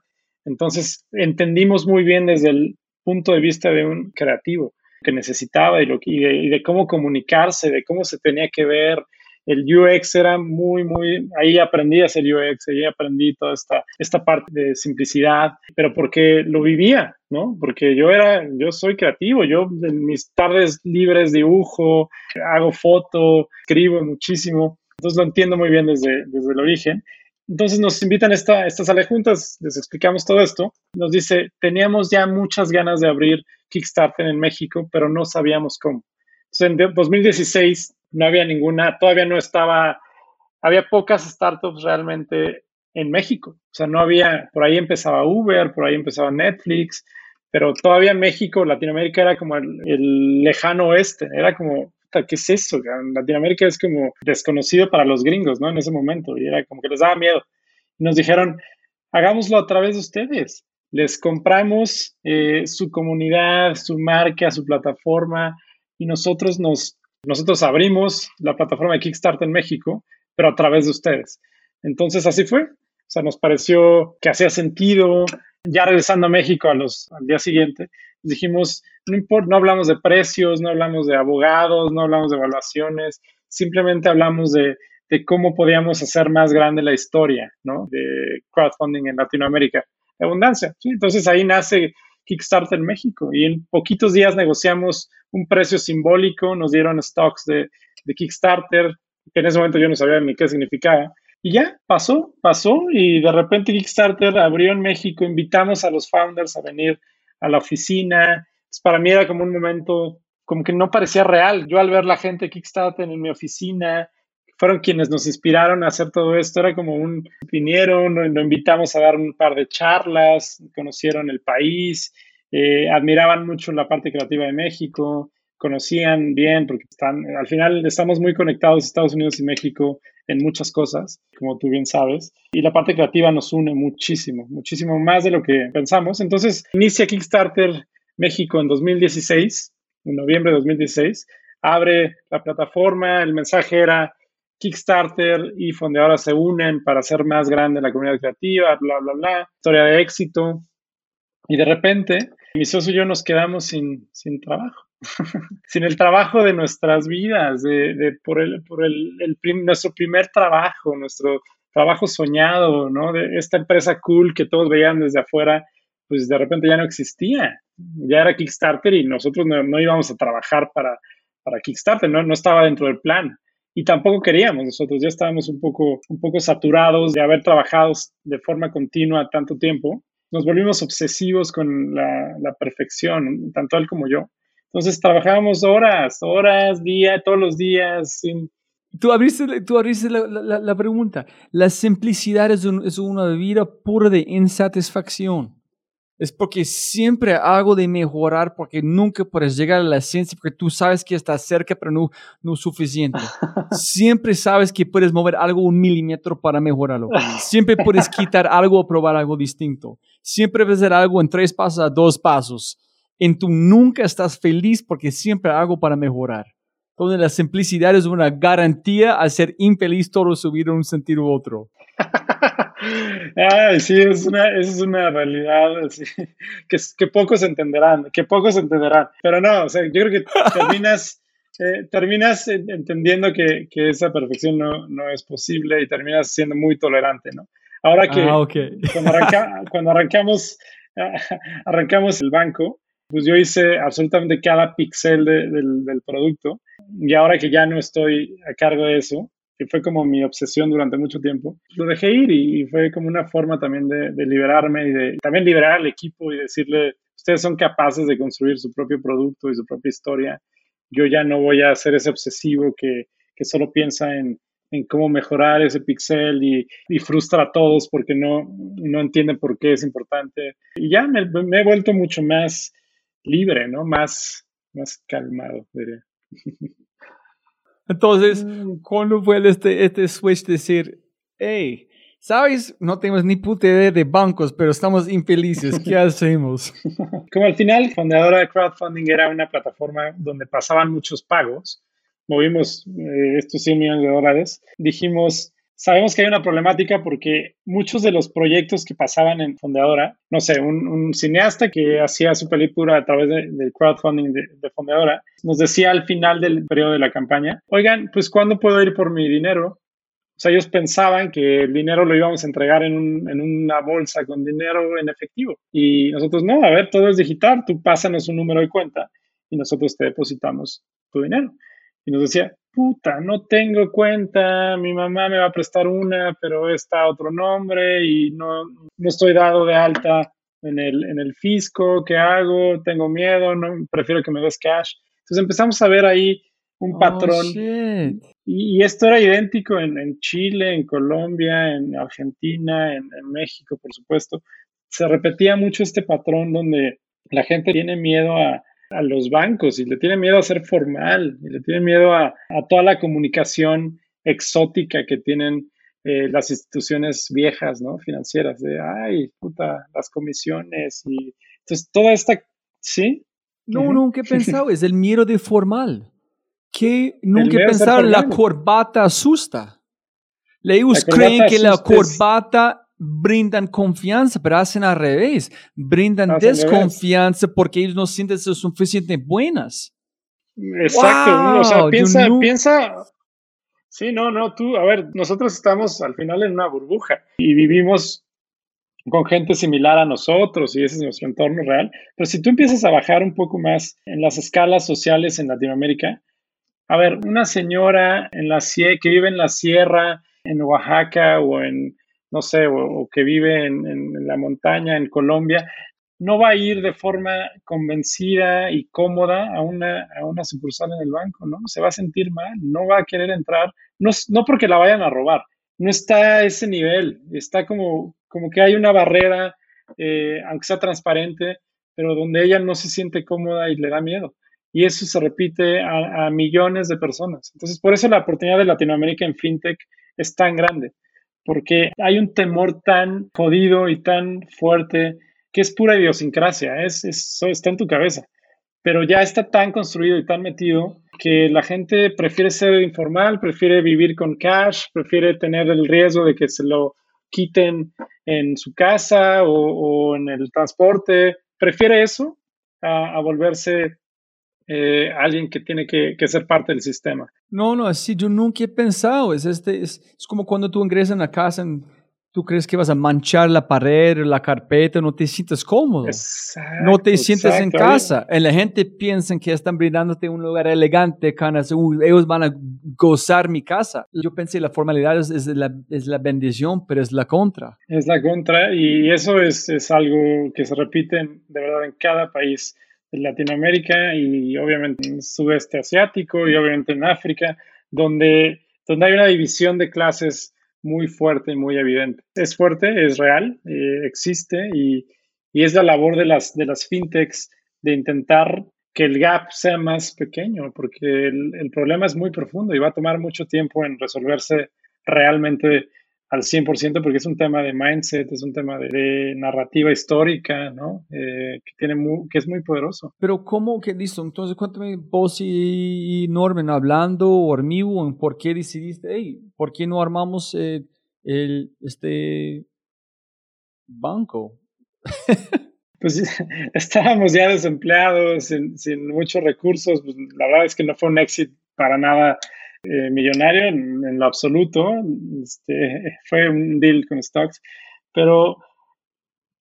Entonces entendimos muy bien desde el punto de vista de un creativo que necesitaba y, de, cómo comunicarse, de cómo se tenía que ver. El UX era muy, muy, ahí aprendí a hacer UX, ahí aprendí toda esta, esta parte de simplicidad, pero porque lo vivía, ¿no? Porque yo era, yo soy creativo, yo en mis tardes libres dibujo, hago foto, escribo muchísimo, entonces lo entiendo muy bien desde, desde el origen Entonces nos invitan a esta, esta sala de juntas, les explicamos todo esto. Nos dice, teníamos ya muchas ganas de abrir Kickstarter en México, pero no sabíamos cómo. Entonces en 2016 no había ninguna, todavía no estaba, había pocas startups realmente en México. O sea, no había, por ahí empezaba Uber, por ahí empezaba Netflix, pero todavía México, Latinoamérica era como el, lejano oeste, era como, ¿qué es eso? Latinoamérica es como desconocido para los gringos, ¿no? En ese momento, y era como que les daba miedo. Nos dijeron, hagámoslo a través de ustedes. Les compramos eh, su comunidad, su marca, su plataforma, y nosotros nos, nosotros abrimos la plataforma de Kickstarter en México, pero a través de ustedes. Entonces así fue. O sea, nos pareció que hacía sentido, ya regresando a México a los, al día siguiente, dijimos, no importa, no hablamos de precios, no hablamos de abogados, no hablamos de evaluaciones, simplemente hablamos de, de cómo podíamos hacer más grande la historia, ¿no? De crowdfunding en Latinoamérica. Abundancia. ¿sí? Entonces ahí nace Kickstarter en México y en poquitos días negociamos un precio simbólico, nos dieron stocks de, de Kickstarter, que en ese momento yo no sabía ni qué significaba, y ya, pasó, pasó y de repente Kickstarter abrió en México, invitamos a los founders a venir a la oficina. Pues para mí era como un momento como que no parecía real. Yo al ver la gente de Kickstarter en mi oficina, fueron quienes nos inspiraron a hacer todo esto. Era como un, vinieron, lo invitamos a dar un par de charlas, conocieron el país, eh, admiraban mucho la parte creativa de México, conocían bien, porque están, al final estamos muy conectados Estados Unidos y México en muchas cosas, como tú bien sabes. Y la parte creativa nos une muchísimo, muchísimo más de lo que pensamos. Entonces, inicia Kickstarter México en 2016, en noviembre de 2016. Abre la plataforma, el mensaje era Kickstarter y Fondeadora se unen para hacer más grande la comunidad creativa, bla, bla, bla. Historia de éxito. Y de repente, mi socio y yo nos quedamos sin, sin trabajo. sin el trabajo de nuestras vidas, de, por, el, por el, nuestro primer trabajo, nuestro trabajo soñado, ¿no? Esta empresa cool que todos veían desde afuera, pues de repente ya no existía. Ya era Kickstarter y nosotros no, íbamos a trabajar para, para Kickstarter, ¿no? no estaba dentro del plan. Y tampoco queríamos nosotros, ya estábamos un poco, un poco saturados de haber trabajado de forma continua tanto tiempo. Nos volvimos obsesivos con la, la perfección, tanto él como yo. Entonces trabajábamos horas, horas, día, todos los días. Tú abriste, tú abriste la, la, la, pregunta. La simplicidad es, es, una vida pura de insatisfacción. Es porque siempre hago de mejorar porque nunca puedes llegar a la ciencia porque tú sabes que estás cerca pero no, no suficiente. siempre sabes que puedes mover algo un milímetro para mejorarlo. Siempre puedes quitar algo o probar algo distinto. Siempre puedes hacer algo en tres pasos a dos pasos en tu nunca estás feliz porque siempre hago para mejorar. Entonces la simplicidad es una garantía a ser infeliz todo su vida en un sentido u otro. Ay, sí, es una, es una realidad que, que pocos entenderán, que pocos entenderán. Pero no, o sea, yo creo que terminas, eh, terminas entendiendo que, que, esa perfección no, no, es posible y terminas siendo muy tolerante, ¿no? Ahora que ah, cuando, cuando arrancamos, arrancamos el banco, pues yo hice absolutamente cada pixel del, producto y ahora que ya no estoy a cargo de eso, que fue como mi obsesión durante mucho tiempo, lo dejé ir y, fue como una forma también de, liberarme y de también liberar al equipo y decirle, ustedes son capaces de construir su propio producto y su propia historia. Yo ya no voy a ser ese obsesivo que, que solo piensa en, en, cómo mejorar ese pixel y, y, frustra a todos porque no, no entiende por qué es importante. Y ya me, me he vuelto mucho más libre, ¿no? Más, más calmado, diría. Entonces, mm. ¿cuándo fue este, este switch de decir, hey, sabes, no tenemos ni puta idea de bancos, pero estamos infelices, ¿qué hacemos? Como al final, Fundadora de Crowdfunding era una plataforma donde pasaban muchos pagos, movimos eh, estos 100 millones de dólares, dijimos, Sabemos que hay una problemática porque muchos de los proyectos que pasaban en Fondeadora, no sé, un, cineasta que hacía su película a través del crowdfunding de, de, Fondeadora, nos decía al final del periodo de la campaña, oigan, pues ¿cuándo puedo ir por mi dinero? O sea, ellos pensaban que el dinero lo íbamos a entregar en, en, una bolsa con dinero en efectivo. Y nosotros, no, a ver, todo es digital, tú pásanos un número de cuenta y nosotros te depositamos tu dinero. Y nos decía, puta, no tengo cuenta, mi mamá me va a prestar una, pero está otro nombre y no, no estoy dado de alta en el, en el fisco, ¿qué hago? Tengo miedo, no, prefiero que me des cash. Entonces empezamos a ver ahí un Oh, patrón. Y, y esto era idéntico en, en Chile, en Colombia, en Argentina, en, en México, por supuesto. Se repetía mucho este patrón donde la gente tiene miedo a, a los bancos y le tiene miedo a ser formal y le tiene miedo a, a toda la comunicación exótica que tienen eh, las instituciones viejas, ¿no? Financieras, de, ay, puta, las comisiones y entonces toda esta, ¿sí? No, Ujú. nunca he pensado, es el miedo de formal. Que nunca he pensado, la corbata asusta. Ellos creen que la corbata brindan confianza, pero hacen al revés. Brindan Hacen al revés. desconfianza porque ellos no sienten ser suficientemente buenas. Exacto, ¿no? o sea, Wow, piensa, no- piensa, sí, no, no, tú, a ver, nosotros estamos al final en una burbuja y vivimos con gente similar a nosotros y ese es nuestro entorno real, pero si tú empiezas a bajar un poco más en las escalas sociales en Latinoamérica, a ver, una señora en la que vive en la sierra, en Oaxaca o en, no sé, o, que vive en, la montaña, en Colombia, no va a ir de forma convencida y cómoda a una, a una sucursal en el banco, ¿no? Se va a sentir mal, no va a querer entrar, no, no porque la vayan a robar, no está a ese nivel, está como, como que hay una barrera, eh, aunque sea transparente, pero donde ella no se siente cómoda y le da miedo. Y eso se repite a, a millones de personas. Entonces, por eso la oportunidad de Latinoamérica en FinTech es tan grande, porque hay un temor tan jodido y tan fuerte que es pura idiosincrasia, es, es- está en tu cabeza, pero ya está tan construido y tan metido que la gente prefiere ser informal, prefiere vivir con cash, prefiere tener el riesgo de que se lo quiten en su casa o, en el transporte, prefiere eso a volverse eh, alguien que tiene que, que ser parte del sistema. No, no, así yo nunca he pensado. Es, este, es, es como cuando tú ingresas en la casa, en- tú crees que vas a manchar la pared, la carpeta, no te sientes cómodo. Exacto, no te sientes en exacto. casa. Y la gente piensa que están brindándote un lugar elegante, canas, "Uy, ellos van a gozar mi casa. Yo pensé la formalidad es, es la, es la bendición, pero es la contra. Es la contra y eso es, es algo que se repite en- de verdad en cada país de Latinoamérica y obviamente en el sudeste asiático y obviamente en África, donde, donde hay una división de clases muy fuerte y muy evidente. Es fuerte, es real, eh, existe y, y es la labor de las, de las fintechs de intentar que el gap sea más pequeño, porque el, el problema es muy profundo y va a tomar mucho tiempo en resolverse realmente al 100% porque es un tema de mindset, es un tema de, de narrativa histórica, ¿no? Eh, que, tiene mu- que es muy poderoso. Pero ¿cómo que listo? Entonces cuéntame vos y, Norman hablando o en por qué decidiste, hey, ¿por qué no armamos eh, el, este banco? Pues estábamos ya desempleados, sin, sin muchos recursos, pues, la verdad es que no fue un éxito para nada eh, millonario en, lo absoluto, este, fue un deal con stocks, pero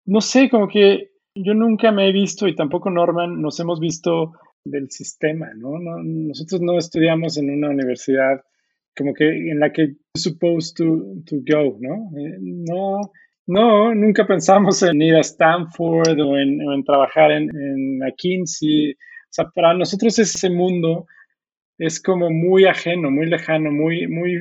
no sé, como que yo nunca me he visto y tampoco Norman nos hemos visto del sistema, ¿no? No- nosotros no estudiamos en una universidad como que en la que supposed to, to go, ¿no? Eh, no, no, nunca pensamos en ir a Stanford o en, trabajar en, en McKinsey. O para nosotros ese mundo es como muy ajeno, muy lejano, muy, muy,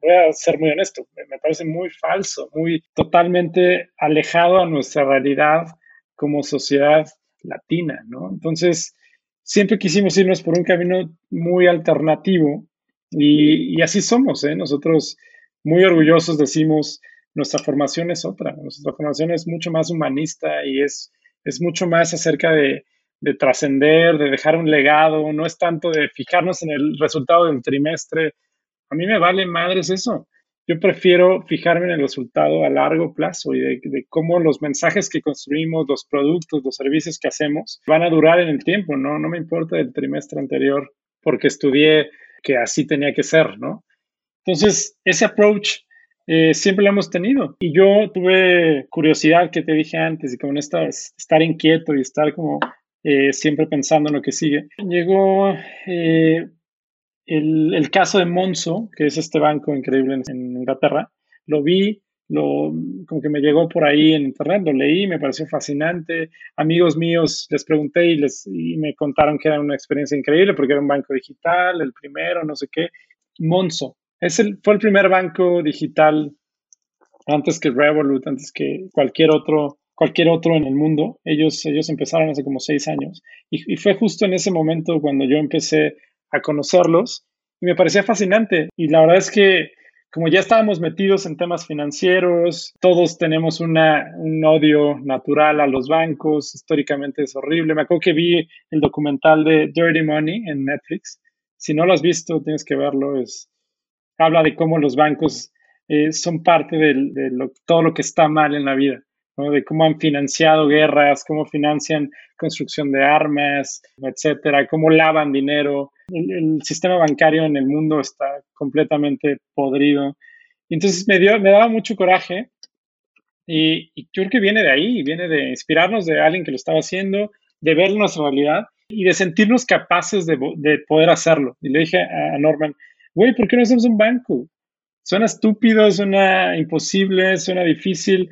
voy a ser muy honesto, me parece muy falso, muy totalmente alejado a nuestra realidad como sociedad latina, ¿no? Entonces, siempre quisimos irnos por un camino muy alternativo y, y así somos, ¿eh? Nosotros muy orgullosos decimos, nuestra formación es otra, nuestra formación es mucho más humanista y es, es mucho más acerca de, de trascender, de dejar un legado, no es tanto de fijarnos en el resultado del trimestre. A mí me vale madres eso. Yo prefiero fijarme en el resultado a largo plazo y de, cómo los mensajes que construimos, los productos, los servicios que hacemos van a durar en el tiempo, ¿no? No me importa el trimestre anterior porque estudié que así tenía que ser, ¿no? Entonces, ese approach eh, siempre lo hemos tenido. Y yo tuve curiosidad que te dije antes, y como esta, estar inquieto y estar como eh, siempre pensando en lo que sigue. Llegó eh, el, el, caso de Monzo, que es este banco increíble en, en, Inglaterra, lo vi, lo, como que me llegó por ahí en internet, lo leí, me pareció fascinante. Amigos míos les pregunté y, les, y me contaron que era una experiencia increíble porque era un banco digital, el primero, no sé qué. Monzo, es el, fue el primer banco digital antes que Revolut, antes que cualquier otro, cualquier otro en el mundo. Ellos, ellos empezaron hace como seis años. Y, fue justo en ese momento cuando yo empecé a conocerlos y me parecía fascinante. Y la verdad es que como ya estábamos metidos en temas financieros, todos tenemos una, un odio natural a los bancos, históricamente es horrible. Me acuerdo que vi el documental de Dirty Money en Netflix. Si no lo has visto, tienes que verlo. Es, habla de cómo los bancos eh, son parte de, todo lo que está mal en la vida, ¿no? de cómo han financiado guerras, cómo financian construcción de armas, etcétera, cómo lavan dinero. El, el, sistema bancario en el mundo está completamente podrido. Entonces me, dio, me daba mucho coraje y, y, yo creo que viene de ahí, viene de inspirarnos de alguien que lo estaba haciendo, de ver nuestra realidad y de sentirnos capaces de, de poder hacerlo. Y le dije a, a Norman, güey, ¿por qué no hacemos un banco? Suena estúpido, suena imposible, suena difícil,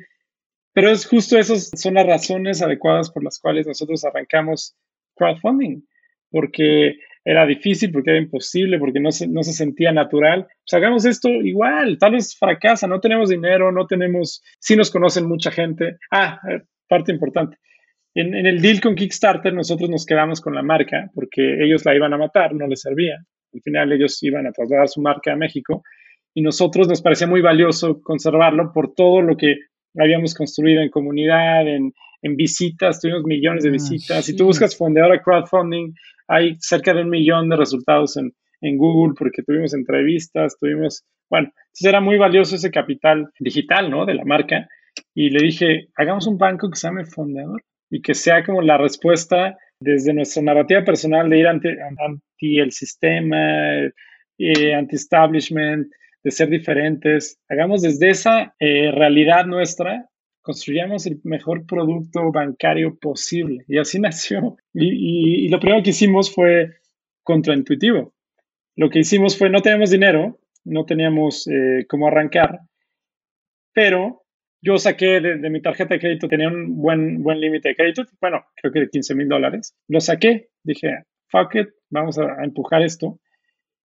pero es justo esas son las razones adecuadas por las cuales nosotros arrancamos crowdfunding, porque era difícil, porque era imposible, porque no se, no se sentía natural. Pues hagamos esto igual, tal vez fracasa, no tenemos dinero, no tenemos, sí nos conocen mucha gente. Ah, eh, parte importante. En, en, el deal con Kickstarter nosotros nos quedamos con la marca porque ellos la iban a matar, no les servía. Al final ellos iban a trasladar su marca a México y nosotros nos parecía muy valioso conservarlo por todo lo que habíamos construido en comunidad, en, en visitas, tuvimos millones de visitas. Ah, sí. Si tú buscas Fondeadora Crowdfunding, hay cerca de un millón de resultados en, en Google porque tuvimos entrevistas, tuvimos, bueno, entonces era muy valioso ese capital digital, ¿no? De la marca. Y le dije, hagamos un banco que se llame Fondeador y que sea como la respuesta desde nuestra narrativa personal de ir ante, anti el sistema, eh, anti-establishment, de ser diferentes. Hagamos desde esa eh, realidad nuestra, construyamos el mejor producto bancario posible. Y así nació. Y, lo primero que hicimos fue contraintuitivo. Lo que hicimos fue, no tenemos dinero, no teníamos eh, cómo arrancar, pero yo saqué de, mi tarjeta de crédito, tenía un buen, buen límite de crédito, bueno, creo que de 15 mil dólares. Lo saqué, dije, fuck it, vamos a empujar esto.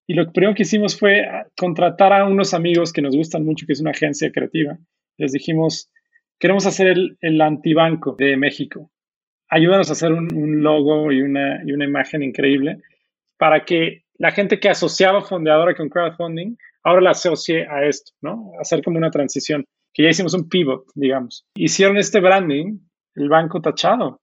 Y lo primero que hicimos fue contratar a unos amigos que nos gustan mucho, que es una agencia creativa. Les dijimos, queremos hacer el, el antibanco de México. Ayúdanos a hacer un, un logo y una, y una, imagen increíble para que la gente que asociaba Fondeadora con crowdfunding ahora la asocie a esto, ¿no? Hacer como una transición, que ya hicimos un pivot, digamos. Hicieron este branding, el banco tachado.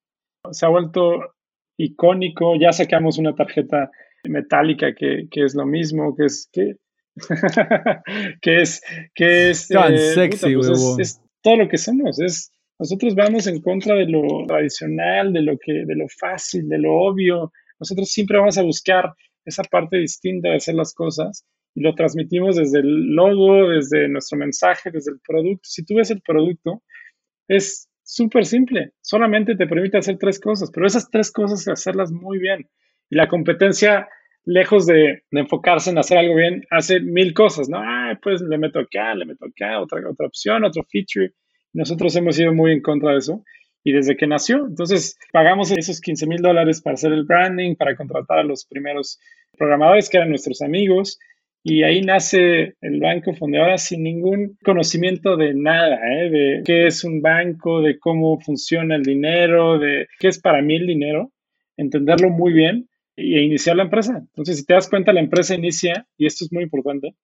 Se ha vuelto icónico, ya sacamos una tarjeta metálica que, que es lo mismo, que es que, que es que es tan eh, sexy, puta, pues es, es, todo lo que somos, es nosotros vamos en contra de lo tradicional, de lo que de lo fácil, de lo obvio. Nosotros siempre vamos a buscar esa parte distinta de hacer las cosas y lo transmitimos desde el logo, desde nuestro mensaje, desde el producto. Si tú ves el producto, es súper simple, solamente te permite hacer tres cosas, pero esas tres cosas hacerlas muy bien. Y la competencia, lejos de, enfocarse en hacer algo bien, hace mil cosas, ¿no? Ah, pues le meto acá, le meto acá, otra, otra opción, otro feature. Nosotros hemos ido muy en contra de eso. Y desde que nació, entonces pagamos esos 15 mil dólares para hacer el branding, para contratar a los primeros programadores que eran nuestros amigos. Y ahí nace el banco fondeadora sin ningún conocimiento de nada, ¿eh? de qué es un banco, de cómo funciona el dinero, de qué es para mí el dinero, entenderlo muy bien e iniciar la empresa. Entonces, si te das cuenta, la empresa inicia, y esto es muy importante,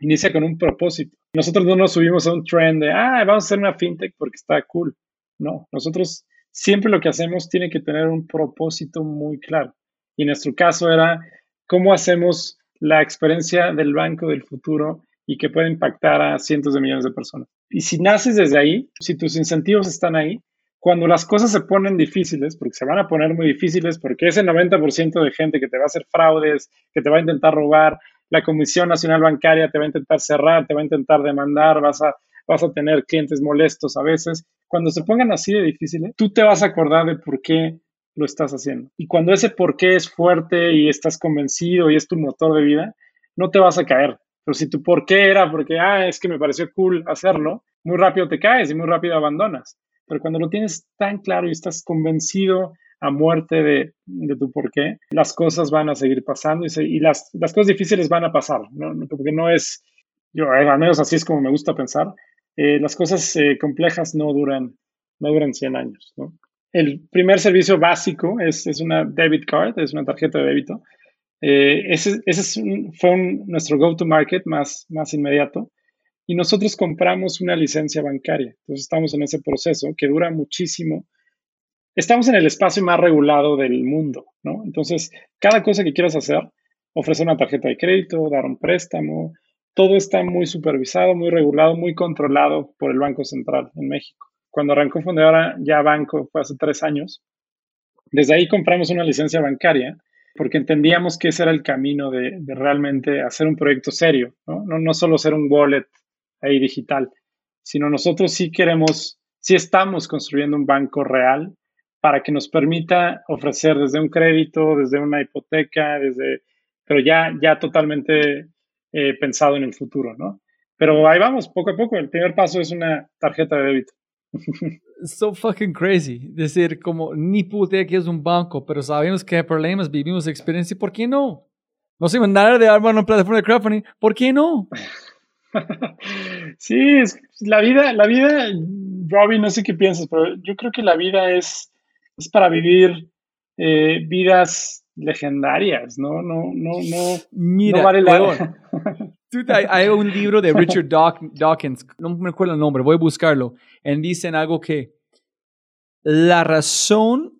inicia con un propósito. Nosotros no nos subimos a un trend de, ah, vamos a hacer una fintech porque está cool. No, nosotros siempre lo que hacemos tiene que tener un propósito muy claro. Y en nuestro caso era cómo hacemos la experiencia del banco del futuro y que puede impactar a cientos de millones de personas. Y si naces desde ahí, si tus incentivos están ahí, cuando las cosas se ponen difíciles, porque se van a poner muy difíciles, porque ese 90% de gente que te va a hacer fraudes, que te va a intentar robar, la Comisión Nacional Bancaria te va a intentar cerrar, te va a intentar demandar, vas a, vas a tener clientes molestos a veces. Cuando se pongan así de difíciles, tú te vas a acordar de por qué lo estás haciendo. Y cuando ese por qué es fuerte y estás convencido y es tu motor de vida, no te vas a caer. Pero si tu por qué era porque, ah, es que me pareció cool hacerlo, muy rápido te caes y muy rápido abandonas. Pero cuando lo tienes tan claro y estás convencido a muerte de, de tu por qué, las cosas van a seguir pasando y, las, las, cosas difíciles van a pasar, ¿no? porque no es, yo al menos así es como me gusta pensar, eh, las cosas eh, complejas no duran, no duran 100 años. ¿no? El primer servicio básico es, es, una debit card, es una tarjeta de débito. Eh, ese, ese fue nuestro go-to-market más, más inmediato. Y nosotros compramos una licencia bancaria. Entonces estamos en ese proceso que dura muchísimo estamos en el espacio más regulado del mundo, ¿no? Entonces, cada cosa que quieras hacer, ofrecer una tarjeta de crédito, dar un préstamo, todo está muy supervisado, muy regulado, muy controlado por el Banco Central en México. Cuando arrancó Fundadora ya Banco fue hace tres años, desde ahí compramos una licencia bancaria porque entendíamos que ese era el camino de, de realmente hacer un proyecto serio, ¿no? ¿no? No solo ser un wallet ahí digital, sino nosotros sí queremos, sí estamos construyendo un banco real para que nos permita ofrecer desde un crédito, desde una hipoteca, desde, pero ya, ya totalmente eh, pensado en el futuro, ¿no? Pero ahí vamos, poco a poco. El primer paso es una tarjeta de débito. so fucking crazy. Decir, como ni puta que es un banco, pero sabemos que hay problemas, vivimos experiencia, ¿por qué no? No sé, nada de armar una plataforma de crowdfunding, ¿por qué no? sí, es, la vida, la vida, Robbie, no sé qué piensas, pero yo creo que la vida es es para vivir eh, vidas legendarias, ¿no? No, no, no. Mira, no vale la... hay, un libro de Richard Dawkins, no me acuerdo el nombre, voy a buscarlo, y dicen algo que la razón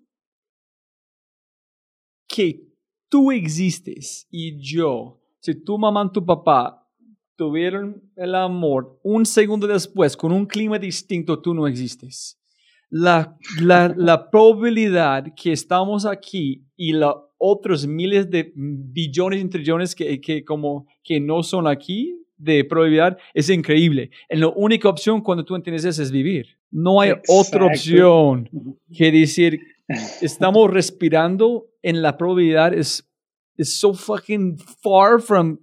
que tú existes y yo, si tu mamá y tu papá tuvieron el amor un segundo después con un clima distinto, tú no existes la, la, la probabilidad que estamos aquí y los otros miles de billones y trillones que, que, como, que no son aquí de probabilidad es increíble. En la única opción cuando tú entiendes eso es vivir. No hay otra opción que decir, estamos respirando en la probabilidad es, es so fucking far from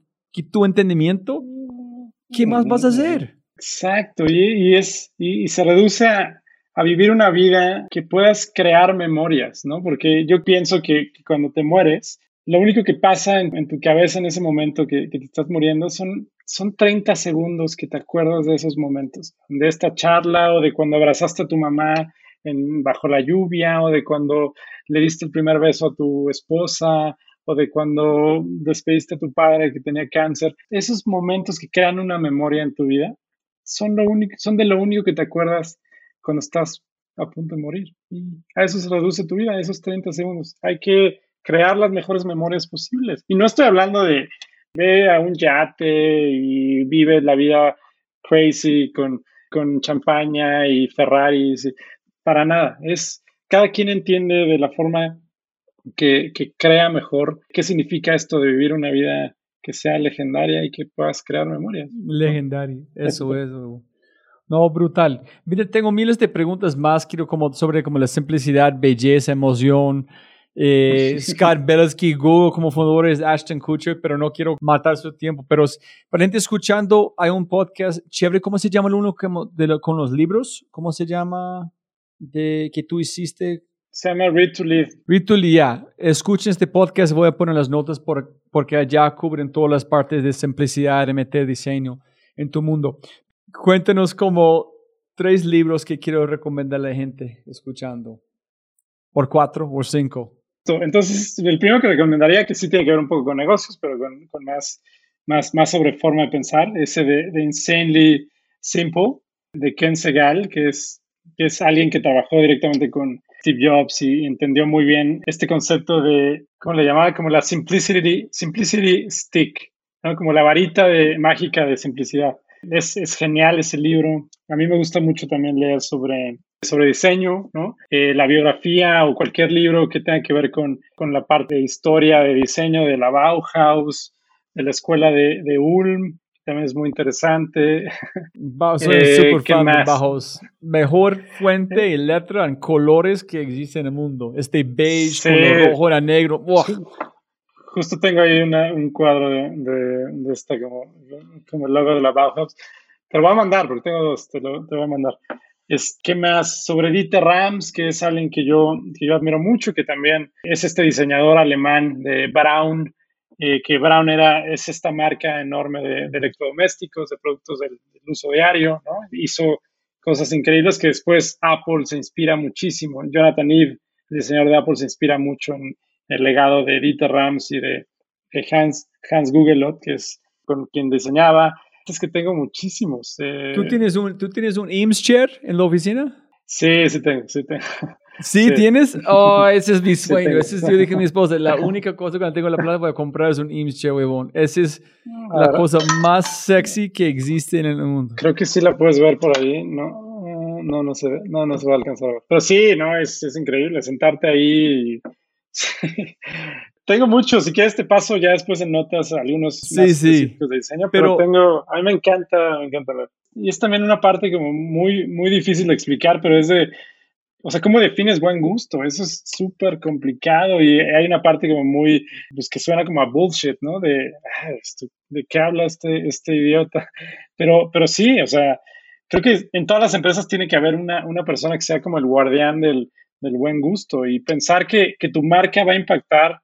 tu entendimiento. ¿Qué más vas a hacer? Exacto, y, y es, y se reduce a, vivir una vida que puedas crear memorias, ¿no? Porque yo pienso que, cuando te mueres, lo único que pasa en, tu cabeza en ese momento que, te estás muriendo son, son 30 segundos que te acuerdas de esos momentos, de esta charla o de cuando abrazaste a tu mamá bajo la lluvia o de cuando le diste el primer beso a tu esposa o de cuando despediste a tu padre que tenía cáncer. Esos momentos que crean una memoria en tu vida son, lo único, son de lo único que te acuerdas cuando estás a punto de morir. Y a eso se reduce tu vida, a esos 30 segundos. Hay que crear las mejores memorias posibles. Y no estoy hablando de ve a un yate y vive la vida crazy con, con champaña y Ferraris. Para nada. Es cada quien entiende de la forma que, que crea mejor qué significa esto de vivir una vida que sea legendaria y que puedas crear memorias. Legendaria, eso, eso. No, brutal. Mira, tengo miles de preguntas más, quiero como sobre como la simplicidad, belleza, emoción. Eh, Scott Belsky, Google como fundadores, Ashton Kutcher, pero no quiero matar su tiempo. Pero para gente escuchando, hay un podcast chévere. ¿Cómo se llama el uno de con los libros? ¿Cómo se llama? De que tú hiciste. Se llama Read to Live. Read to Live, ya. Escuchen este podcast, voy a poner las notas por, porque allá cubren todas las partes de simplicidad, de meter diseño en tu mundo. Cuéntenos como tres libros que quiero recomendar a la gente escuchando. Por cuatro o cinco. Entonces, el primero que recomendaría, que sí tiene que ver un poco con negocios, pero con, con más, más, más sobre forma de pensar, ese de, de, Insanely Simple, de Ken Segal, que es, que es alguien que trabajó directamente con Steve Jobs y entendió muy bien este concepto de, ¿cómo le llamaba? Como la simplicity, simplicity stick, ¿no? como la varita de, mágica de simplicidad. Es, es, genial ese libro. A mí me gusta mucho también leer sobre, sobre diseño, ¿no? Eh, la biografía o cualquier libro que tenga que ver con, con, la parte de historia, de diseño de la Bauhaus, de la escuela de, de Ulm, también es muy interesante. soy Eh, super ¿qué fan de bajos. Mejor fuente y letra en colores que existe en el mundo. Este beige Sí. con lo rojo era negro. ¡Buah! Justo tengo ahí una- un cuadro de, de, de esta como, como el logo de la Bauhaus. Te lo voy a mandar, porque tengo dos, te lo te voy a mandar. Es, ¿Qué más? Sobre Dieter Rams, que es alguien que yo, que yo admiro mucho, que también es este diseñador alemán de Braun, eh, que Braun era, es esta marca enorme de, de electrodomésticos, de productos del, del uso diario, ¿no? Hizo cosas increíbles que después Apple se inspira muchísimo. Jonathan Ive, el diseñador de Apple, se inspira mucho en el legado de Dieter Rams y de, de Hans, Hans Gugelot, que es con quien diseñaba. Es que tengo muchísimos. eh, ¿Tú tienes un, ¿tú tienes un Eames chair en la oficina? Sí, sí tengo, sí tengo. ¿Sí, Sí. tienes? Oh, ese es mi sueño. Ese es, yo dije a mi esposa, la única cosa que no tengo la plata para comprar es un chair, huevón. Esa es la Ahora, cosa más sexy que existe en el mundo. Creo que sí la puedes ver por ahí, ¿no? No, no se ve, no, no se va a alcanzar a ver. Pero sí, no, es, es increíble sentarte ahí y... Tengo muchos, si quieres te paso ya después en notas algunos Sí, más sí. específicos de diseño, pero, Pero- tengo, a mí me encanta, me encanta ver. Y es también una parte como muy, muy difícil de explicar, pero es de, o sea, ¿cómo defines buen gusto? Eso es súper complicado y hay una parte como muy, pues que suena como a bullshit, ¿no? De, ah, ¿de qué habla este, este idiota? Pero, pero sí, o sea, creo que en todas las empresas tiene que haber una, una persona que sea como el guardián del, del buen gusto y pensar que, que tu marca va a impactar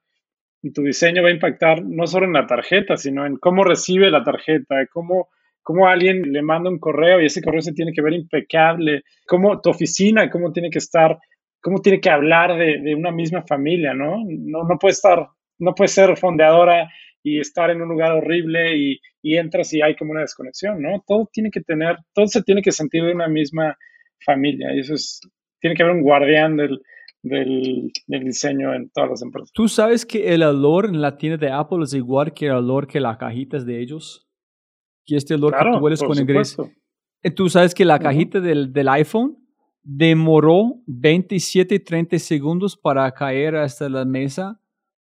y tu diseño va a impactar no solo en la tarjeta, sino en cómo recibe la tarjeta, cómo, cómo alguien le manda un correo y ese correo se tiene que ver impecable, cómo tu oficina, cómo tiene que estar, cómo tiene que hablar de, de una misma familia, ¿no? No, no puede estar, no puede ser fondeadora y estar en un lugar horrible y, y entras y hay como una desconexión, ¿no? Todo tiene que tener, todo se tiene que sentir de una misma familia y eso es, tiene que haber un guardián del, del, del diseño en todas las empresas. ¿Tú sabes que el olor en la tienda de Apple es igual que el olor que las cajitas de ellos? Que este olor que Claro, tú hueles con supuesto. Eh, Tú sabes que la cajita del, del iPhone demoró 27, 30 segundos para caer hasta la mesa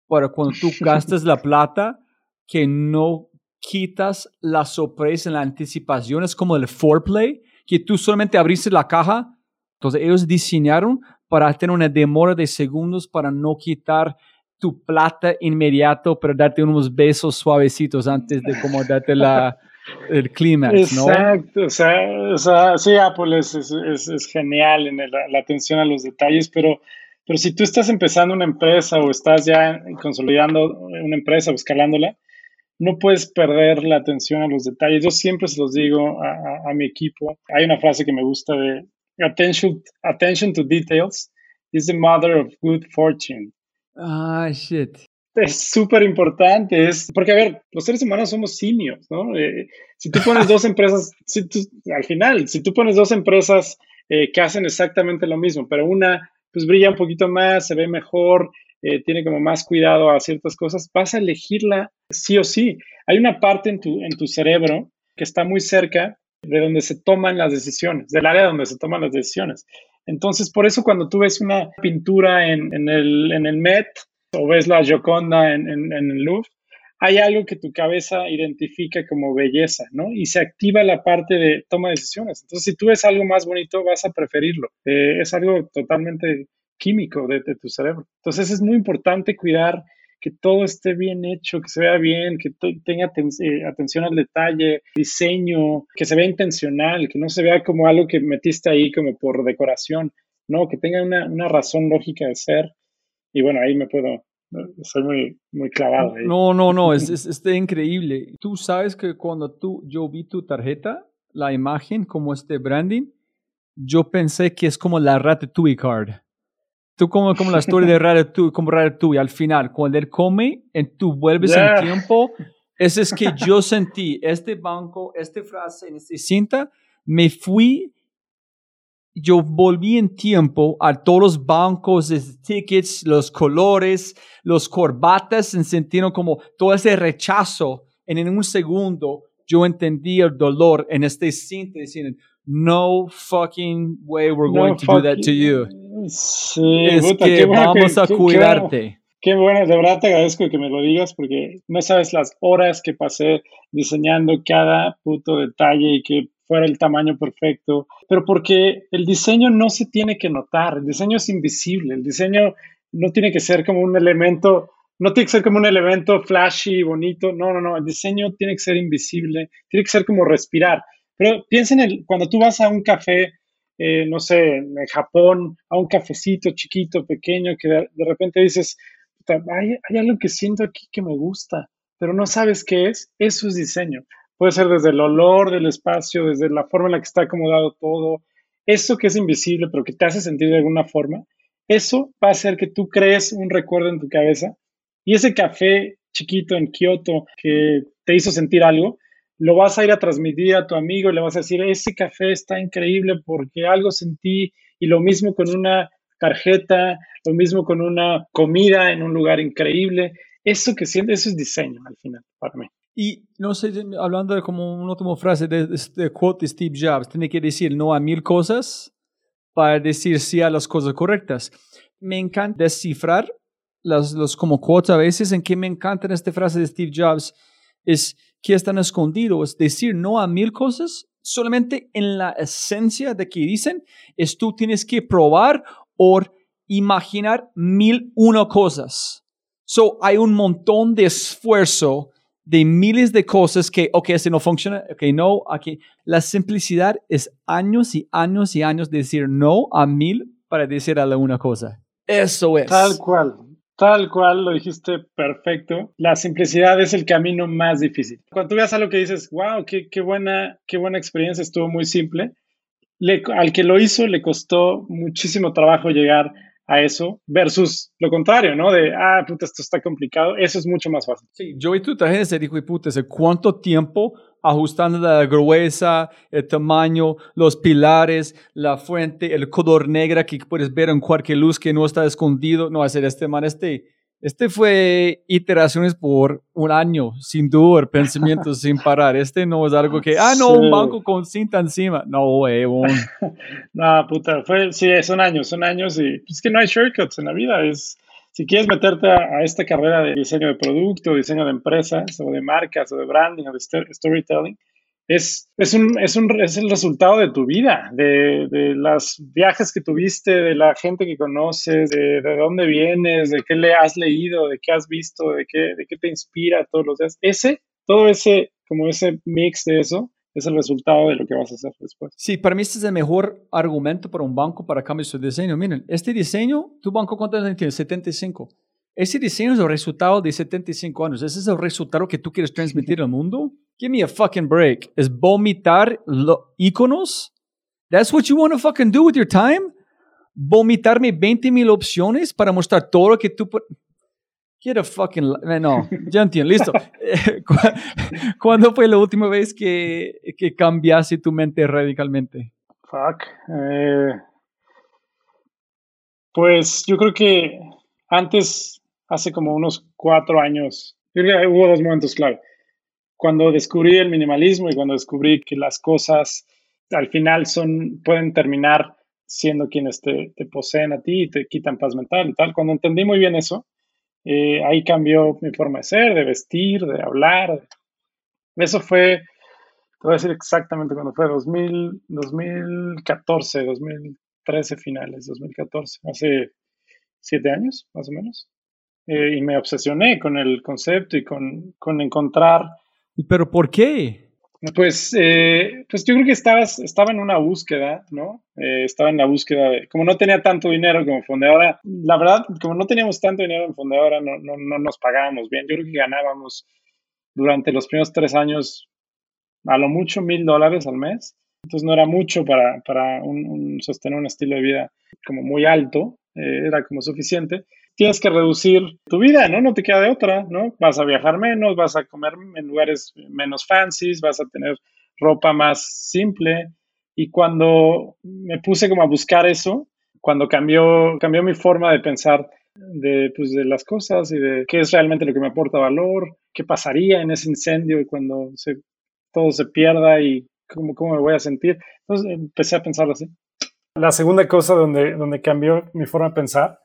para cuando tú gastas la plata que no quitas la sorpresa en la anticipación. Es como el foreplay, que tú solamente abriste la caja. Entonces ellos diseñaron para tener una demora de segundos para no quitar tu plata inmediato, pero darte unos besos suavecitos antes de como darte la, el clímax, ¿no? Exacto, o sea, o sea, sí, Apple es, es, es- genial en el- la atención a los detalles, pero, pero si tú estás empezando una empresa o estás ya consolidando una empresa o escalándola, no puedes perder la atención a los detalles. Yo siempre se los digo a, a- a mi equipo. Hay una frase que me gusta de attention, attention to details is the mother of good fortune. Ah, shit. Es súper importante, es porque a ver, los seres humanos somos simios, ¿no? Eh, si tú pones dos empresas, si tú- al final, si tú pones dos empresas eh, que hacen exactamente lo mismo, pero una pues brilla un poquito más, se ve mejor, eh, tiene como más cuidado a ciertas cosas, vas a elegirla sí o sí. Hay una parte en tu, en tu cerebro que está muy cerca de donde se toman las decisiones, del área donde se toman las decisiones. Entonces, por eso cuando tú ves una pintura en, en el, en el Met o ves la Gioconda en, en- el Louvre, hay algo que tu cabeza identifica como belleza, ¿no? Y se activa la parte de toma de decisiones. Entonces, si tú ves algo más bonito, vas a preferirlo. Eh, es algo totalmente químico de, tu cerebro. Entonces, es muy importante cuidar que todo esté bien hecho, que se vea bien, que te- tenga eh, atención al detalle, diseño, que se vea intencional, que no se vea como algo que metiste ahí como por decoración, no, que tenga una razón lógica de ser. Y bueno, ahí me puedo, soy muy, muy clavado. ahí. No, no, no, es, es, está increíble. Tú sabes que cuando tú, yo vi tu tarjeta, la imagen, como este branding, yo pensé que es como la Ratatouille card. Tú como, como la historia de Ratatouille, como Ratatouille, al final, cuando él come, tú vuelves Ya. en tiempo, ese es que yo sentí, este banco, esta frase, esta cinta, me fui yo volví en tiempo a todos los bancos de tickets, los colores, los corbatas, en sentido como todo ese rechazo. En, en un segundo yo entendí el dolor en este cinta diciendo, no fucking way we're No going to do that to you. Sí, es puta, que vamos que- a qué- qué cuidarte. Qué bueno, de verdad te agradezco que me lo digas porque no sabes las horas que pasé diseñando cada puto detalle y que el tamaño perfecto, pero porque el diseño no se tiene que notar, el diseño es invisible, el diseño no tiene que ser como un elemento, no tiene que ser como un elemento flashy, bonito, no, no, no, el diseño tiene que ser invisible, tiene que ser como respirar. Pero piensa en el, cuando tú vas a un café, eh, no sé, en Japón, a un cafecito chiquito, pequeño, que de, de repente dices, hay, hay algo que siento aquí que me gusta, pero no sabes qué es, eso es diseño. Puede ser desde el olor del espacio, desde la forma en la que está acomodado todo, eso que es invisible, pero que te hace sentir de alguna forma, eso va a hacer que tú crees un recuerdo en tu cabeza y ese café chiquito en Kioto que te hizo sentir algo, lo vas a ir a transmitir a tu amigo y le vas a decir, ese café está increíble porque algo sentí y lo mismo con una tarjeta, lo mismo con una comida en un lugar increíble. Eso que siente, eso es diseño al final para mí. Y no sé, hablando de como una última frase de este quote de Steve Jobs, tiene que decir no a mil cosas para decir sí a las cosas correctas. Me encanta descifrar las, los como quotes a veces en que me encanta esta frase de Steve Jobs es que están escondidos, decir no a mil cosas solamente en la esencia de que dicen es tú tienes que probar por imaginar mil una cosas. So, hay un montón de esfuerzo de miles de cosas que, ok, este no funciona, ok, no, aquí. La simplicidad es años y años y años de decir no a mil para decir a la una cosa. Eso es. Tal cual, tal cual, lo dijiste perfecto. La simplicidad es el camino más difícil. Cuando tú veas algo que dices, wow, qué, qué, buena, qué buena experiencia, estuvo muy simple, al que lo hizo le costó muchísimo trabajo llegar a eso versus lo contrario, ¿no? De, ah, puta, esto está complicado, eso es mucho más fácil. Sí, yo y tu dijo, y puta, ¿cuánto tiempo ajustando la gruesa, el tamaño, los pilares, la fuente, el color negra que puedes ver en cualquier luz que no está escondido? No, hacer este man, este este fue iteraciones por un año, sin duda, pensamientos sin parar. Este no es algo que, ah, no, un banco con cinta encima. No, huevón. no, puta, fue, sí, son años, son años y es que no hay shortcuts en la vida. Es, si quieres meterte a, esta carrera de diseño de producto, diseño de empresas, o de marcas, o de branding, o de storytelling, es, es, un, es, un, es el resultado de tu vida, de, de los viajes que tuviste, de la gente que conoces, de, de, dónde vienes, de qué le has leído, de qué has visto, de qué, de qué te inspira todos los días. Ese, todo ese, como ese mix de eso, es el resultado de lo que vas a hacer después. Sí, para mí este es el mejor argumento para un banco para cambiar su diseño. Miren, este diseño, tu banco cuántos años tiene? 75. Ese diseño es el resultado de 75 años. Ese es el resultado que tú quieres transmitir al mundo. Give me a fucking break. ¿Es vomitar los iconos? That's what you want to fucking do with your time? Vomitarme 20 mil opciones para mostrar todo lo que tú... Get a fucking... No, ya entiendo. Listo. ¿Cuándo fue la última vez que, que cambiaste tu mente radicalmente? Fuck. Eh, pues yo creo que antes hace como unos cuatro años, hubo dos momentos clave. Cuando descubrí el minimalismo y cuando descubrí que las cosas al final son, pueden terminar siendo quienes te, poseen a ti y te quitan paz mental y tal. Cuando entendí muy bien eso, eh, ahí cambió mi forma de ser, de vestir, de hablar. Eso fue, te voy a decir exactamente cuando fue, 2000, 2014, 2013 finales, 2014, hace siete años más o menos. Eh, y me obsesioné con el concepto y con, con encontrar. ¿Pero por qué? Pues, eh, pues yo creo que estabas, estaba en una búsqueda, ¿no? Eh, estaba en la búsqueda de, como no tenía tanto dinero como fondeadora, la verdad, como no teníamos tanto dinero en fondeadora, no, no, no nos pagábamos bien. Yo creo que ganábamos durante los primeros tres años a lo mucho mil dólares al mes. Entonces no era mucho para, para un, sostener un estilo de vida como muy alto, era como suficiente tienes que reducir tu vida, ¿no? No te queda de otra, ¿no? Vas a viajar menos, vas a comer en lugares menos fancies, vas a tener ropa más simple. Y cuando me puse como a buscar eso, cuando cambió, cambió mi forma de pensar de, pues, de las cosas y de qué es realmente lo que me aporta valor, qué pasaría en ese incendio cuando se, todo se pierda y cómo, cómo me voy a sentir. Entonces empecé a pensar así. La segunda cosa donde, donde cambió mi forma de pensar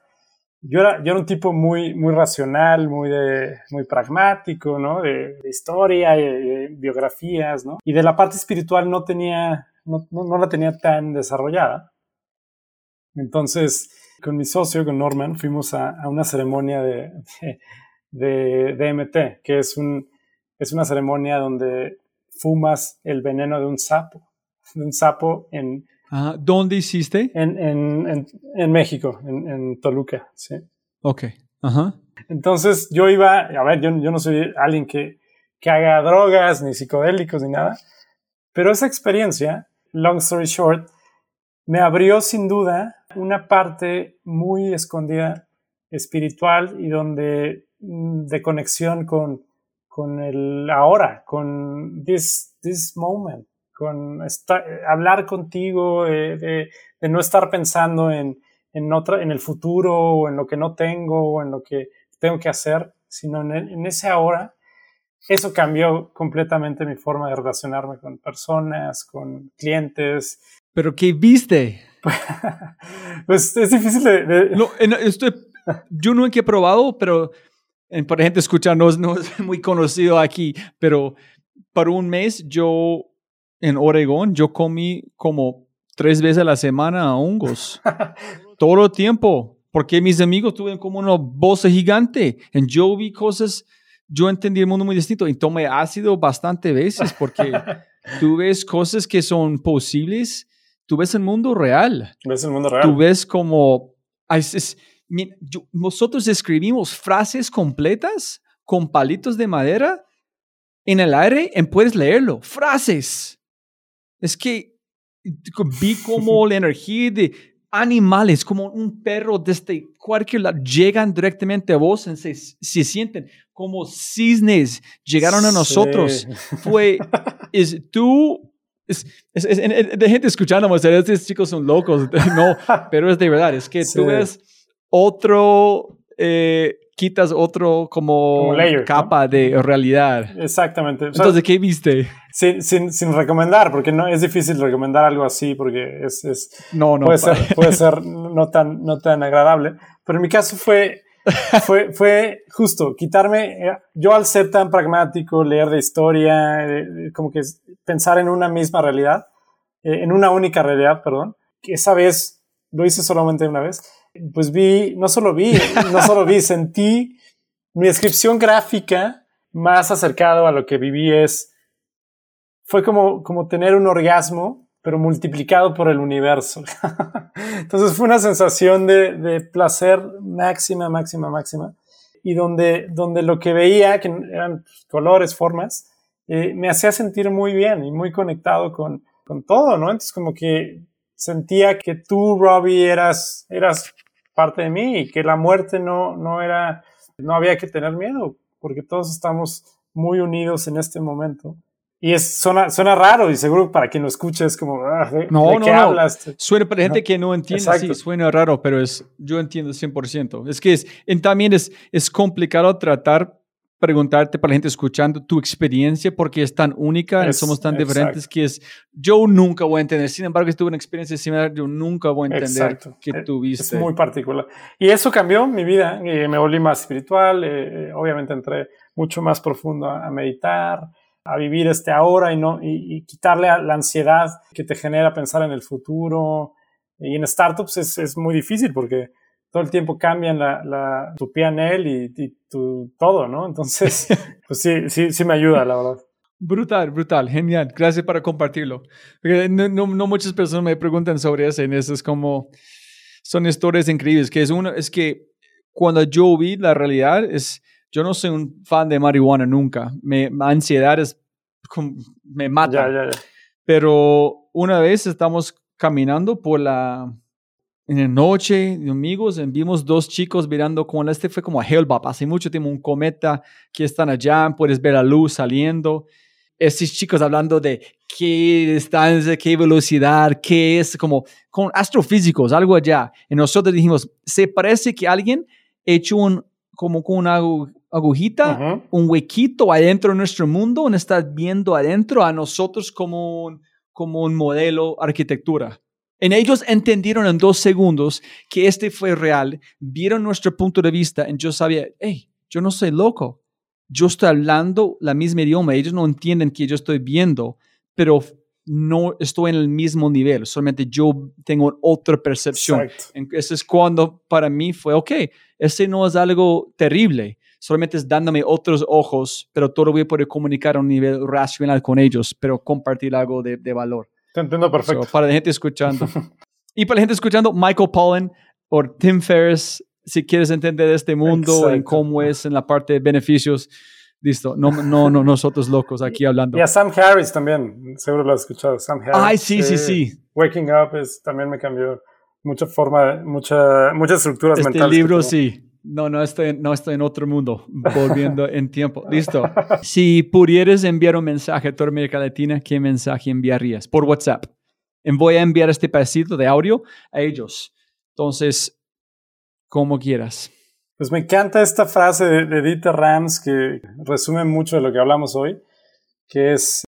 yo era, yo era un tipo muy, muy racional, muy, de, muy pragmático, ¿no? De, historia, de, biografías, ¿no? Y de la parte espiritual no tenía, no, no, la tenía tan desarrollada. Entonces, con mi socio, con Norman, fuimos a, a una ceremonia de, de, DMT, que es, un, es una ceremonia donde fumas el veneno de un sapo, de un sapo en, ¿Dónde hiciste? En, en, en, México, en, Toluca, sí. Ok, ajá. Entonces yo iba, a ver, yo, yo no soy alguien que, que haga drogas, ni psicodélicos, ni nada, pero esa experiencia, long story short, me abrió sin duda una parte muy escondida espiritual y donde mm, de conexión con, con el ahora, con this, this moment con hablar contigo, de, no estar pensando en, en, otra, en el futuro o en lo que no tengo o en lo que tengo que hacer, sino en, ese ahora. Eso cambió completamente mi forma de relacionarme con personas, con clientes. ¿Pero qué viste? pues es difícil de... No, estoy, yo nunca he probado, pero por gente escuchando no, no es muy conocido aquí, pero para un mes yo en Oregón yo comí como tres veces a la semana hongos. Todo el tiempo. Porque mis amigos tuvieron como una voz gigante. Y yo vi cosas, yo entendí el mundo muy distinto. Y tomé ácido bastante veces porque tú ves cosas que son posibles. Tú ves el mundo real. Ves el mundo real. Tú ves como... nosotros escribimos frases completas con palitos de madera en el aire y puedes leerlo. Frases es que vi como la energía de animales, como un perro desde cualquier lado, llegan directamente a vos y se, se sienten como cisnes, llegaron a nosotros. Fue, es tú, es, de gente escuchando, estos chicos son locos, no, pero es de verdad, es que tú ves otro... Eh, quitas otro como, capa de realidad. Exactamente. Entonces, ¿qué viste? Sin, sin, sin, recomendar, porque no es difícil recomendar algo así, porque es, es no, no, puede, ser, puede ser no tan, no tan agradable. Pero en mi caso fue, fue, fue justo quitarme, eh, yo al ser tan pragmático, leer de historia, eh, como que pensar en una misma realidad, eh, en una única realidad, perdón, que esa vez lo hice solamente una vez pues vi, no solo vi, no solo vi, sentí mi descripción gráfica más acercado a lo que viví es, fue como, como tener un orgasmo, pero multiplicado por el universo. Entonces fue una sensación de, de, placer máxima, máxima, máxima, y donde, donde lo que veía, que eran colores, formas, eh, me hacía sentir muy bien y muy conectado con, con todo, ¿no? Entonces como que sentía que tú, Robbie, eras, eras parte de mí y que la muerte no, no era, no había que tener miedo, porque todos estamos muy unidos en este momento. Y es, suena, suena raro y seguro para quien lo escuche es como, ah, no, no, qué hablas? Suena para gente que no entiende, sí, suena raro, pero es, yo entiendo 100%. Es que es, también es, es complicado tratar preguntarte para la gente escuchando tu experiencia porque es tan única, somos tan diferentes que es, yo nunca voy a entender, sin embargo, si tuve una experiencia similar, yo nunca voy a entender que eh, tuviste. Es muy particular. Y eso cambió mi vida, y me volví más espiritual, eh, eh, obviamente entré mucho más profundo a, meditar, a vivir este ahora y, no, y, quitarle la ansiedad que te genera pensar en el futuro. Y en startups es, es muy difícil porque todo el tiempo cambian la, la, tu PNL y, y tu, todo, ¿no? Entonces, pues sí, sí, sí me ayuda, la verdad. Brutal, brutal, genial. Gracias por compartirlo. No, no, no, muchas personas me preguntan sobre eso, eso es como, son historias increíbles, que es uno, es que cuando yo vi la realidad, es, yo no soy un fan de marihuana nunca, me, ansiedad es, me mata. Ya, ya, ya. Pero una vez estamos caminando por la, en la noche, amigos, vimos dos chicos mirando como este fue como a Hellbop, hace mucho tiempo un cometa que están allá, puedes ver la luz saliendo. Estos chicos hablando de qué distancia, qué velocidad, qué es, como con astrofísicos, algo allá. Y nosotros dijimos, se parece que alguien hecho un, como con una agujita, un huequito adentro de nuestro mundo, y está viendo adentro a nosotros como como un modelo arquitectura En ellos entendieron en dos segundos que este fue real, vieron nuestro punto de vista y yo sabía, hey, yo no soy loco, yo estoy hablando la misma idioma, ellos no entienden que yo estoy viendo, pero no estoy en el mismo nivel, solamente yo tengo otra percepción. Exacto. Eso es cuando para mí fue, ok, este no es algo terrible, solamente es dándome otros ojos, pero todo voy a poder comunicar a un nivel racional con ellos, pero compartir algo de, de valor. Te entiendo perfecto. So, para la gente escuchando. y para la gente escuchando, Michael Pollan o Tim Ferriss, si quieres entender este mundo en cómo es en la parte de beneficios, listo. No, no, no nosotros locos aquí hablando. Y a Sam Harris también, seguro lo has escuchado. Sam Harris. Ay, sí, sí, sí. Waking Up es, también me cambió mucha forma, mucha, muchas estructuras Este mentales. que libro sí. No, no estoy, no estoy en otro mundo, volviendo en tiempo. Listo. Si pudieras enviar un mensaje a toda América Latina, ¿qué mensaje enviarías? Por WhatsApp. Voy a enviar este pedacito de audio a ellos. Entonces, como quieras. Pues me encanta esta frase de, de Dieter Rams que resume mucho de lo que hablamos hoy, que es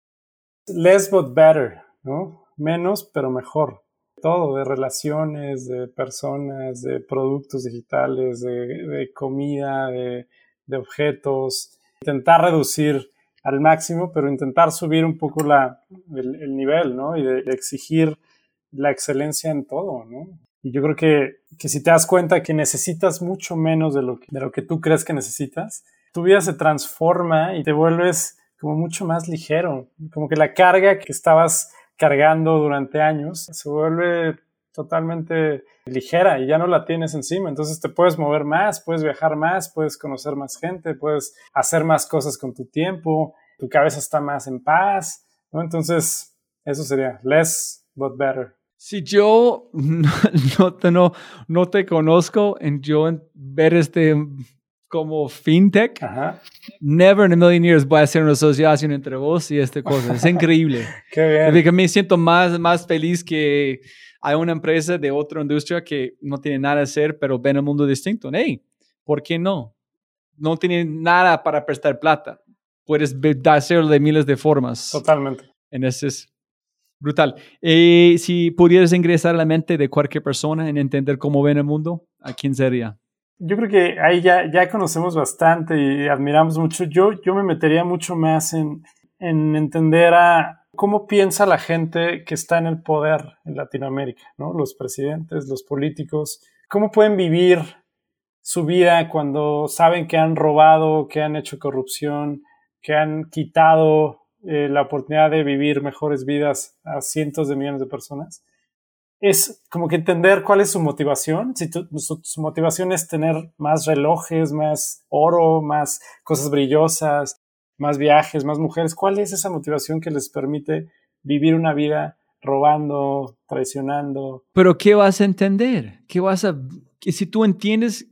less but better, ¿no? Menos pero mejor. Todo, de relaciones, de personas, de productos digitales, de, comida, de, de objetos. Intentar reducir al máximo, pero intentar subir un poco la, el, el nivel, ¿no? Y de, exigir la excelencia en todo, ¿no? Y yo creo que, que si te das cuenta que necesitas mucho menos de lo, de lo que tú crees que necesitas, tu vida se transforma y te vuelves como mucho más ligero. Como que la carga que estabas cargando durante años se vuelve totalmente ligera y ya no la tienes encima. Entonces te puedes mover más, puedes viajar más, puedes conocer más gente, puedes hacer más cosas con tu tiempo, tu cabeza está más en paz. Entonces, eso sería less but better. Si yo no, no, te, no, no te conozco en yo ver este como fintech, Ajá. never in a million years voy a hacer una asociación entre vos y esta cosa. Es increíble. Qué bien. Porque me siento más, más feliz que hay una empresa de otra industria que no tiene nada que hacer, pero ven el mundo distinto. Hey, ¿por qué no? No tiene nada para prestar plata. Puedes hacerlo de miles de formas. Totalmente. En ese es brutal. Eh, si pudieras ingresar a la mente de cualquier persona en entender cómo ven el mundo, ¿a quién sería? Yo creo que ahí ya, ya conocemos bastante y admiramos mucho. Yo, yo me metería mucho más en, en entender a cómo piensa la gente que está en el poder en Latinoamérica, ¿no? Los presidentes, los políticos, cómo pueden vivir su vida cuando saben que han robado, que han hecho corrupción, que han quitado eh, la oportunidad de vivir mejores vidas a cientos de millones de personas es como que entender cuál es su motivación. Si tu, su, su, motivación es tener más relojes, más oro, más cosas brillosas, más viajes, más mujeres, ¿cuál es esa motivación que les permite vivir una vida robando, traicionando? Pero ¿qué vas a entender? ¿Qué vas a... Que si tú entiendes...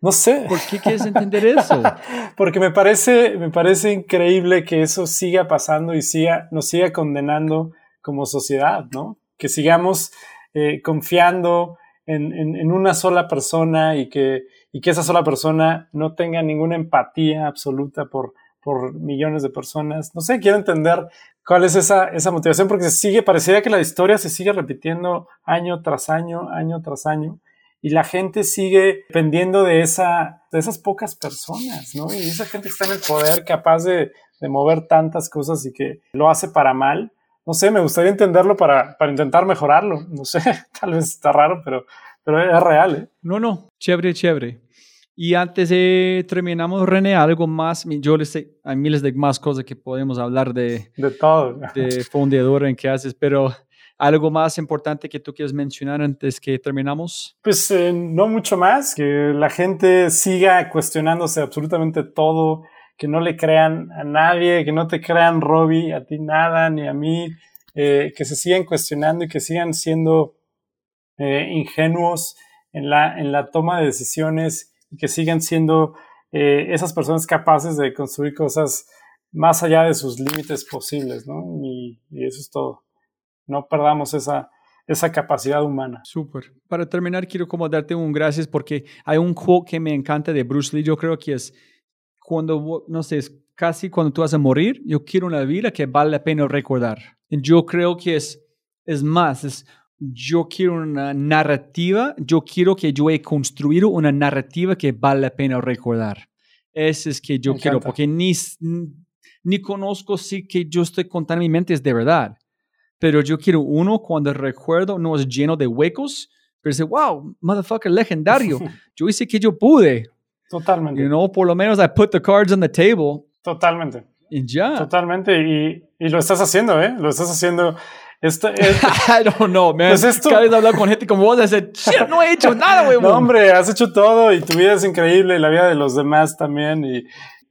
No sé. ¿Por qué quieres entender eso? Porque me parece, me parece increíble que eso siga pasando y siga, nos siga condenando como sociedad, ¿no? Que sigamos eh, confiando en, en, una sola persona y que, y que esa sola persona no tenga ninguna empatía absoluta por, por millones de personas. No sé, quiero entender cuál es esa, esa motivación porque se sigue, parecería que la historia se sigue repitiendo año tras año, año tras año. Y la gente sigue dependiendo de, esa, de esas pocas personas, ¿no? Y esa gente que está en el poder capaz de, de mover tantas cosas y que lo hace para mal, no sé, me gustaría entenderlo para, para intentar mejorarlo. No sé, tal vez está raro, pero, pero es real. ¿eh? No, no, chévere, chévere. Y antes de terminamos, René, algo más. Yo les sé, hay miles de más cosas que podemos hablar de, de todo. De fundador en que haces, pero algo más importante que tú quieres mencionar antes que terminamos. Pues eh, no mucho más, que la gente siga cuestionándose absolutamente todo que no le crean a nadie, que no te crean Robbie, a ti nada, ni a mí, eh, que se sigan cuestionando y que sigan siendo eh, ingenuos en la, en la toma de decisiones y que sigan siendo eh, esas personas capaces de construir cosas más allá de sus límites posibles, ¿no? Y, eso es todo. No perdamos esa, esa capacidad humana. Súper. Para terminar, quiero como darte un gracias porque hay un quote que me encanta de Bruce Lee, yo creo que es cuando, no sé, es casi cuando tú vas a morir, yo quiero una vida que vale la pena recordar. Yo creo que es, es más, es yo quiero una narrativa, yo quiero que yo he construido una narrativa que vale la pena recordar. Ese es que yo Me quiero, encanta. porque ni, ni conozco si que yo estoy contando en mi mente es de verdad. Pero yo quiero uno cuando recuerdo no es lleno de huecos, pero dice, wow, motherfucker legendario. Yo hice que yo pude. Totalmente. You know, por lo menos I put the cards on the table Totalmente. y ya. Totalmente. Y, y lo estás haciendo, ¿eh? Lo estás haciendo. Esto, es- I don't know, man. Pues esto- Cada vez hablar con gente como vos, said, shit, no he hecho nada, güey. no, hombre, has hecho todo y tu vida es increíble y la vida de los demás también. Y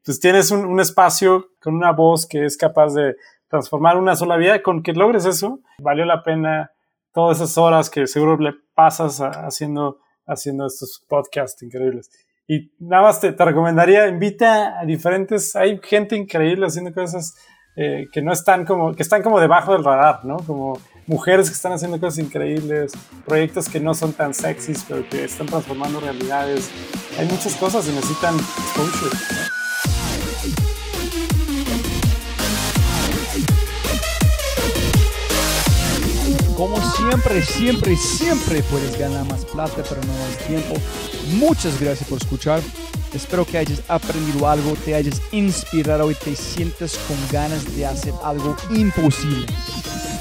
pues tienes un, un espacio con una voz que es capaz de transformar una sola vida. Con que logres eso, valió la pena todas esas horas que seguro le pasas a- haciendo, haciendo estos podcasts increíbles. Y nada más te, te recomendaría, invita a diferentes, hay gente increíble haciendo cosas eh, que no están como, que están como debajo del radar, ¿no? Como mujeres que están haciendo cosas increíbles, proyectos que no son tan sexys, pero que están transformando realidades. Hay muchas cosas y necesitan exposure. ¿no? Como siempre, siempre, siempre puedes ganar más plata, pero no más tiempo. Muchas gracias por escuchar. Espero que hayas aprendido algo, te hayas inspirado y te sientas con ganas de hacer algo imposible.